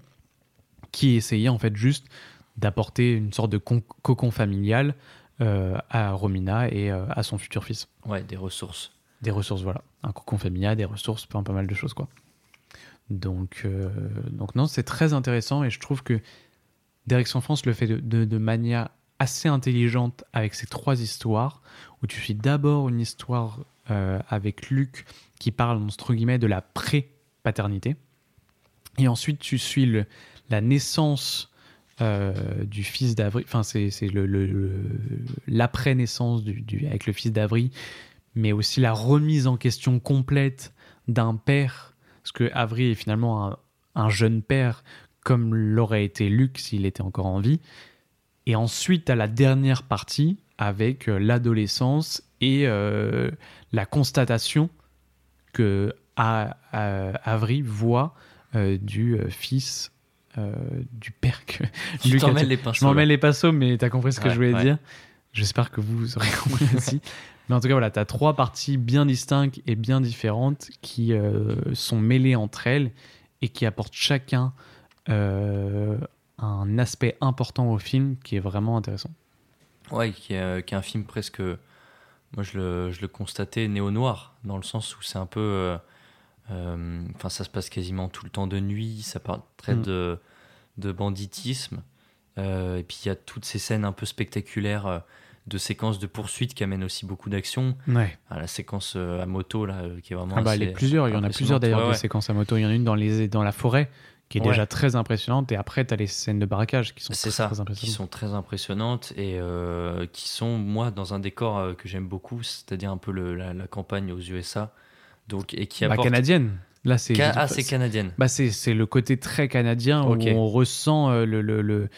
qui essayait en fait juste d'apporter une sorte de con- cocon familial euh, à Romina et euh, à son futur fils. Ouais, des ressources. Des ressources, voilà. Un cocon familial, des ressources, pas, pas mal de choses, quoi. Donc, euh, donc non, c'est très intéressant et je trouve que Direction France le fait de, de- de manière assez intelligente avec ces trois histoires, où tu suis d'abord une histoire euh, avec Luc qui parle, entre guillemets, de la pré-paternité, et ensuite tu suis la naissance euh, du fils d'Avry, enfin c'est c'est le- l'après-naissance du, du- avec le fils d'Avry, mais aussi la remise en question complète d'un père, parce que Avry est finalement un, un jeune père, comme l'aurait été Luc s'il était encore en vie. Et ensuite, à la dernière partie, avec euh, l'adolescence et euh, la constatation que Avry voit euh, du fils euh, du père que *laughs* mêles tué. les pinceaux, Je m'en les pinceaux, mais t'as compris ce que Ouais, je voulais ouais. dire. J'espère que vous aurez *laughs* compris aussi. Mais en tout cas, voilà, tu as trois parties bien distinctes et bien différentes qui sont mêlées entre elles et qui apportent chacun un aspect important au film qui est vraiment intéressant. Ouais, qui est, euh, qui est un film presque. Moi, je le, je le constatais néo-noir, dans le sens où c'est un peu. euh, euh, Enfin, ça se passe quasiment tout le temps de nuit, ça parle très Mm. de, de banditisme. euh, et puis, il y a toutes ces scènes un peu spectaculaires de séquences de poursuite qui amènent aussi beaucoup d'action. Ouais. Ah, la séquence à moto, là, qui est vraiment. Ah bah, les plusieurs, il y en a plusieurs d'ailleurs Ouais, ouais. séquences à moto. Il y en a une dans, les, dans la forêt qui est Ouais. déjà très impressionnante et après tu as les scènes de barracage qui sont très, ça, très qui impressionnantes. sont très impressionnantes et euh, qui sont, moi, dans un décor euh, que j'aime beaucoup, c'est-à-dire un peu le- la, la campagne aux USA. Donc, et qui Bah, canadienne. Là, c'est Ca- ah, c'est canadienne. Bah, c'est le côté très canadien où on ressent euh, le, le- le-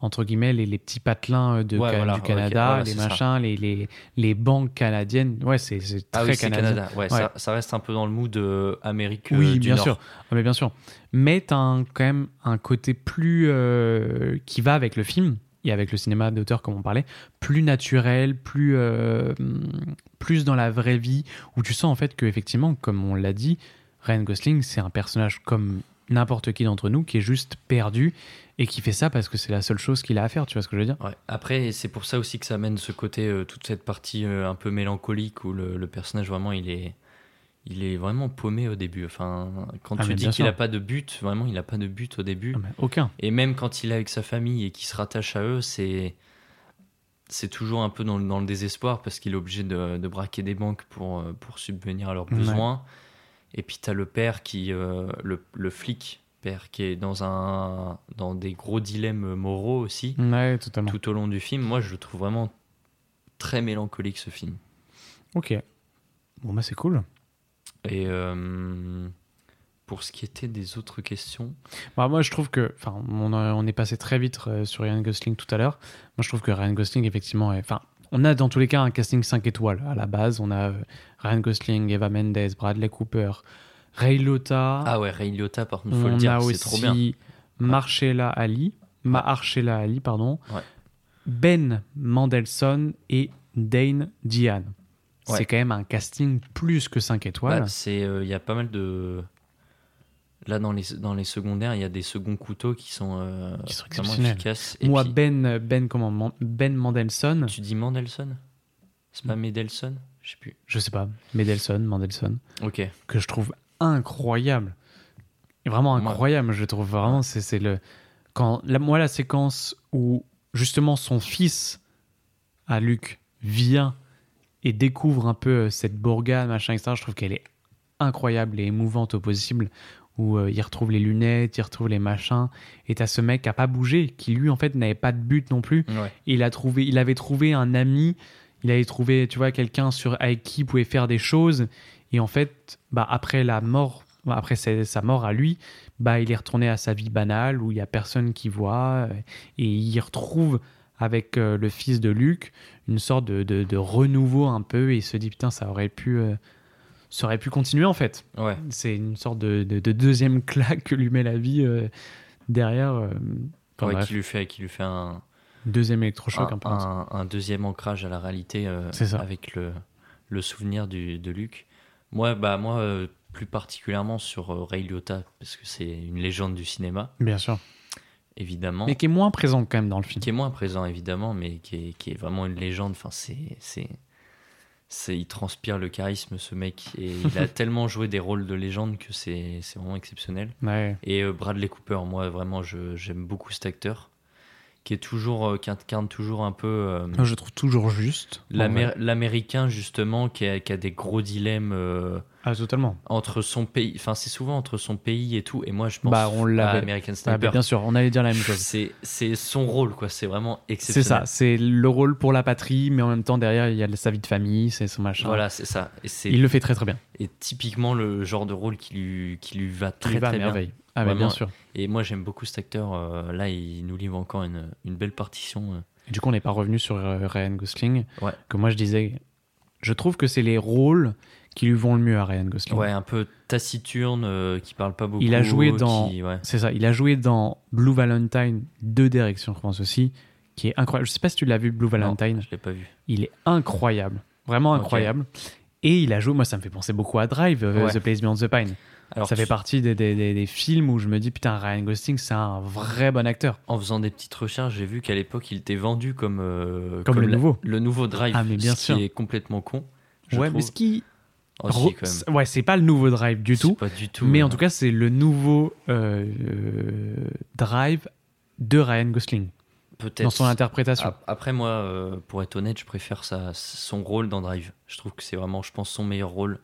entre guillemets les, les petits patelins euh, de, Ouais, Ca- voilà, du Canada, les machins, les, les, les banques canadiennes. Ouais, c'est Ah très oui, c'est canadien. Canada. Ouais, Ça, ça reste un peu dans le mood euh, Amérique euh, Oui, du bien Nord. sûr. Ah, mais bien sûr. Mais tu as quand même un côté plus euh, qui va avec le film, et avec le cinéma d'auteur comme on parlait, plus naturel, plus, euh, plus dans la vraie vie, où tu sens en fait que effectivement, comme on l'a dit, Ryan Gosling, c'est un personnage comme n'importe qui d'entre nous qui est juste perdu et qui fait ça parce que c'est la seule chose qu'il a à faire, tu vois ce que je veux dire? Ouais. Après, c'est pour ça aussi que ça amène ce côté, euh, toute cette partie euh, un peu mélancolique où le, le personnage vraiment il est, il est vraiment paumé au début. Enfin, quand Ah, tu dis qu'il sûr. a pas de but, vraiment il a pas de but au début. Ah, Aucun. Et même quand il est avec sa famille et qu'il se rattache à eux, c'est c'est toujours un peu dans, le- dans le désespoir parce qu'il est obligé de, de braquer des banques pour, euh, pour subvenir à leurs Ouais. besoins. Et puis tu as le père qui, euh, le, le flic père qui est dans, un, dans des gros dilemmes moraux aussi Ouais, totalement. tout au long du film. Moi, je le trouve vraiment très mélancolique ce film. Ok. Bon, bah c'est cool. Et euh, pour ce qui était des autres questions, Bah, moi, je trouve que. Enfin, on, on est passé très vite euh, sur Ryan Gosling tout à l'heure. Moi, je trouve que Ryan Gosling, effectivement. est- Enfin, on a dans tous les cas un casting 5 étoiles. À la base, on a Ryan Gosling, Eva Mendes, Bradley Cooper, Ray Liotta. ah ouais, Ray Liotta, par contre, faut on le dire, c'est trop bien. aussi Marcella Ali. Mahershala Ali, pardon. Ouais. Ben Mandelson et Dane Diane. Ouais. C'est quand même un casting plus que 5 étoiles. Bah, c'est, euh, il y a pas mal de. Là, dans les, dans les secondaires, il y a des seconds couteaux qui sont, euh, Qui sont exceptionnels. efficaces. Et Moi, puis, Ben, ben, comment, ben Mandelson, tu dis Mandelson C'est pas Medelson Je sais plus. je sais pas, Mendelson, Mandelson, Ok. que je trouve incroyable. Vraiment incroyable, je trouve vraiment. C'est le. Quand, la, moi, la séquence où justement son fils, à Luc, vient et découvre un peu euh, cette bourgade, machin, etc., je trouve qu'elle est incroyable et émouvante au possible. Où euh, il retrouve les lunettes, il retrouve les machins, et t'as ce mec qui a pas bougé, qui lui en fait n'avait pas de but non plus. Ouais. il a trouvé il avait trouvé un ami il avait trouvé tu vois quelqu'un sur avec qui il pouvait faire des choses. Et en fait bah après la mort après sa, mort à lui bah il est retourné à sa vie banale où il y a personne qui voit euh, et il retrouve avec euh, le fils de Luc une sorte de, de- de renouveau un peu et il se dit putain ça aurait pu euh, ça aurait pu continuer en fait. Ouais. c'est une sorte de, de- de deuxième *laughs* claque que lui met la vie euh, derrière euh, enfin, Ouais, qui lui fait, qui lui fait un, deuxième électrochoc un, peu un- un deuxième ancrage à la réalité euh, avec le, le souvenir du, de Luc. Moi, bah, moi euh, plus particulièrement sur euh, Ray Liotta, parce que c'est une légende du cinéma, bien sûr évidemment. mais qui est moins présent quand même dans le film qui est moins présent évidemment, mais qui est, qui est vraiment une légende. Enfin, c'est, il transpire le charisme ce mec et il a *laughs* tellement joué des rôles de légende que c'est, vraiment exceptionnel. Ouais. Et Bradley Cooper, moi vraiment, j'aime beaucoup cet acteur qui est toujours, euh, qui incarne toujours un peu euh, je trouve toujours juste. l'américain justement qui a, qui a des gros dilemmes. euh, Ah, totalement. entre son pays, enfin c'est souvent entre son pays et tout, et moi je pense Bah, on à. American Ah, Sniper. bien sûr, on allait dire la même chose. c'est c'est son rôle quoi, c'est vraiment C'est exceptionnel. ça, c'est le rôle pour la patrie, mais en même temps, derrière, il y a sa vie de famille, c'est son machin. Voilà, c'est ça. Et c'est Il le fait très très bien. et typiquement le genre de rôle qui lui, qui lui va très va très bien. merveille. Ah, mais bien sûr. Et moi j'aime beaucoup cet acteur. euh, là, il nous livre encore une, une belle partition. euh. Et du coup, on n'est pas revenu sur euh, Ryan Gosling. Ouais. Que moi, je disais, je trouve que c'est les rôles qui lui vont le mieux à Ryan Gosling. Ouais, un peu taciturne, euh, qui parle pas beaucoup. Il a joué dans- qui- ouais. C'est ça, il a joué dans Blue Valentine, deux directions, je pense aussi, qui est incroyable. Je sais pas si tu l'as vu, Blue Valentine. Non, je l'ai pas vu. Il est incroyable, vraiment incroyable. Et il a joué, moi ça me fait penser beaucoup à Drive, euh, Ouais. The Place Beyond the Pine. Alors, ça fait partie des, des- des- des films où je me dis, putain, Ryan Gosling, c'est un vrai bon acteur. En faisant des petites recherches, j'ai vu qu'à l'époque, il était vendu comme euh, Comme le nouveau. le nouveau Drive. Ah, mais bien ce sûr. qui est complètement con. ouais, mais ce qui. Si, Ro- quand même. Ouais, c'est pas le nouveau Drive du tout. Pas du tout. mais en tout cas, c'est le nouveau euh, Drive de Ryan Gosling peut-être. dans son interprétation. Ap- Après, moi, euh, pour être honnête, je préfère sa, son rôle dans Drive. Je trouve que c'est vraiment, je pense, son meilleur rôle.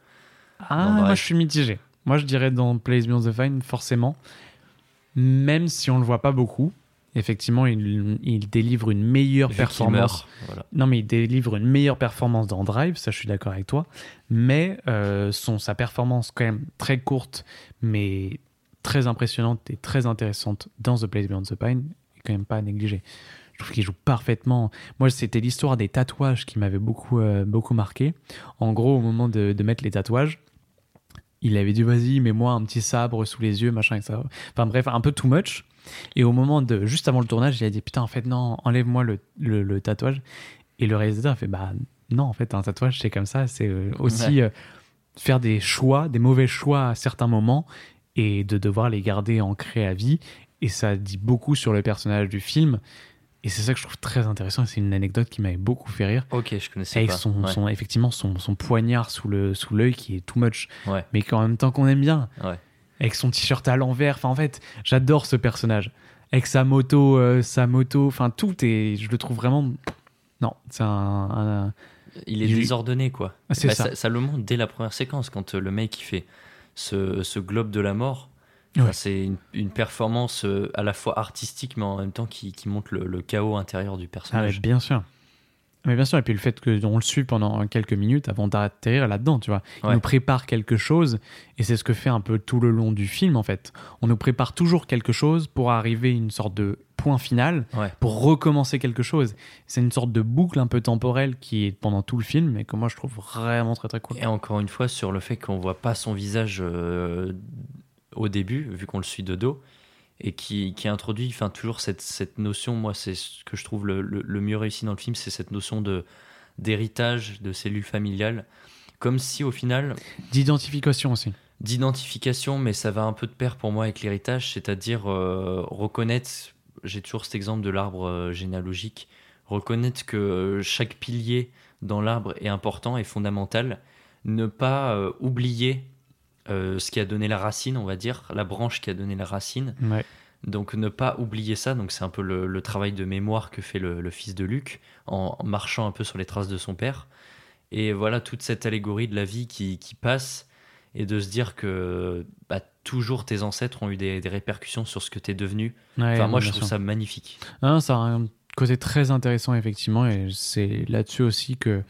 Ah, moi je suis mitigé. Moi je dirais dans Place Beyond the Fine, forcément. Même si on le voit pas beaucoup, effectivement, il, il délivre une meilleure Vu performance. meurt, voilà. Non, mais il délivre une meilleure performance dans Drive, ça je suis d'accord avec toi. Mais euh, son, sa performance, quand même très courte, mais très impressionnante et très intéressante dans The Place Beyond the Pine, est quand même pas à négliger. Je trouve qu'il joue parfaitement. Moi, c'était l'histoire des tatouages qui m'avait beaucoup, euh, beaucoup marqué. En gros, au moment de, de mettre les tatouages, il avait dit vas-y, mets-moi un petit sabre sous les yeux, machin, etc. Enfin bref, un peu too much. Et au moment de, juste avant le tournage, il a dit putain, en fait, non, enlève-moi le, le- le tatouage. Et le réalisateur a fait bah non, en fait, un tatouage, c'est comme ça. C'est euh, aussi Ouais. euh, faire des choix, des mauvais choix à certains moments et de devoir les garder ancrés à vie. Et ça dit beaucoup sur le personnage du film. Et c'est ça que je trouve très intéressant. C'est une anecdote qui m'avait beaucoup fait rire. Ok, je connaissais Avec pas. son, Ouais. son- effectivement son, son poignard sous le sous l'œil qui est too much, Ouais. mais qu'en même temps qu'on aime bien. Ouais. Avec son t-shirt à l'envers. Enfin, en fait, j'adore ce personnage. Avec sa moto, euh, sa moto. Enfin, tout est. Je le trouve vraiment. Non, c'est un. un- Il est désordonné, quoi. Ah, c'est Bah, ça. ça. le montre dès la première séquence, quand euh, le mec il fait ce, ce globe de la mort. Ouais. C'est une, une performance euh, à la fois artistique, mais en même temps qui, qui montre le, le chaos intérieur du Ah, personnage. bien sûr. Mais bien sûr, et puis le fait qu'on le suit pendant quelques minutes avant d'atterrir là-dedans, tu vois. Il Ouais. nous prépare quelque chose, et c'est ce que fait un peu tout le long du film, en fait. On nous prépare toujours quelque chose pour arriver à une sorte de point final, Ouais. pour recommencer quelque chose. C'est une sorte de boucle un peu temporelle qui est pendant tout le film, et que moi je trouve vraiment très très cool. Et encore une fois, sur le fait qu'on voit pas son visage euh, au début, vu qu'on le suit de dos, et qui, qui introduit enfin, toujours cette, cette notion, moi, c'est ce que je trouve le, le- le mieux réussi dans le film, c'est cette notion de d'héritage, de cellule familiale, comme si au final, D'identification aussi. d'identification, mais ça va un peu de pair pour moi avec l'héritage, c'est-à-dire euh, reconnaître, j'ai toujours cet exemple de l'arbre euh, généalogique, reconnaître que euh, chaque pilier dans l'arbre est important et fondamental, ne pas euh, oublier euh, ce qui a donné la racine, on va dire, la branche qui a donné la racine. Ouais. Donc ne pas oublier ça, donc c'est un peu le, le travail de mémoire que fait le, le fils de Luc en, en marchant un peu sur les traces de son père. Et voilà toute cette allégorie de la vie qui, qui passe et de se dire que bah, toujours tes ancêtres ont eu des, des répercussions sur ce que tu es devenu. Ouais, enfin, moi je trouve ça magnifique. Ça a un côté très intéressant, effectivement, et c'est là-dessus aussi que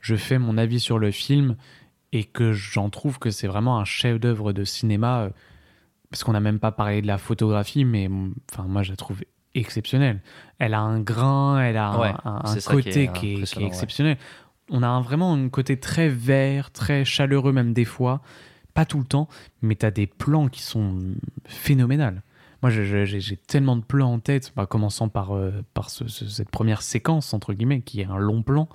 je fais mon avis sur le film et que j'en trouve que c'est vraiment un chef-d'œuvre de cinéma, euh, parce qu'on n'a même pas parlé de la photographie, mais mm, enfin, moi je la trouve exceptionnelle. Elle a un grain, elle a un- Ouais, un, un c'est ça qui est côté qui est, qui est impressionnant, ouais. exceptionnel. On a un- vraiment un côté très vert, très chaleureux, même des fois. Pas tout le temps, mais tu as des plans qui sont phénoménales. Moi, j'ai j'ai tellement de plans en tête, bah, commençant par, euh, par ce- ce- cette première séquence, entre guillemets, qui est un long plan.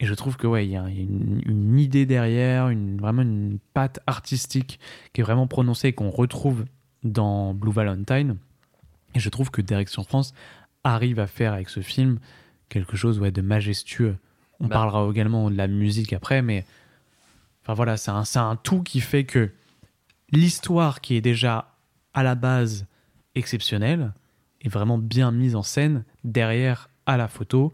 Et je trouve que ouais, il y a une, une idée derrière, une, vraiment une patte artistique qui est vraiment prononcée et qu'on retrouve dans Blue Valentine. Et je trouve que Direction France arrive à faire avec ce film quelque chose ouais, de majestueux. On Bah. parlera également de la musique après, mais enfin voilà, c'est un, un tout qui fait que l'histoire qui est déjà à la base exceptionnelle est vraiment bien mise en scène derrière à la photo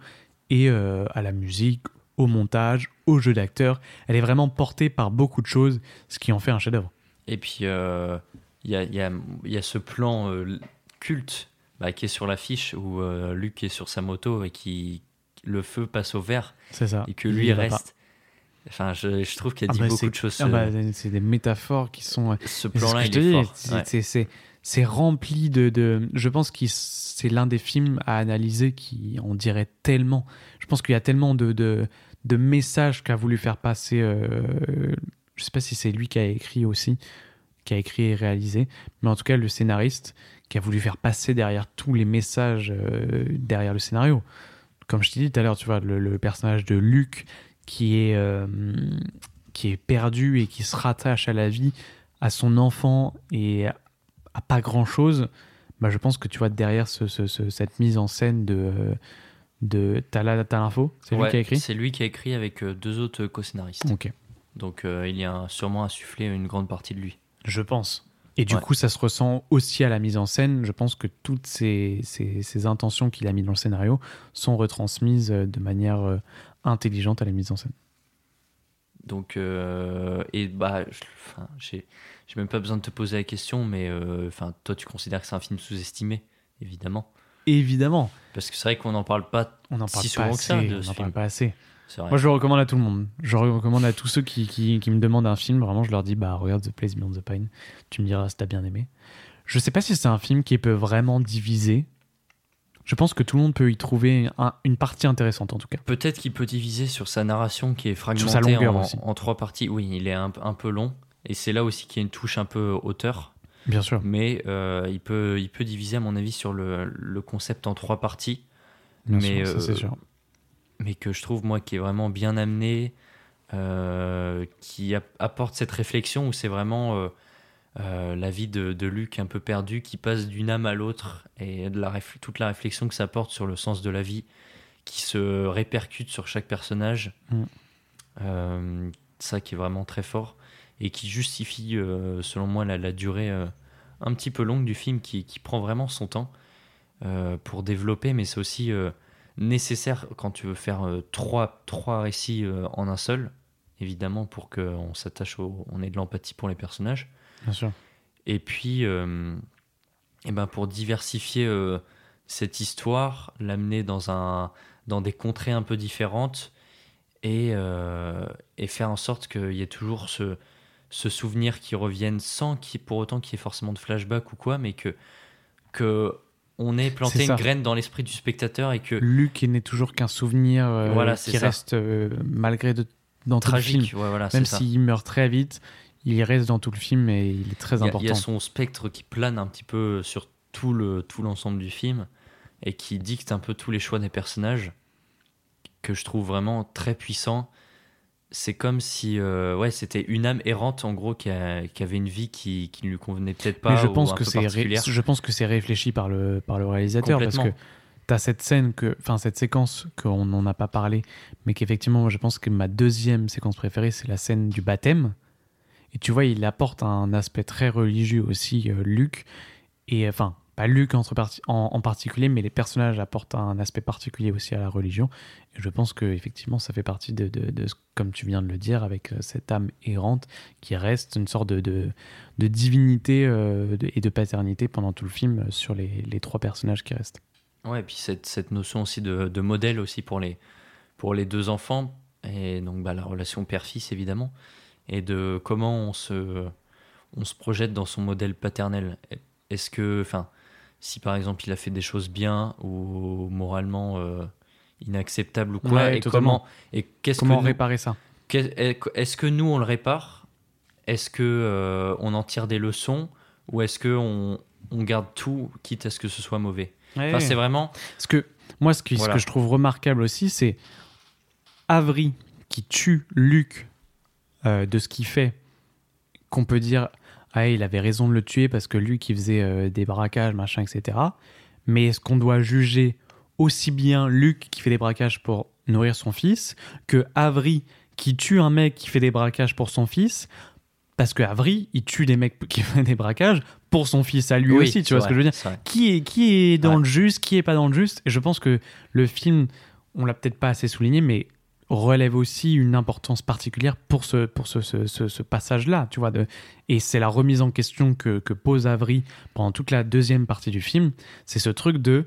et euh, à la musique, au montage, au jeu d'acteur. Elle est vraiment portée par beaucoup de choses, ce qui en fait un chef-d'œuvre. Et puis euh, il y, a, il y a- y a ce plan euh, culte bah, qui est sur l'affiche où euh, Luc est sur sa moto et qui le feu passe au vert C'est ça. et que lui il reste. Enfin, je, je trouve qu'il y a Ah dit bah, beaucoup de choses. ah bah, c'est des métaphores qui sont. ce plan-là, il est fort. c'est- Ouais. c'est- c'est rempli de, de- Je pense que c'est l'un des films à analyser qui en dirait tellement. Je pense qu'il y a tellement de, de, messages qu'a voulu faire passer. euh, je sais pas si c'est lui qui a écrit aussi, qui a écrit et réalisé, mais en tout cas le scénariste qui a voulu faire passer derrière tous les messages euh, derrière le scénario. Comme je t'ai dit tout à l'heure, tu vois, le, personnage de Luc qui est, euh, qui est perdu et qui se rattache à la vie, à son enfant et à pas grand chose, bah, je pense que tu vois derrière ce- ce- ce- cette mise en scène de. de T'as la- t'as l'info? C'est lui qui a écrit? C'est lui qui a écrit avec euh, deux autres co-scénaristes. Ok. Donc euh, il y a sûrement insufflé une grande partie de lui. Je pense. Et du Ouais. coup, ça se ressent aussi à la mise en scène. Je pense que toutes ces, ces- ces intentions qu'il a mis dans le scénario sont retransmises euh, de manière intelligente à la mise en scène. Donc, euh, et bah, j'ai même pas besoin de te poser la question, mais euh, enfin, toi, tu considères que c'est un film sous-estimé, évidemment. Évidemment, Parce que c'est vrai qu'on n'en parle pas on n'en parle si pas souvent que ça assez. de on n'en parle pas assez. Moi, je le recommande à tout le monde. Je le recommande à tous ceux qui, qui, qui me demandent un film. Vraiment, je leur dis bah, regarde The Place Beyond the Pine. Tu me diras si t'as bien aimé. Je sais pas si c'est un film qui peut vraiment diviser. Je pense que tout le monde peut y trouver un- une partie intéressante, en tout cas. Peut-être qu'il peut diviser sur sa narration qui est sa fragmentée longueur en, aussi. en trois parties. Oui, il est un, un peu long. Et c'est là aussi qu'il y a une touche un peu auteur. Bien sûr. Mais euh, il, peut, il peut diviser, à mon avis, sur le, le concept en trois parties. Bien mais, sûr, ça, c'est euh, sûr. mais que je trouve, moi, qui est vraiment bien amené, euh, qui ap- apporte cette réflexion où c'est vraiment euh, la vie de, de Luc un peu perdu qui passe d'une âme à l'autre et de la réf- toute la réflexion que ça apporte sur le sens de la vie qui se répercute sur chaque personnage. Mm. Euh, ça qui est vraiment très fort et qui justifie, euh, selon moi, la, la durée un petit peu longue du film qui, qui prend vraiment son temps pour développer, mais c'est aussi nécessaire quand tu veux faire trois, trois récits en un seul, évidemment, pour qu'on s'attache, on ait de l'empathie pour les personnages. Bien sûr. Et puis, euh, eh ben pour diversifier euh, cette histoire, l'amener dans, un, dans des contrées un peu différentes et, euh, et faire en sorte qu'il y ait toujours ce, ce souvenir qui revienne sans qu'il pour autant qu'il y ait forcément de flashback ou quoi, mais que, que on ait planté une graine dans l'esprit du spectateur et que Luc n'est toujours qu'un souvenir Voilà, qui ça. reste malgré de, dans tragique, film. ouais, voilà, Même s'il meurt très vite, il reste dans tout le film et il est très Il y a- important. Il y a son spectre qui plane un petit peu sur tout le tout l'ensemble du film et qui dicte un peu tous les choix des personnages que je trouve vraiment très puissant. C'est comme si euh, ouais c'était une âme errante en gros qui, a- qui avait une vie qui, qui ne lui convenait peut-être pas. Mais je pense que c'est je pense que c'est réfléchi par le par le réalisateur parce que tu as cette scène que enfin cette séquence qu'on n'en a pas parlé mais qu'effectivement je pense que ma deuxième séquence préférée c'est la scène du baptême et tu vois il apporte un aspect très religieux aussi euh, Luc. Et enfin pas Luc en, particulier mais les personnages apportent un aspect particulier aussi à la religion. Et je pense que effectivement ça fait partie de, de- comme tu viens de le dire avec euh, cette âme errante qui reste une sorte de, de, divinité euh, et de paternité pendant tout le film sur les, les trois personnages qui restent. Ouais, et puis cette, cette notion aussi de, de modèle aussi pour les, pour les deux enfants, et donc bah, la relation père-fils évidemment, et de comment on se, on se projette dans son modèle paternel. Est-ce que, enfin, si par exemple il a fait des choses bien ou moralement euh, inacceptables ou quoi, Ouais, et totalement. comment, et qu'est-ce Comment que nous- réparer ça? est-ce que nous on le répare? Est-ce que euh, on en tire des leçons? Ou est-ce que on, on garde tout quitte à ce que ce soit mauvais? Enfin, c'est vraiment Parce que moi, ce, qui- ce que je trouve remarquable aussi, c'est Avery qui tue Luc euh, de ce qu'il fait, qu'on peut dire, ah, il avait raison de le tuer parce que Luc, il faisait euh, des braquages, machin, etc. Mais est-ce qu'on doit juger aussi bien Luc qui fait des braquages pour nourrir son fils que Avery qui tue un mec qui fait des braquages pour son fils? Parce que Avery, il tue des mecs qui *laughs* font des braquages pour son fils à lui Oui, aussi, tu vois ce que je veux dire? qui est, qui est dans Ouais. le juste, qui est pas dans le juste? Et je pense que le film, on l'a peut-être pas assez souligné, mais relève aussi une importance particulière pour ce, pour ce, ce, ce- ce passage-là, tu vois. De, et c'est la remise en question que, que pose Avery pendant toute la deuxième partie du film. C'est ce truc de,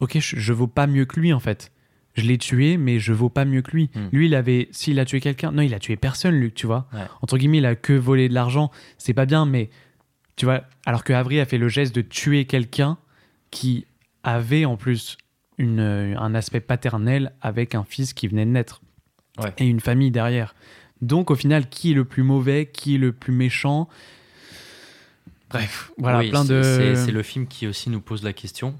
ok, je, je vaux pas mieux que lui en fait. Je l'ai tué, mais je vaux pas mieux que lui. Hmm. Lui, il avait, s'il a tué quelqu'un, non, il a tué personne, Luc, tu vois. Ouais. Entre guillemets, il a que volé de l'argent. C'est pas bien, mais tu vois, alors que Avery a fait le geste de tuer quelqu'un qui avait en plus une, euh, un aspect paternel avec un fils qui venait de naître Ouais. et une famille derrière. Donc au final, qui est le plus mauvais, qui est le plus méchant? Bref, voilà, Oui, plein c'est- de. C'est le film qui aussi nous pose la question.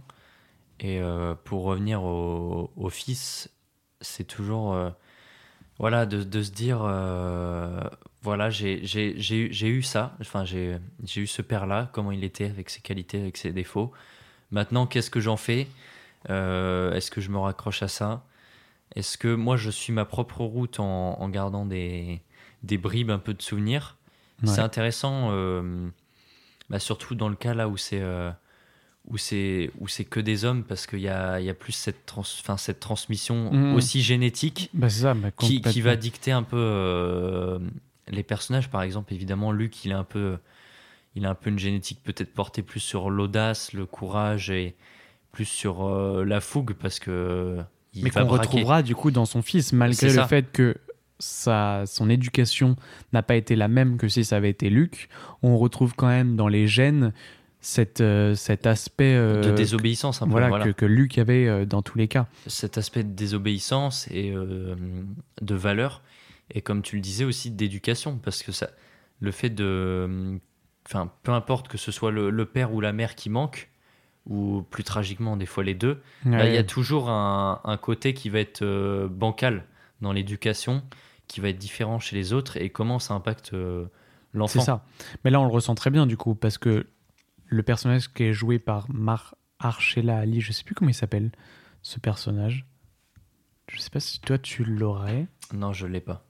Et euh, pour revenir au, au fils, c'est toujours. euh, voilà, de, de se dire. euh, voilà, j'ai eu- ça. Enfin, j'ai j'ai eu ce père-là, comment il était, avec ses qualités, avec ses défauts. Maintenant, qu'est-ce que j'en fais? Euh, Est-ce que je me raccroche à ça? Est-ce que moi, je suis ma propre route en, en gardant des, des bribes un peu de souvenirs? Ouais. C'est intéressant. euh, bah, surtout dans le cas là où c'est euh, où c'est où c'est que des hommes parce qu'il y a, y a plus cette trans, enfin, cette transmission Mhm. aussi génétique Bah, ça, bah, qui, va dicter un peu les personnages par exemple évidemment Luc il est un peu il a un peu une génétique peut-être portée plus sur l'audace le courage et plus sur euh, la fougue parce que il mais qu'on retrouvera du coup dans son fils, malgré le ça. fait que sa, son éducation n'a pas été la même que si ça avait été Luc. On retrouve quand même dans les gènes cette, euh, cet aspect euh, de désobéissance un peu, voilà, voilà. Que, que Luc avait euh, dans tous les cas. cet aspect de désobéissance et euh, de valeur et comme tu le disais aussi d'éducation parce que ça le fait de enfin, peu importe que ce soit le, le père ou la mère qui manque, ou plus tragiquement, des fois les deux, bah, il y a toujours un, un côté qui va être euh, bancal dans l'éducation, qui va être différent chez les autres, et comment ça impacte euh, l'enfant. C'est ça. Mais là, on le ressent très bien du coup, parce que le personnage qui est joué par Mar Archela Ali, je sais plus comment il s'appelle, ce personnage. Je sais pas si toi tu l'aurais. Non, je l'ai pas.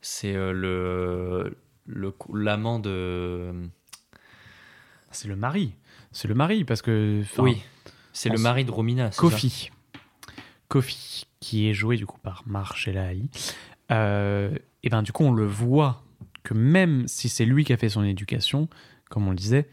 C'est euh, le l'amant de. C'est le mari. C'est le mari, parce que. oui, c'est le mari de Romina. Kofi. Kofi, qui est joué du coup par Marcella Ali. Euh, et ben du coup, on le voit que même si c'est lui qui a fait son éducation, comme on le disait,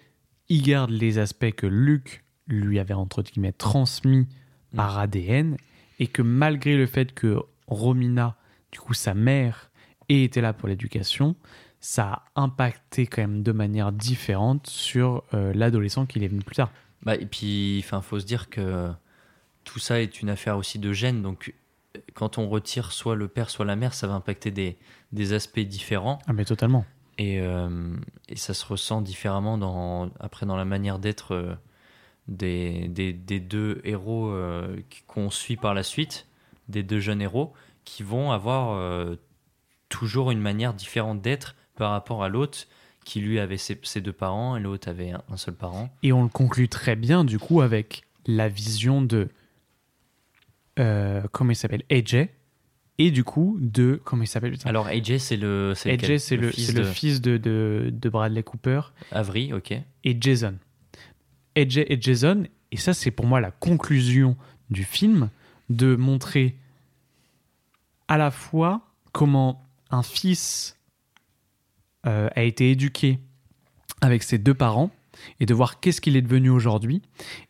il garde les aspects que Luc lui avait entre guillemets transmis par ADN et que malgré le fait que Romina, du coup sa mère, ait été là pour l'éducation, ça a impacté quand même de manière différente sur euh, l'adolescent qu'il est venu plus tard. Bah, et puis, enfin, faut se dire que tout ça est une affaire aussi de gènes. Donc, quand on retire soit le père, soit la mère, ça va impacter des, des aspects différents. Ah mais totalement. Et, euh, et ça se ressent différemment dans, après dans la manière d'être euh, des, des, des deux héros euh, qui- qu'on suit par la suite, des deux jeunes héros, qui vont avoir toujours une manière différente d'être par rapport à l'autre, qui lui avait ses, ses deux parents et l'autre avait un, un seul parent. Et on le conclut très bien, du coup, avec la vision de. euh, comment il s'appelle AJ. Et du coup, de. Comment il s'appelle Alors AJ, c'est le, c'est AJ, c'est le, le de fils de, de, de Bradley Cooper Avery, ok. et Jason. AJ et Jason, et ça, c'est pour moi la conclusion du film, de montrer à la fois comment un fils euh, a été éduqué avec ses deux parents et de voir qu'est-ce qu'il est devenu aujourd'hui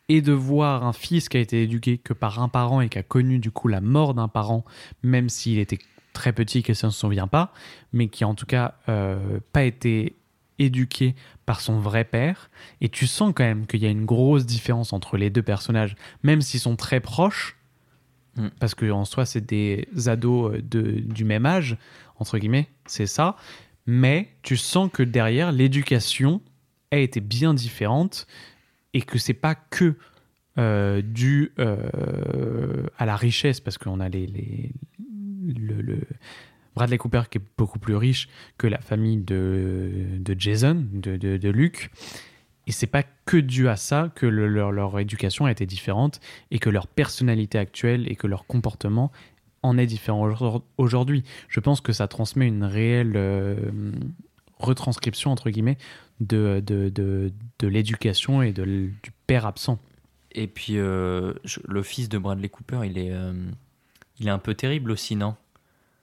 et de voir un fils qui a été éduqué que par un parent et qui a connu du coup la mort d'un parent même s'il était très petit et qu'il ne se souvient pas mais qui en tout cas euh, pas été éduqué par son vrai père et tu sens quand même qu'il y a une grosse différence entre les deux personnages même s'ils sont très proches Mm. parce que en soi c'est des ados euh, de, du même âge entre guillemets c'est ça mais tu sens que derrière l'éducation a été bien différente et que c'est pas que euh, dû euh, à la richesse parce qu'on a les, le, le- Bradley Cooper qui est beaucoup plus riche que la famille de, de Jason de, de, de Luke. Et c'est pas que dû à ça que le- leur, leur éducation a été différente et que leur personnalité actuelle et que leur comportement en est différent aujourd- aujourd'hui. Je pense que ça transmet une réelle euh, retranscription, entre guillemets, de, de, de, de l'éducation et de, du père absent. Et puis, euh, le fils de Bradley Cooper, il est, euh, il est un peu terrible aussi, non?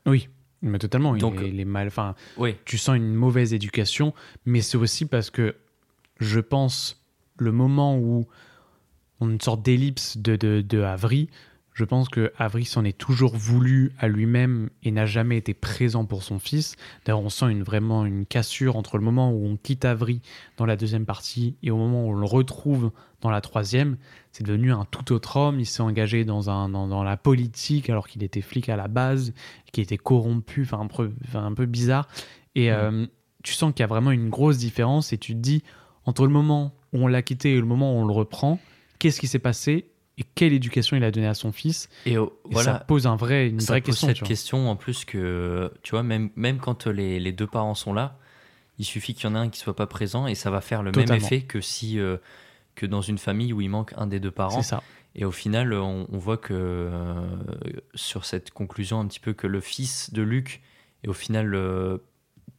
Oui, mais totalement. il est- il est mal. Enfin, Oui. tu sens une mauvaise éducation, mais c'est aussi parce que je pense le moment où on a une sorte d'ellipse de, de, de je pense que Avery s'en est toujours voulu à lui-même et n'a jamais été présent pour son fils. D'ailleurs, on sent une, vraiment une cassure entre le moment où on quitte Avery dans la deuxième partie et au moment où on le retrouve dans la troisième. C'est devenu un tout autre homme. Il s'est engagé dans, un, dans, dans la politique alors qu'il était flic à la base, qu'il était corrompu, enfin un peu, enfin, un peu bizarre. Et euh, tu sens qu'il y a vraiment une grosse différence et tu te dis, entre le moment où on l'a quitté et le moment où on le reprend, qu'est-ce qui s'est passé et quelle éducation il a donnée à son fils Et, oh, Et voilà, ça pose un vrai, une ça vraie pose question. cette question en plus que, tu vois, même, même quand les, les deux parents sont là, il suffit qu'il y en ait un qui soit pas présent et ça va faire le même effet que si euh, que dans une famille où il manque un des deux parents. Ça. Et au final, on, on voit que euh, sur cette conclusion un petit peu que le fils de Luc est au final euh,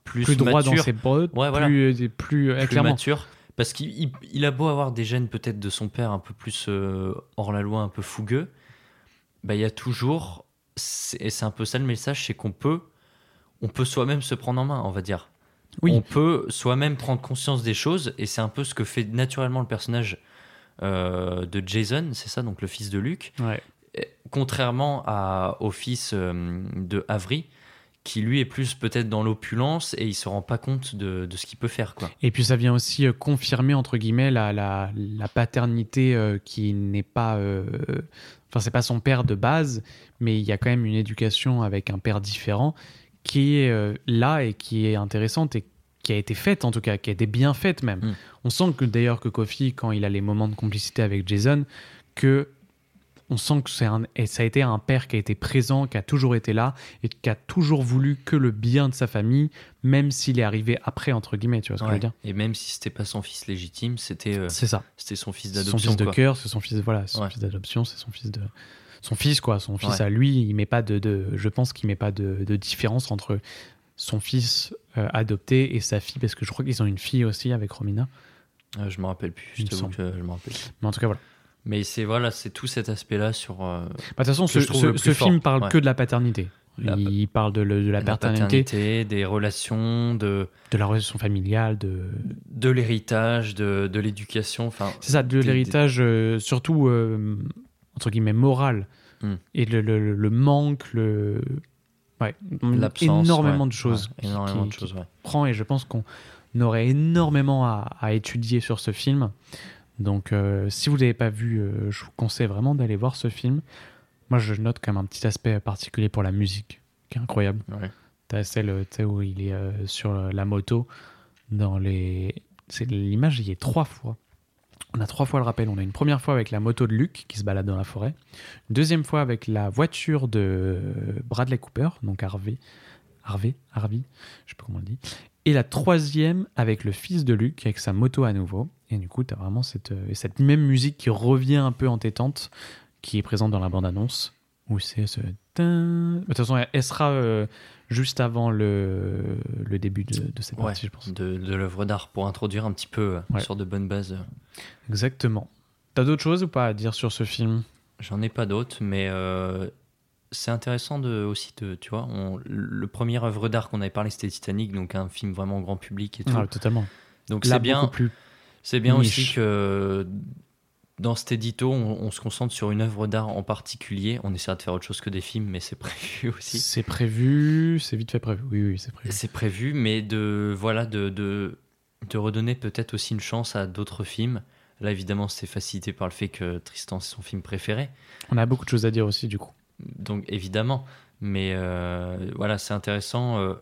plus, Plus droit dans mature, ses bottes, Ouais, voilà. plus, euh, plus, euh, mature. Parce qu'il il- il a beau avoir des gènes peut-être de son père un peu plus euh, hors la loi, un peu fougueux, bah, il y a toujours, et c'est un peu ça le message, c'est qu'on peut, on peut soi-même se prendre en main, on va dire. Oui. On peut soi-même prendre conscience des choses, et c'est un peu ce que fait naturellement le personnage euh, de Jason, c'est ça, donc le fils de Luke. Ouais. Contrairement à, au fils euh, de Avery, qui lui est plus peut-être dans l'opulence et il se rend pas compte de, de ce qu'il peut faire. Quoi. Et puis ça vient aussi euh, confirmer entre guillemets la, la, la paternité euh, qui n'est pas, euh, enfin c'est pas son père de base, mais il y a quand même une éducation avec un père différent qui est euh, là et qui est intéressante et qui qui a été faite en tout cas, qui a été bien faite même. Mm. On sent que d'ailleurs que Kofi, quand il a les moments de complicité avec Jason, que on sent que c'est un, et ça a été un père qui a été présent, qui a toujours été là et qui a toujours voulu que le bien de sa famille, même s'il est arrivé après entre guillemets. Tu vois ce que je Ouais. veux dire Et même si c'était pas son fils légitime, c'était euh, C'est ça. c'était son fils C'est son d'adoption. fils de cœur, c'est son fils, voilà, son Ouais. fils d'adoption, c'est son fils de, son fils quoi, son fils Ouais. à lui. Il met pas de, de- je pense qu'il met pas de, de différence entre son fils euh, adopté et sa fille, parce que je crois qu'ils ont une fille aussi avec Romina. Euh, je me rappelle plus. Je me que je me rappelle. Mais en tout cas voilà. Mais c'est voilà, c'est tout cet aspect-là sur. euh, Bah, De toute façon, ce, ce- ce film parle Ouais. que de la paternité. La- il parle de, le- de la, la paternité, paternité, des relations, de de la relation familiale, de. de l'héritage, de, de l'éducation. Enfin, C'est ça, de l'héritage, euh, surtout euh, entre guillemets moral, Hmm. et le, le- le manque, le. Ouais, l'absence, énormément ouais, de choses. ouais, énormément qui- de choses, ouais. prend et je pense qu'on aurait énormément à, à étudier sur ce film. Donc euh, si vous l'avez pas vu, euh, je vous conseille vraiment d'aller voir ce film. Moi je note quand même un petit aspect particulier pour la musique qui est incroyable. Ouais. T'as celle sais, où il est euh, sur la moto dans les c'est l'image il y est trois fois. On a trois fois le rappel. On a une première fois avec la moto de Luke qui se balade dans la forêt. Une deuxième fois avec la voiture de Bradley Cooper, donc Harvey. Harvey Harvey Je sais pas comment on le dit. Et la troisième avec le fils de Luke avec sa moto à nouveau. Et du coup, tu as vraiment cette, euh, cette même musique qui revient un peu entêtante qui est présente dans la bande-annonce. Où c'est ce. De toute façon, elle- sera euh, juste avant le, le début de, de cette Ouais, partie, je pense. de, de l'œuvre d'art pour introduire un petit peu euh, Ouais. sur de bonnes bases. Exactement. T'as d'autres choses ou pas à dire sur ce film? J'en ai pas d'autres, mais euh, c'est intéressant de, aussi de, tu vois, on- le premier œuvre d'art qu'on avait parlé c'était Titanic, donc un film vraiment grand public et tout. Ah, Totalement. donc c'est bien, beaucoup plus c'est bien niche. aussi que dans cet édito, on, on se concentre sur une œuvre d'art en particulier. On essaiera de faire autre chose que des films, mais c'est *laughs* prévu aussi. C'est prévu, c'est vite fait prévu. Oui, oui, c'est prévu. C'est prévu, mais de voilà de, de, de redonner peut-être aussi une chance à d'autres films. Là, évidemment, c'est facilité par le fait que Tristan, c'est son film préféré. On a beaucoup de choses à dire aussi, du coup. Donc, évidemment. Mais euh, voilà, c'est intéressant. Euh,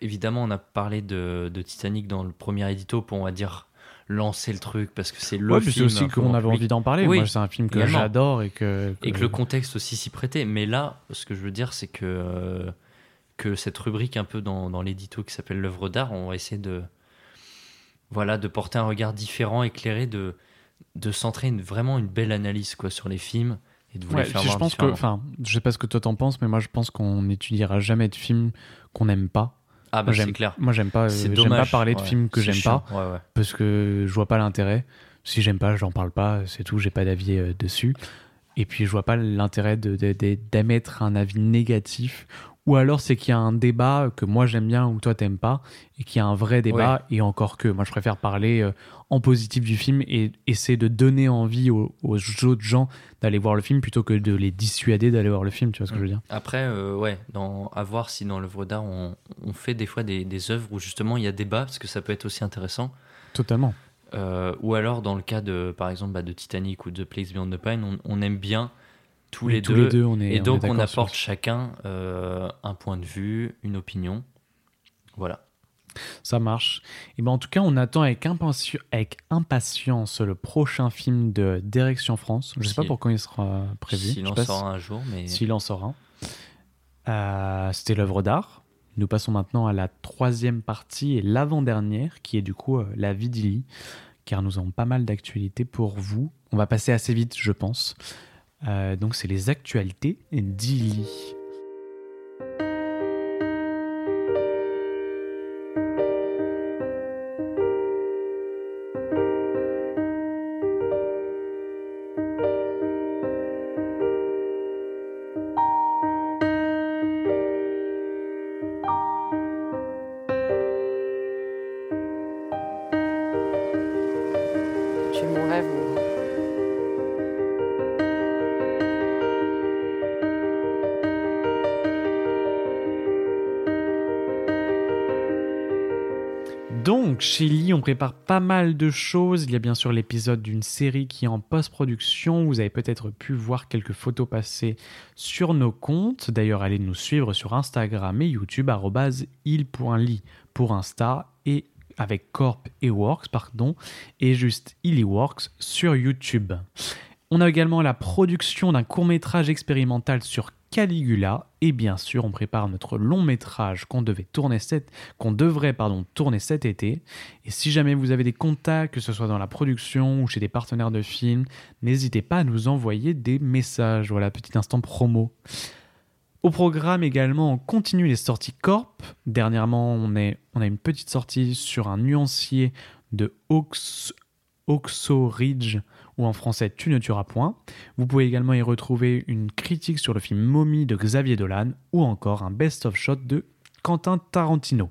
évidemment, on a parlé de, de Titanic dans le premier édito pour, on va dire, lancer le truc parce que c'est le Ouais, film. aussi qu'on avait envie d'en parler. Oui, Moi, c'est un film que j'adore et que, Et que le contexte aussi s'y prêtait. Mais là, ce que je veux dire, c'est que, euh, que cette rubrique un peu dans, dans l'édito qui s'appelle l'œuvre d'art, on va essayer de, voilà, de porter un regard différent, éclairé, de, de centrer une, vraiment une belle analyse quoi, sur les films et de vous Ouais, je pense que, enfin, je sais pas ce que toi t'en penses, mais moi je pense qu'on n'étudiera jamais de films qu'on n'aime pas. Ah, bah, c'est j'aime- clair. Moi j'aime pas, euh, j'aime pas parler de ouais. films que j'aime pas ouais, ouais. parce que je vois pas l'intérêt. Si j'aime pas, j'en parle pas, c'est tout, j'ai pas d'avis euh, dessus. Et puis je vois pas l'intérêt de- de- de- d'émettre un avis négatif. Ou alors c'est qu'il y a un débat que moi j'aime bien ou toi t'aimes pas, et qu'il y a un vrai débat, et encore que moi je préfère parler euh, en positif du film et essayer de donner envie aux, aux autres gens d'aller voir le film plutôt que de les dissuader d'aller voir le film, tu vois ce que je veux dire? Après, euh, ouais, dans, à voir si dans l'œuvre d'art, on, on fait des fois des, des œuvres où justement il y a débat, parce que ça peut être aussi intéressant. Totalement. Euh, ou alors, dans le cas de, par exemple, bah, de Titanic ou de Place Beyond the Pine, on, on aime bien tous, les, tous deux, les deux, on est- Et on donc, on, apporte chacun euh, un point de vue, une opinion. Voilà. Ça marche. Et ben en tout cas, on attend avec, impatience le prochain film de Direction France. Je sais Si- pas pour quand il sera prévu. s'il en sais sort si- un jour, mais- S'il en sort un. Euh, C'était l'œuvre d'art. Nous passons maintenant à la troisième partie et l'avant-dernière, qui est du coup euh, la vie d'Illy, car nous avons pas mal d'actualités pour vous. On va passer assez vite, je pense. Euh, donc c'est les actualités d'Illy. Donc, chez Lee, on prépare pas mal de choses. Il y a bien sûr l'épisode d'une série qui est en post-production. Vous avez peut-être pu voir quelques photos passer sur nos comptes. D'ailleurs, allez nous suivre sur Instagram et YouTube, il.ly pour Insta et avec Corp et Works, pardon, et juste Illy Works sur YouTube. On a également la production d'un court-métrage expérimental sur Caligula et bien sûr on prépare notre long métrage qu'on devait tourner qu'on devrait tourner cet été. Et si jamais vous avez des contacts que ce soit dans la production ou chez des partenaires de films n'hésitez pas à nous envoyer des messages. Voilà petit instant promo. Au programme également on continue les sorties corp. Dernièrement on, a une petite sortie sur un nuancier de Ox, ou en français Tu ne tueras point. Vous pouvez également y retrouver une critique sur le film Mommy de Xavier Dolan ou encore un best-of shot de Quentin Tarantino.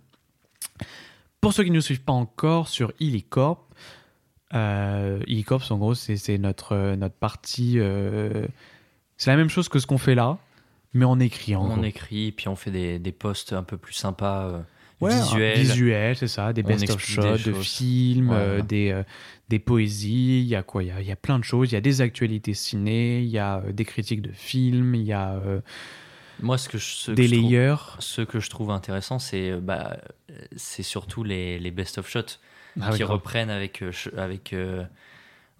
Pour ceux qui ne nous suivent pas encore sur Illicorp, euh, Illicorp en gros c'est notre, notre partie... Euh, c'est la même chose que ce qu'on fait là, mais en écrit en on gros. écrit, puis on fait des, des posts un peu plus sympas. euh, Ouais, visuel, c'est ça, des best-of shots, de films, Ouais, euh, des, euh, des poésies, il y a quoi il y a, il y a plein de choses, il y a des actualités ciné, il y a euh, des critiques de films, il y a Moi, ce que je, ce que des je trouve- layers. ce que je trouve intéressant, c'est bah, c'est surtout les, les best-of shots Ah qui reprennent avec, avec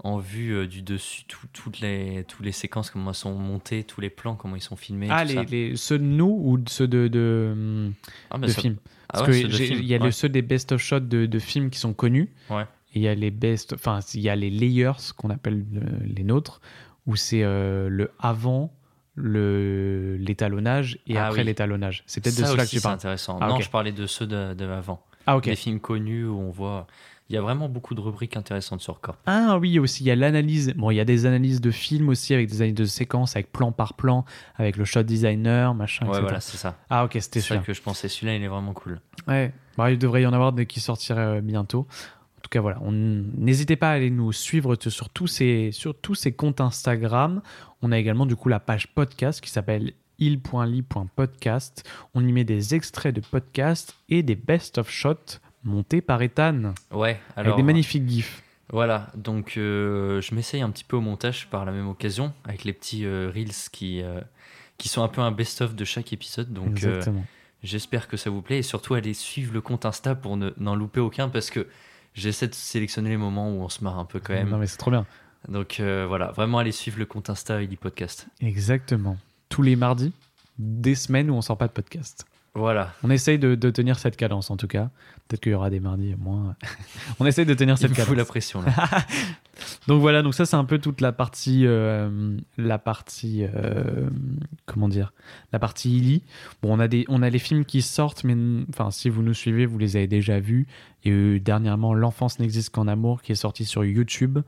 en vue euh, du dessus tout- toutes les toutes les séquences comment elles sont montées, tous les plans comment ils sont filmés. Ah, tout les, ça. les- ceux de nous ou ceux de, de, hum, Ah, bah, de ça- films? Ah Parce ouais, que il y a ouais. le, ceux des best-of shots de, de films qui sont connus. Ouais. Et il y a les best, enfin, il y a les layers qu'on appelle les nôtres, où c'est euh, le avant, le l'étalonnage et Ah après oui. l'étalonnage. C'est peut-être de cela que tu c'est parles. intéressant. Ah, non, je parlais de ceux de, de avant. Ah, ok. Des films connus où on voit. Il y a vraiment beaucoup de rubriques intéressantes sur Corp. Ah oui, aussi, il y a l'analyse. Bon, il y a des analyses de films aussi, avec des analyses de séquences, avec plan par plan, avec le shot designer, machin, Ouais, etc. voilà, c'est ça. Ah, ok, c'était ça que je pensais. Celui-là, il est vraiment cool. Ouais, bah, il devrait y en avoir des qui sortiraient euh, bientôt. En tout cas, voilà, n'hésitez pas à aller nous suivre sur tous, ces, sur tous ces comptes Instagram. On a également du coup la page podcast qui s'appelle il.ly.podcast. On y met des extraits de podcasts et des best-of shots montés par Ethan. Ouais, avec alors. des magnifiques gifs. Voilà, donc euh, je m'essaye un petit peu au montage par la même occasion, avec les petits euh, reels qui, euh, qui sont un peu un best-of de chaque épisode. Donc Exactement. j'espère que ça vous plaît et surtout allez suivre le compte Insta pour ne- n'en louper aucun parce que j'essaie de sélectionner les moments où on se marre un peu quand même. Non, mais c'est trop bien. Donc voilà, vraiment allez suivre le compte Insta Illy Podcast. Exactement. Tous les mardis, des semaines où on sort pas de podcast. Voilà. On essaye de, de tenir cette cadence en tout cas. Peut-être qu'il y aura des mardis moins. *laughs* on essaye de tenir Il cette me cadence. fout la pression là. *laughs* Donc voilà, donc ça c'est un peu toute la partie, euh, la partie, euh, comment dire, la partie Illy. Bon, on a les films qui sortent, mais enfin si vous nous suivez, vous les avez déjà vus. Il y a eu dernièrement L'enfance n'existe qu'en amour qui est sorti sur YouTube,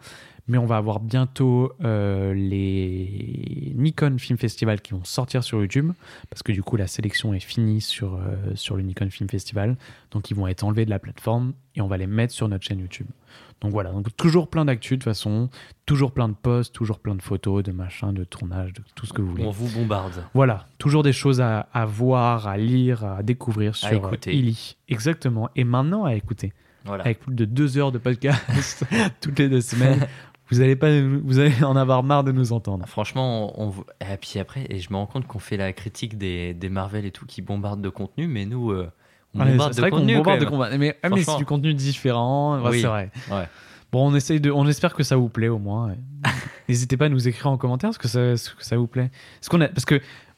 mais on va avoir bientôt euh, les Nikon Film Festival qui vont sortir sur YouTube parce que du coup la sélection est finie sur euh, sur le Nikon Film Festival, donc ils vont être enlevés de la plateforme et on va les mettre sur notre chaîne YouTube. Donc voilà, donc toujours plein d'actu de toute façon, toujours plein de posts, toujours plein de photos, de machins, de tournages, de tout ce que vous voulez. On vous bombarde. Voilà, toujours des choses à, à voir, à lire, à découvrir sur euh, écouter. Illy. Exactement. Et maintenant à écouter. Voilà. Avec plus de deux heures de podcast *laughs* toutes les deux semaines. *laughs* Vous allez pas, vous allez en avoir marre de nous entendre. Franchement, on, on- et puis après, et je me rends compte qu'on fait la critique des, des Marvel et tout qui bombardent de contenu, mais nous, euh, on Ouais, bombarde c'est de vrai qu'on contenu. bombarde quand de contenu. Mais, ah, mais c'est du contenu différent. Ouais, Oui. C'est vrai. Ouais. Bon, on essaye de, on espère que ça vous plaît au moins. *laughs* N'hésitez pas à nous écrire en commentaire ce que ça, ce que ça vous plaît. Ce qu'on a, parce que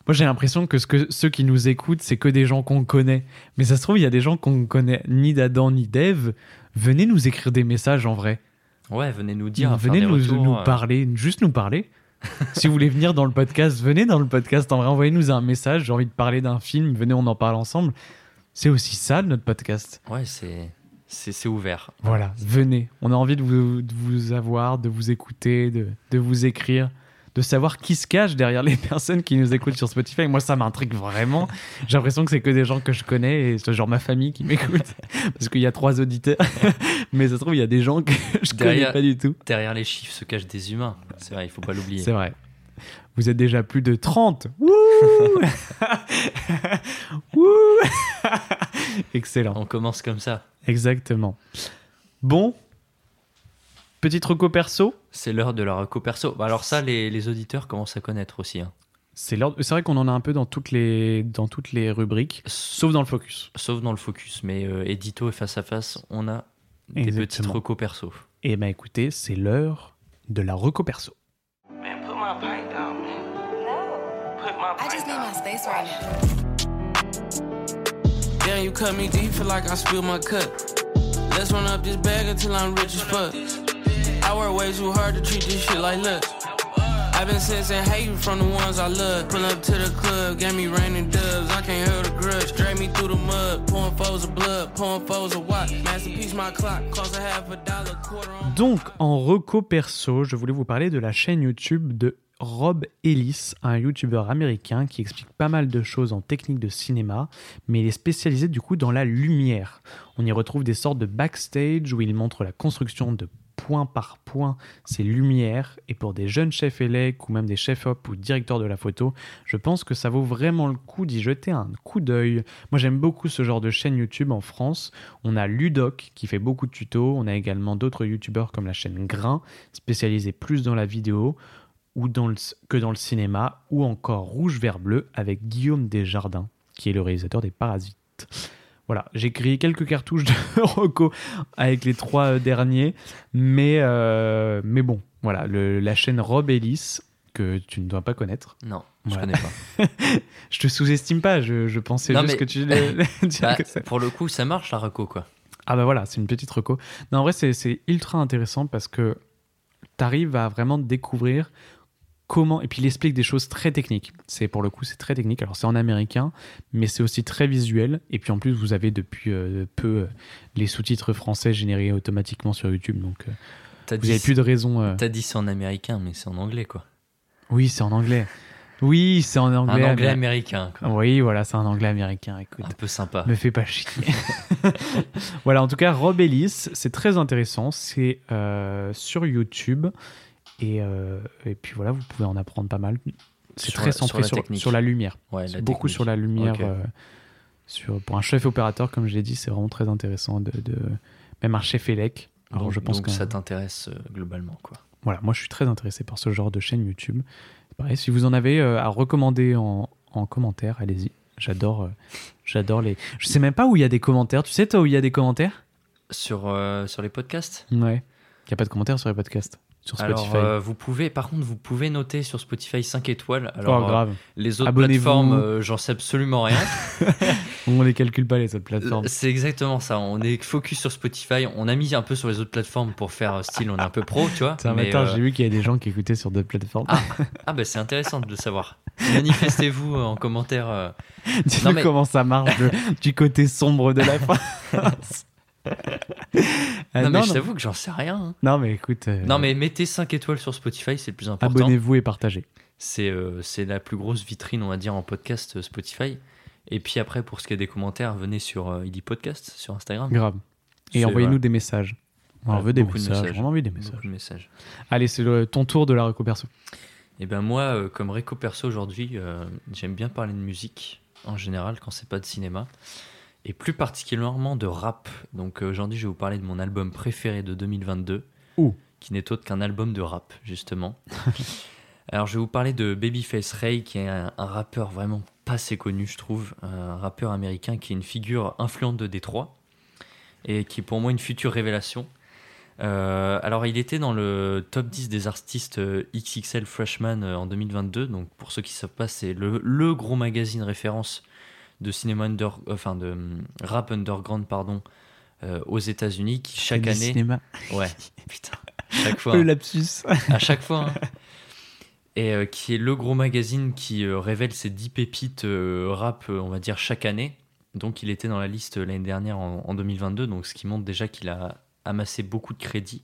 moi j'ai l'impression que, ce que ceux qui nous écoutent, c'est que des gens qu'on connaît. Mais ça se trouve, il y a des gens qu'on connaît ni d'Adam ni d'Eve. Venez nous écrire des messages en vrai. Ouais, venez nous dire. venez nous, retours, nous euh. parler, juste nous parler. *laughs* si vous voulez venir dans le podcast, venez dans le podcast. En vrai, envoyez-nous un message. J'ai envie de parler d'un film. Venez, on en parle ensemble. C'est aussi ça notre podcast. Ouais, c'est c'est ouvert. Voilà, venez. On a envie de vous, de vous avoir, de vous écouter, de, de vous écrire, de savoir qui se cache derrière les *laughs* personnes qui nous écoutent sur Spotify. Moi, ça m'intrigue vraiment. J'ai l'impression que c'est que des gens que je connais et c'est genre ma famille qui m'écoute. *laughs* Parce qu'il y a trois auditeurs. *laughs* Mais ça se trouve, il y a des gens que je connais pas du tout. derrière les chiffres se cachent des humains. C'est vrai, il faut pas l'oublier. C'est vrai. Vous êtes déjà plus de 30. Wouh *laughs* Wouh Excellent. On commence comme ça. Exactement. Bon. Petite reco perso. C'est l'heure de la reco perso. Bah alors ça, les, les auditeurs commencent à connaître aussi. hein. C'est vrai qu'on en a un peu dans toutes les, dans toutes les rubriques, sauf dans le focus. Sauf dans le focus, mais euh, édito et face à face, on a des petites Exactement. recos perso. Et ben écoutez, c'est l'heure de la reco perso. Man, put my pipe down, man. I just need my space right now. Damn, you cut me deep, feel like I spilled my cup. Let's run up this bag until I'm rich as fuck. I work way too hard to treat this shit like luck. I've been sensing hate from the ones I love. Pull up to the club, gave me raining doves. I can't hold a grudge. Drag me through the mud, pouring foes of blood, pouring foes of what? Masterpiece, my clock, cost a half a dollar, quarter on. Donc, en reco perso, je voulais vous parler de la chaîne YouTube de Rob Ellis, un YouTuber américain qui explique pas mal de choses en technique de cinéma, mais il est spécialisé du coup dans la lumière. On y retrouve des sortes de backstage où il montre la construction de point par point ces lumières, et pour des jeunes chefs élèves ou même des chefs op ou directeurs de la photo, je pense que ça vaut vraiment le coup d'y jeter un coup d'œil. Moi j'aime beaucoup ce genre de chaîne YouTube en France. On a Ludoc qui fait beaucoup de tutos, on a également d'autres YouTubeurs comme la chaîne Grain, spécialisée plus dans la vidéo ou dans le, que dans le cinéma, ou encore Rouge Vert Bleu avec Guillaume Desjardins, qui est le réalisateur des Parasites. Voilà, j'ai créé quelques cartouches de *laughs* Rocco avec les trois euh, derniers, mais, euh, mais bon, voilà, le- la chaîne Rob Ellis, que tu ne dois pas connaître. Non, je Voilà. connais pas. *laughs* je te sous-estime pas, je, je pensais Non, juste mais- que tu *laughs* Bah, que pour le coup, ça marche la reco, quoi. Ah bah voilà, c'est une petite reco. Non, en vrai, c'est c'est ultra intéressant parce que tu arrives à vraiment découvrir comment... Et puis il explique des choses très techniques. C'est Pour le coup, c'est très technique. Alors c'est en américain, mais c'est aussi très visuel. Et puis en plus, vous avez depuis euh, peu euh, les sous-titres français générés automatiquement sur YouTube. Donc euh, vous n'avez plus de raison... T'as dit c'est en américain, mais c'est en anglais, quoi. Oui, c'est en anglais. Oui, c'est en anglais. Un anglais américain, quoi. Oui, voilà, c'est un anglais américain. Écoute. Un peu sympa. Me fais pas chier. *laughs* voilà, en tout cas, Rob Ellis, c'est très intéressant. C'est sur YouTube. Et, euh, et puis voilà, vous pouvez en apprendre pas mal. C'est très centré sur la sur, technique. sur la lumière. Ouais, la beaucoup technique. sur la lumière. Euh, sur, pour un chef opérateur, comme je l'ai dit, c'est vraiment très intéressant. De, de- même un chef élec. Alors donc, je pense donc que ça t'intéresse euh, globalement, quoi. voilà, moi je suis très intéressé par ce genre de chaîne YouTube. Pareil, si vous en avez à recommander en, en commentaire, allez-y. J'adore, j'adore les. Je sais même pas où il y a des commentaires. Tu sais toi où il y a des commentaires? Sur, euh, sur les podcasts? Ouais. Il y a pas de commentaires sur les podcasts. Sur Spotify. Alors, euh, vous pouvez, par contre, vous pouvez noter sur Spotify 5 étoiles. Alors, Oh, grave. les autres plateformes, euh, j'en sais absolument rien. *laughs* On les calcule pas les autres plateformes. C'est exactement ça. On est focus sur Spotify. On a mis un peu sur les autres plateformes pour faire style, on est un peu pro, tu vois. Tiens, mais, euh, j'ai vu qu'il y a des gens qui écoutaient sur d'autres plateformes. Ah, ah bah c'est intéressant de le savoir. Manifestez-vous en commentaire. *laughs* Dis-nous mais- comment ça marche de- du côté sombre de la *laughs* France. Euh, *laughs* non, mais je t'avoue que j'en sais rien. hein. Non, mais écoute. euh, Non, mais mettez 5 étoiles sur Spotify, c'est le plus important. Abonnez-vous et partagez. C'est euh, c'est la plus grosse vitrine, on va dire, en podcast euh, Spotify. Et puis après, pour ce qui est des commentaires, venez sur euh, ID Podcast sur Instagram. Grave. Et envoyez-nous voilà. des messages. On en Voilà, veut des beaucoup de messages. messages. On a envie des Beaucoup messages. de messages. Allez, c'est le- ton tour de la reco perso. Et ben moi, euh, comme réco perso aujourd'hui, euh, j'aime bien parler de musique en général quand c'est pas de cinéma. Et plus particulièrement de rap. Donc euh, aujourd'hui, je vais vous parler de mon album préféré de 2022. Ouh. Qui n'est autre qu'un album de rap, justement. *laughs* Alors je vais vous parler de Babyface Ray, qui est un, un rappeur vraiment pas assez connu, je trouve. Un rappeur américain qui est une figure influente de Détroit. Et qui est pour moi une future révélation. Euh, alors, il était dans le top 10 des artistes euh, XXL Freshman en 2022. Donc, pour ceux qui ne savent pas, c'est le, le gros magazine référence de cinéma under, enfin de rap underground, pardon, euh, aux États-Unis, qui chaque année. cinéma. Ouais, *laughs* putain, chaque fois. Le hein. lapsus. à chaque fois. hein. Et euh, qui est le gros magazine qui euh, révèle ses 10 pépites rap, on va dire, chaque année. Donc il était dans la liste l'année dernière en, en 2022, donc ce qui montre déjà qu'il a amassé beaucoup de crédits.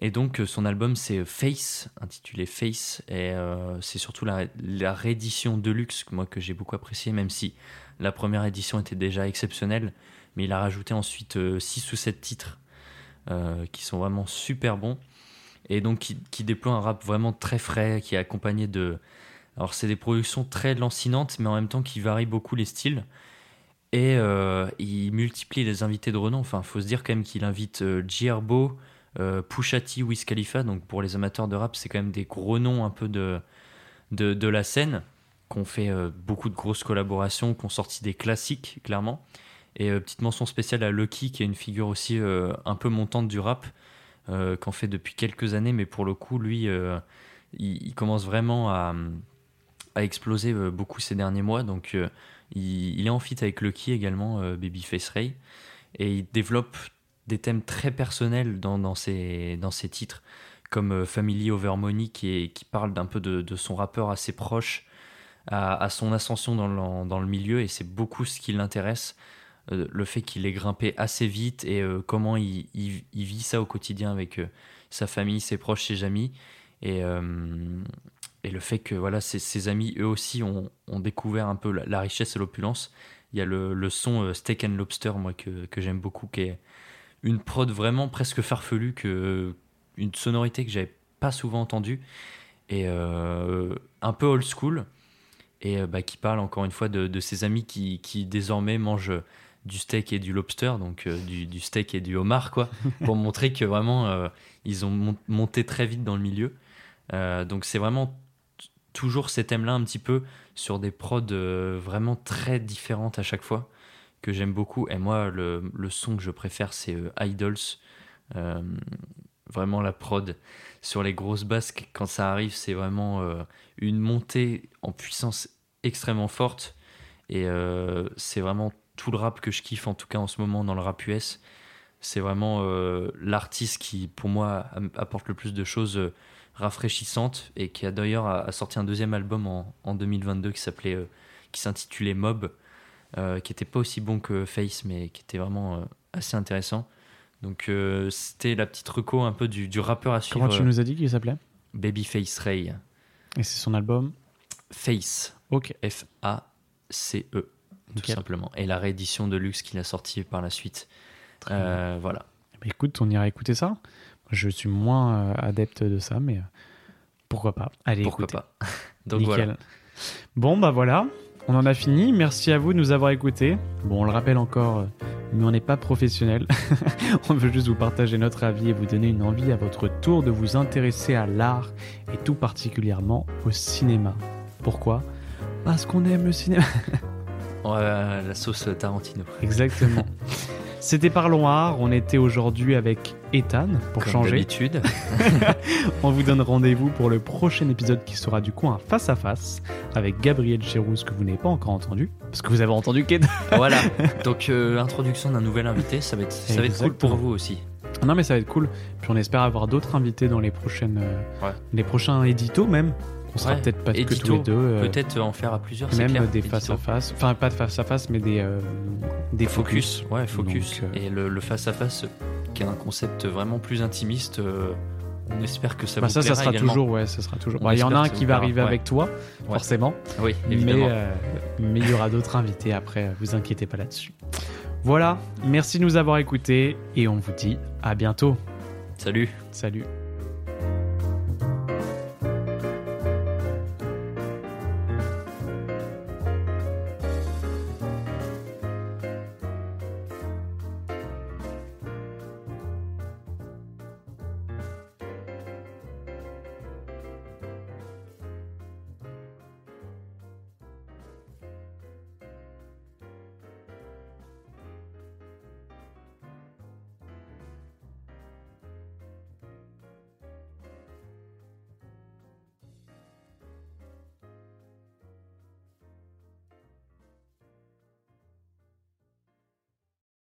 Et donc euh, son album c'est Face, intitulé Face, et euh, c'est surtout la, la réédition Deluxe, que moi que j'ai beaucoup apprécié, même si la première édition était déjà exceptionnelle, mais il a rajouté ensuite 6 ou 7 titres euh, qui sont vraiment super bons et donc qui, qui déploie un rap vraiment très frais, qui est accompagné de... Alors c'est des productions très lancinantes, mais en même temps qui varient beaucoup les styles. Et euh, il multiplie les invités de renom. Enfin, faut se dire quand même qu'il invite euh, Gierbo, euh, Pusha T, Wiz Khalifa. Donc pour les amateurs de rap, c'est quand même des gros noms un peu de, de, la scène, qui ont fait euh, beaucoup de grosses collaborations, qui ont sorti des classiques, clairement. Et euh, petite mention spéciale à Lucky, qui est une figure aussi euh, un peu montante du rap, qu'en fait depuis quelques années, mais pour le coup, lui, il, commence vraiment à, à exploser beaucoup ces derniers mois. Donc, il, est en feat avec Lucky également, Babyface Ray, et il développe des thèmes très personnels dans, dans, ses, dans ses titres, comme euh, Family Over Money, qui, parle d'un peu de, son rappeur assez proche à, à son ascension dans le, dans le milieu, et c'est beaucoup ce qui l'intéresse. Euh, le fait qu'il ait grimpé assez vite et euh, comment il, vit ça au quotidien avec sa famille, ses proches, ses amis. Et, et le fait que voilà, ses, amis, eux aussi, ont, découvert un peu la, richesse et l'opulence. Il y a le, le son Steak and Lobster, moi, que, que j'aime beaucoup, qui est une prod vraiment presque farfelue, que, une sonorité que j'avais pas souvent entendue, et euh, un peu old school, et euh, bah, qui parle encore une fois de, de ses amis qui, qui désormais mangent du steak et du lobster, donc euh, du, du steak et du homard, quoi, *laughs* pour montrer que vraiment euh, ils ont mon- monté très vite dans le milieu. Euh, donc c'est vraiment toujours ces thèmes-là un petit peu sur des prods euh, vraiment très différentes à chaque fois que j'aime beaucoup. Et moi, le, le son que je préfère, c'est euh, Idols. Euh, vraiment la prod sur les grosses basses, quand ça arrive, c'est vraiment euh, une montée en puissance extrêmement forte. Et c'est vraiment tout le rap que je kiffe, en tout cas en ce moment dans le rap US. C'est vraiment l'artiste qui, pour moi, apporte le plus de choses rafraîchissantes et qui a d'ailleurs sorti un deuxième album en, en 2022 qui s'appelait, qui s'intitulait Mob, euh, qui était pas aussi bon que Face, mais qui était vraiment euh, assez intéressant. Donc euh, c'était la petite reco un peu du, du rappeur à suivre. Comment tu nous as dit qu'il s'appelait? Babyface Ray. Et c'est son album? Face. Ok. F-A-C-E. E, Tout simplement. Et la réédition de luxe qu'il a sorti par la suite. Très Euh, voilà. Bah, écoute, on ira écouter ça. Je suis moins adepte de ça, mais pourquoi pas Allez, Pourquoi écoutez. pas. *laughs* Donc Nickel. voilà. Bon, bah voilà, on en a fini. Merci à vous de nous avoir écoutés. Bon, on le rappelle encore, mais on n'est pas professionnel. *laughs* on veut juste vous partager notre avis et vous donner une envie à votre tour de vous intéresser à l'art et tout particulièrement au cinéma. Pourquoi? Parce qu'on aime le cinéma. *laughs* La sauce Tarantino. Exactement. *laughs* C'était Parlons Art. On était aujourd'hui avec Ethan pour Comme changer. d'habitude. *laughs* On vous donne rendez-vous pour le prochain épisode qui sera du coup un face à face avec Gabriel Chérouz que vous n'avez pas encore entendu parce que vous avez entendu Ked. *laughs* voilà. Donc, euh, introduction d'un nouvel invité, ça va être, ça va être cool pour vous aussi. Non mais ça va être cool. Puis on espère avoir d'autres invités dans les prochaines, euh, Ouais. les prochains éditos même. On sera Ouais, peut-être pas que édito, tous les deux. euh, Peut-être en faire à plusieurs, même clair. des face à face. Enfin pas de face à face mais des euh, des focus. Focus, ouais, focus. Donc, euh, Et le, le face-à-face, qui est un concept vraiment plus intimiste, euh, on espère que ça Bah vous ça, ça sera également. toujours, ouais, ça sera toujours. Bah, Il y en a un que qui va arriver ouais. avec toi, Ouais. forcément. Oui, mais évidemment. mais il y aura d'autres invités après, vous inquiétez pas là-dessus. Voilà, merci de nous avoir écoutés et on vous dit à bientôt. Salut. Salut.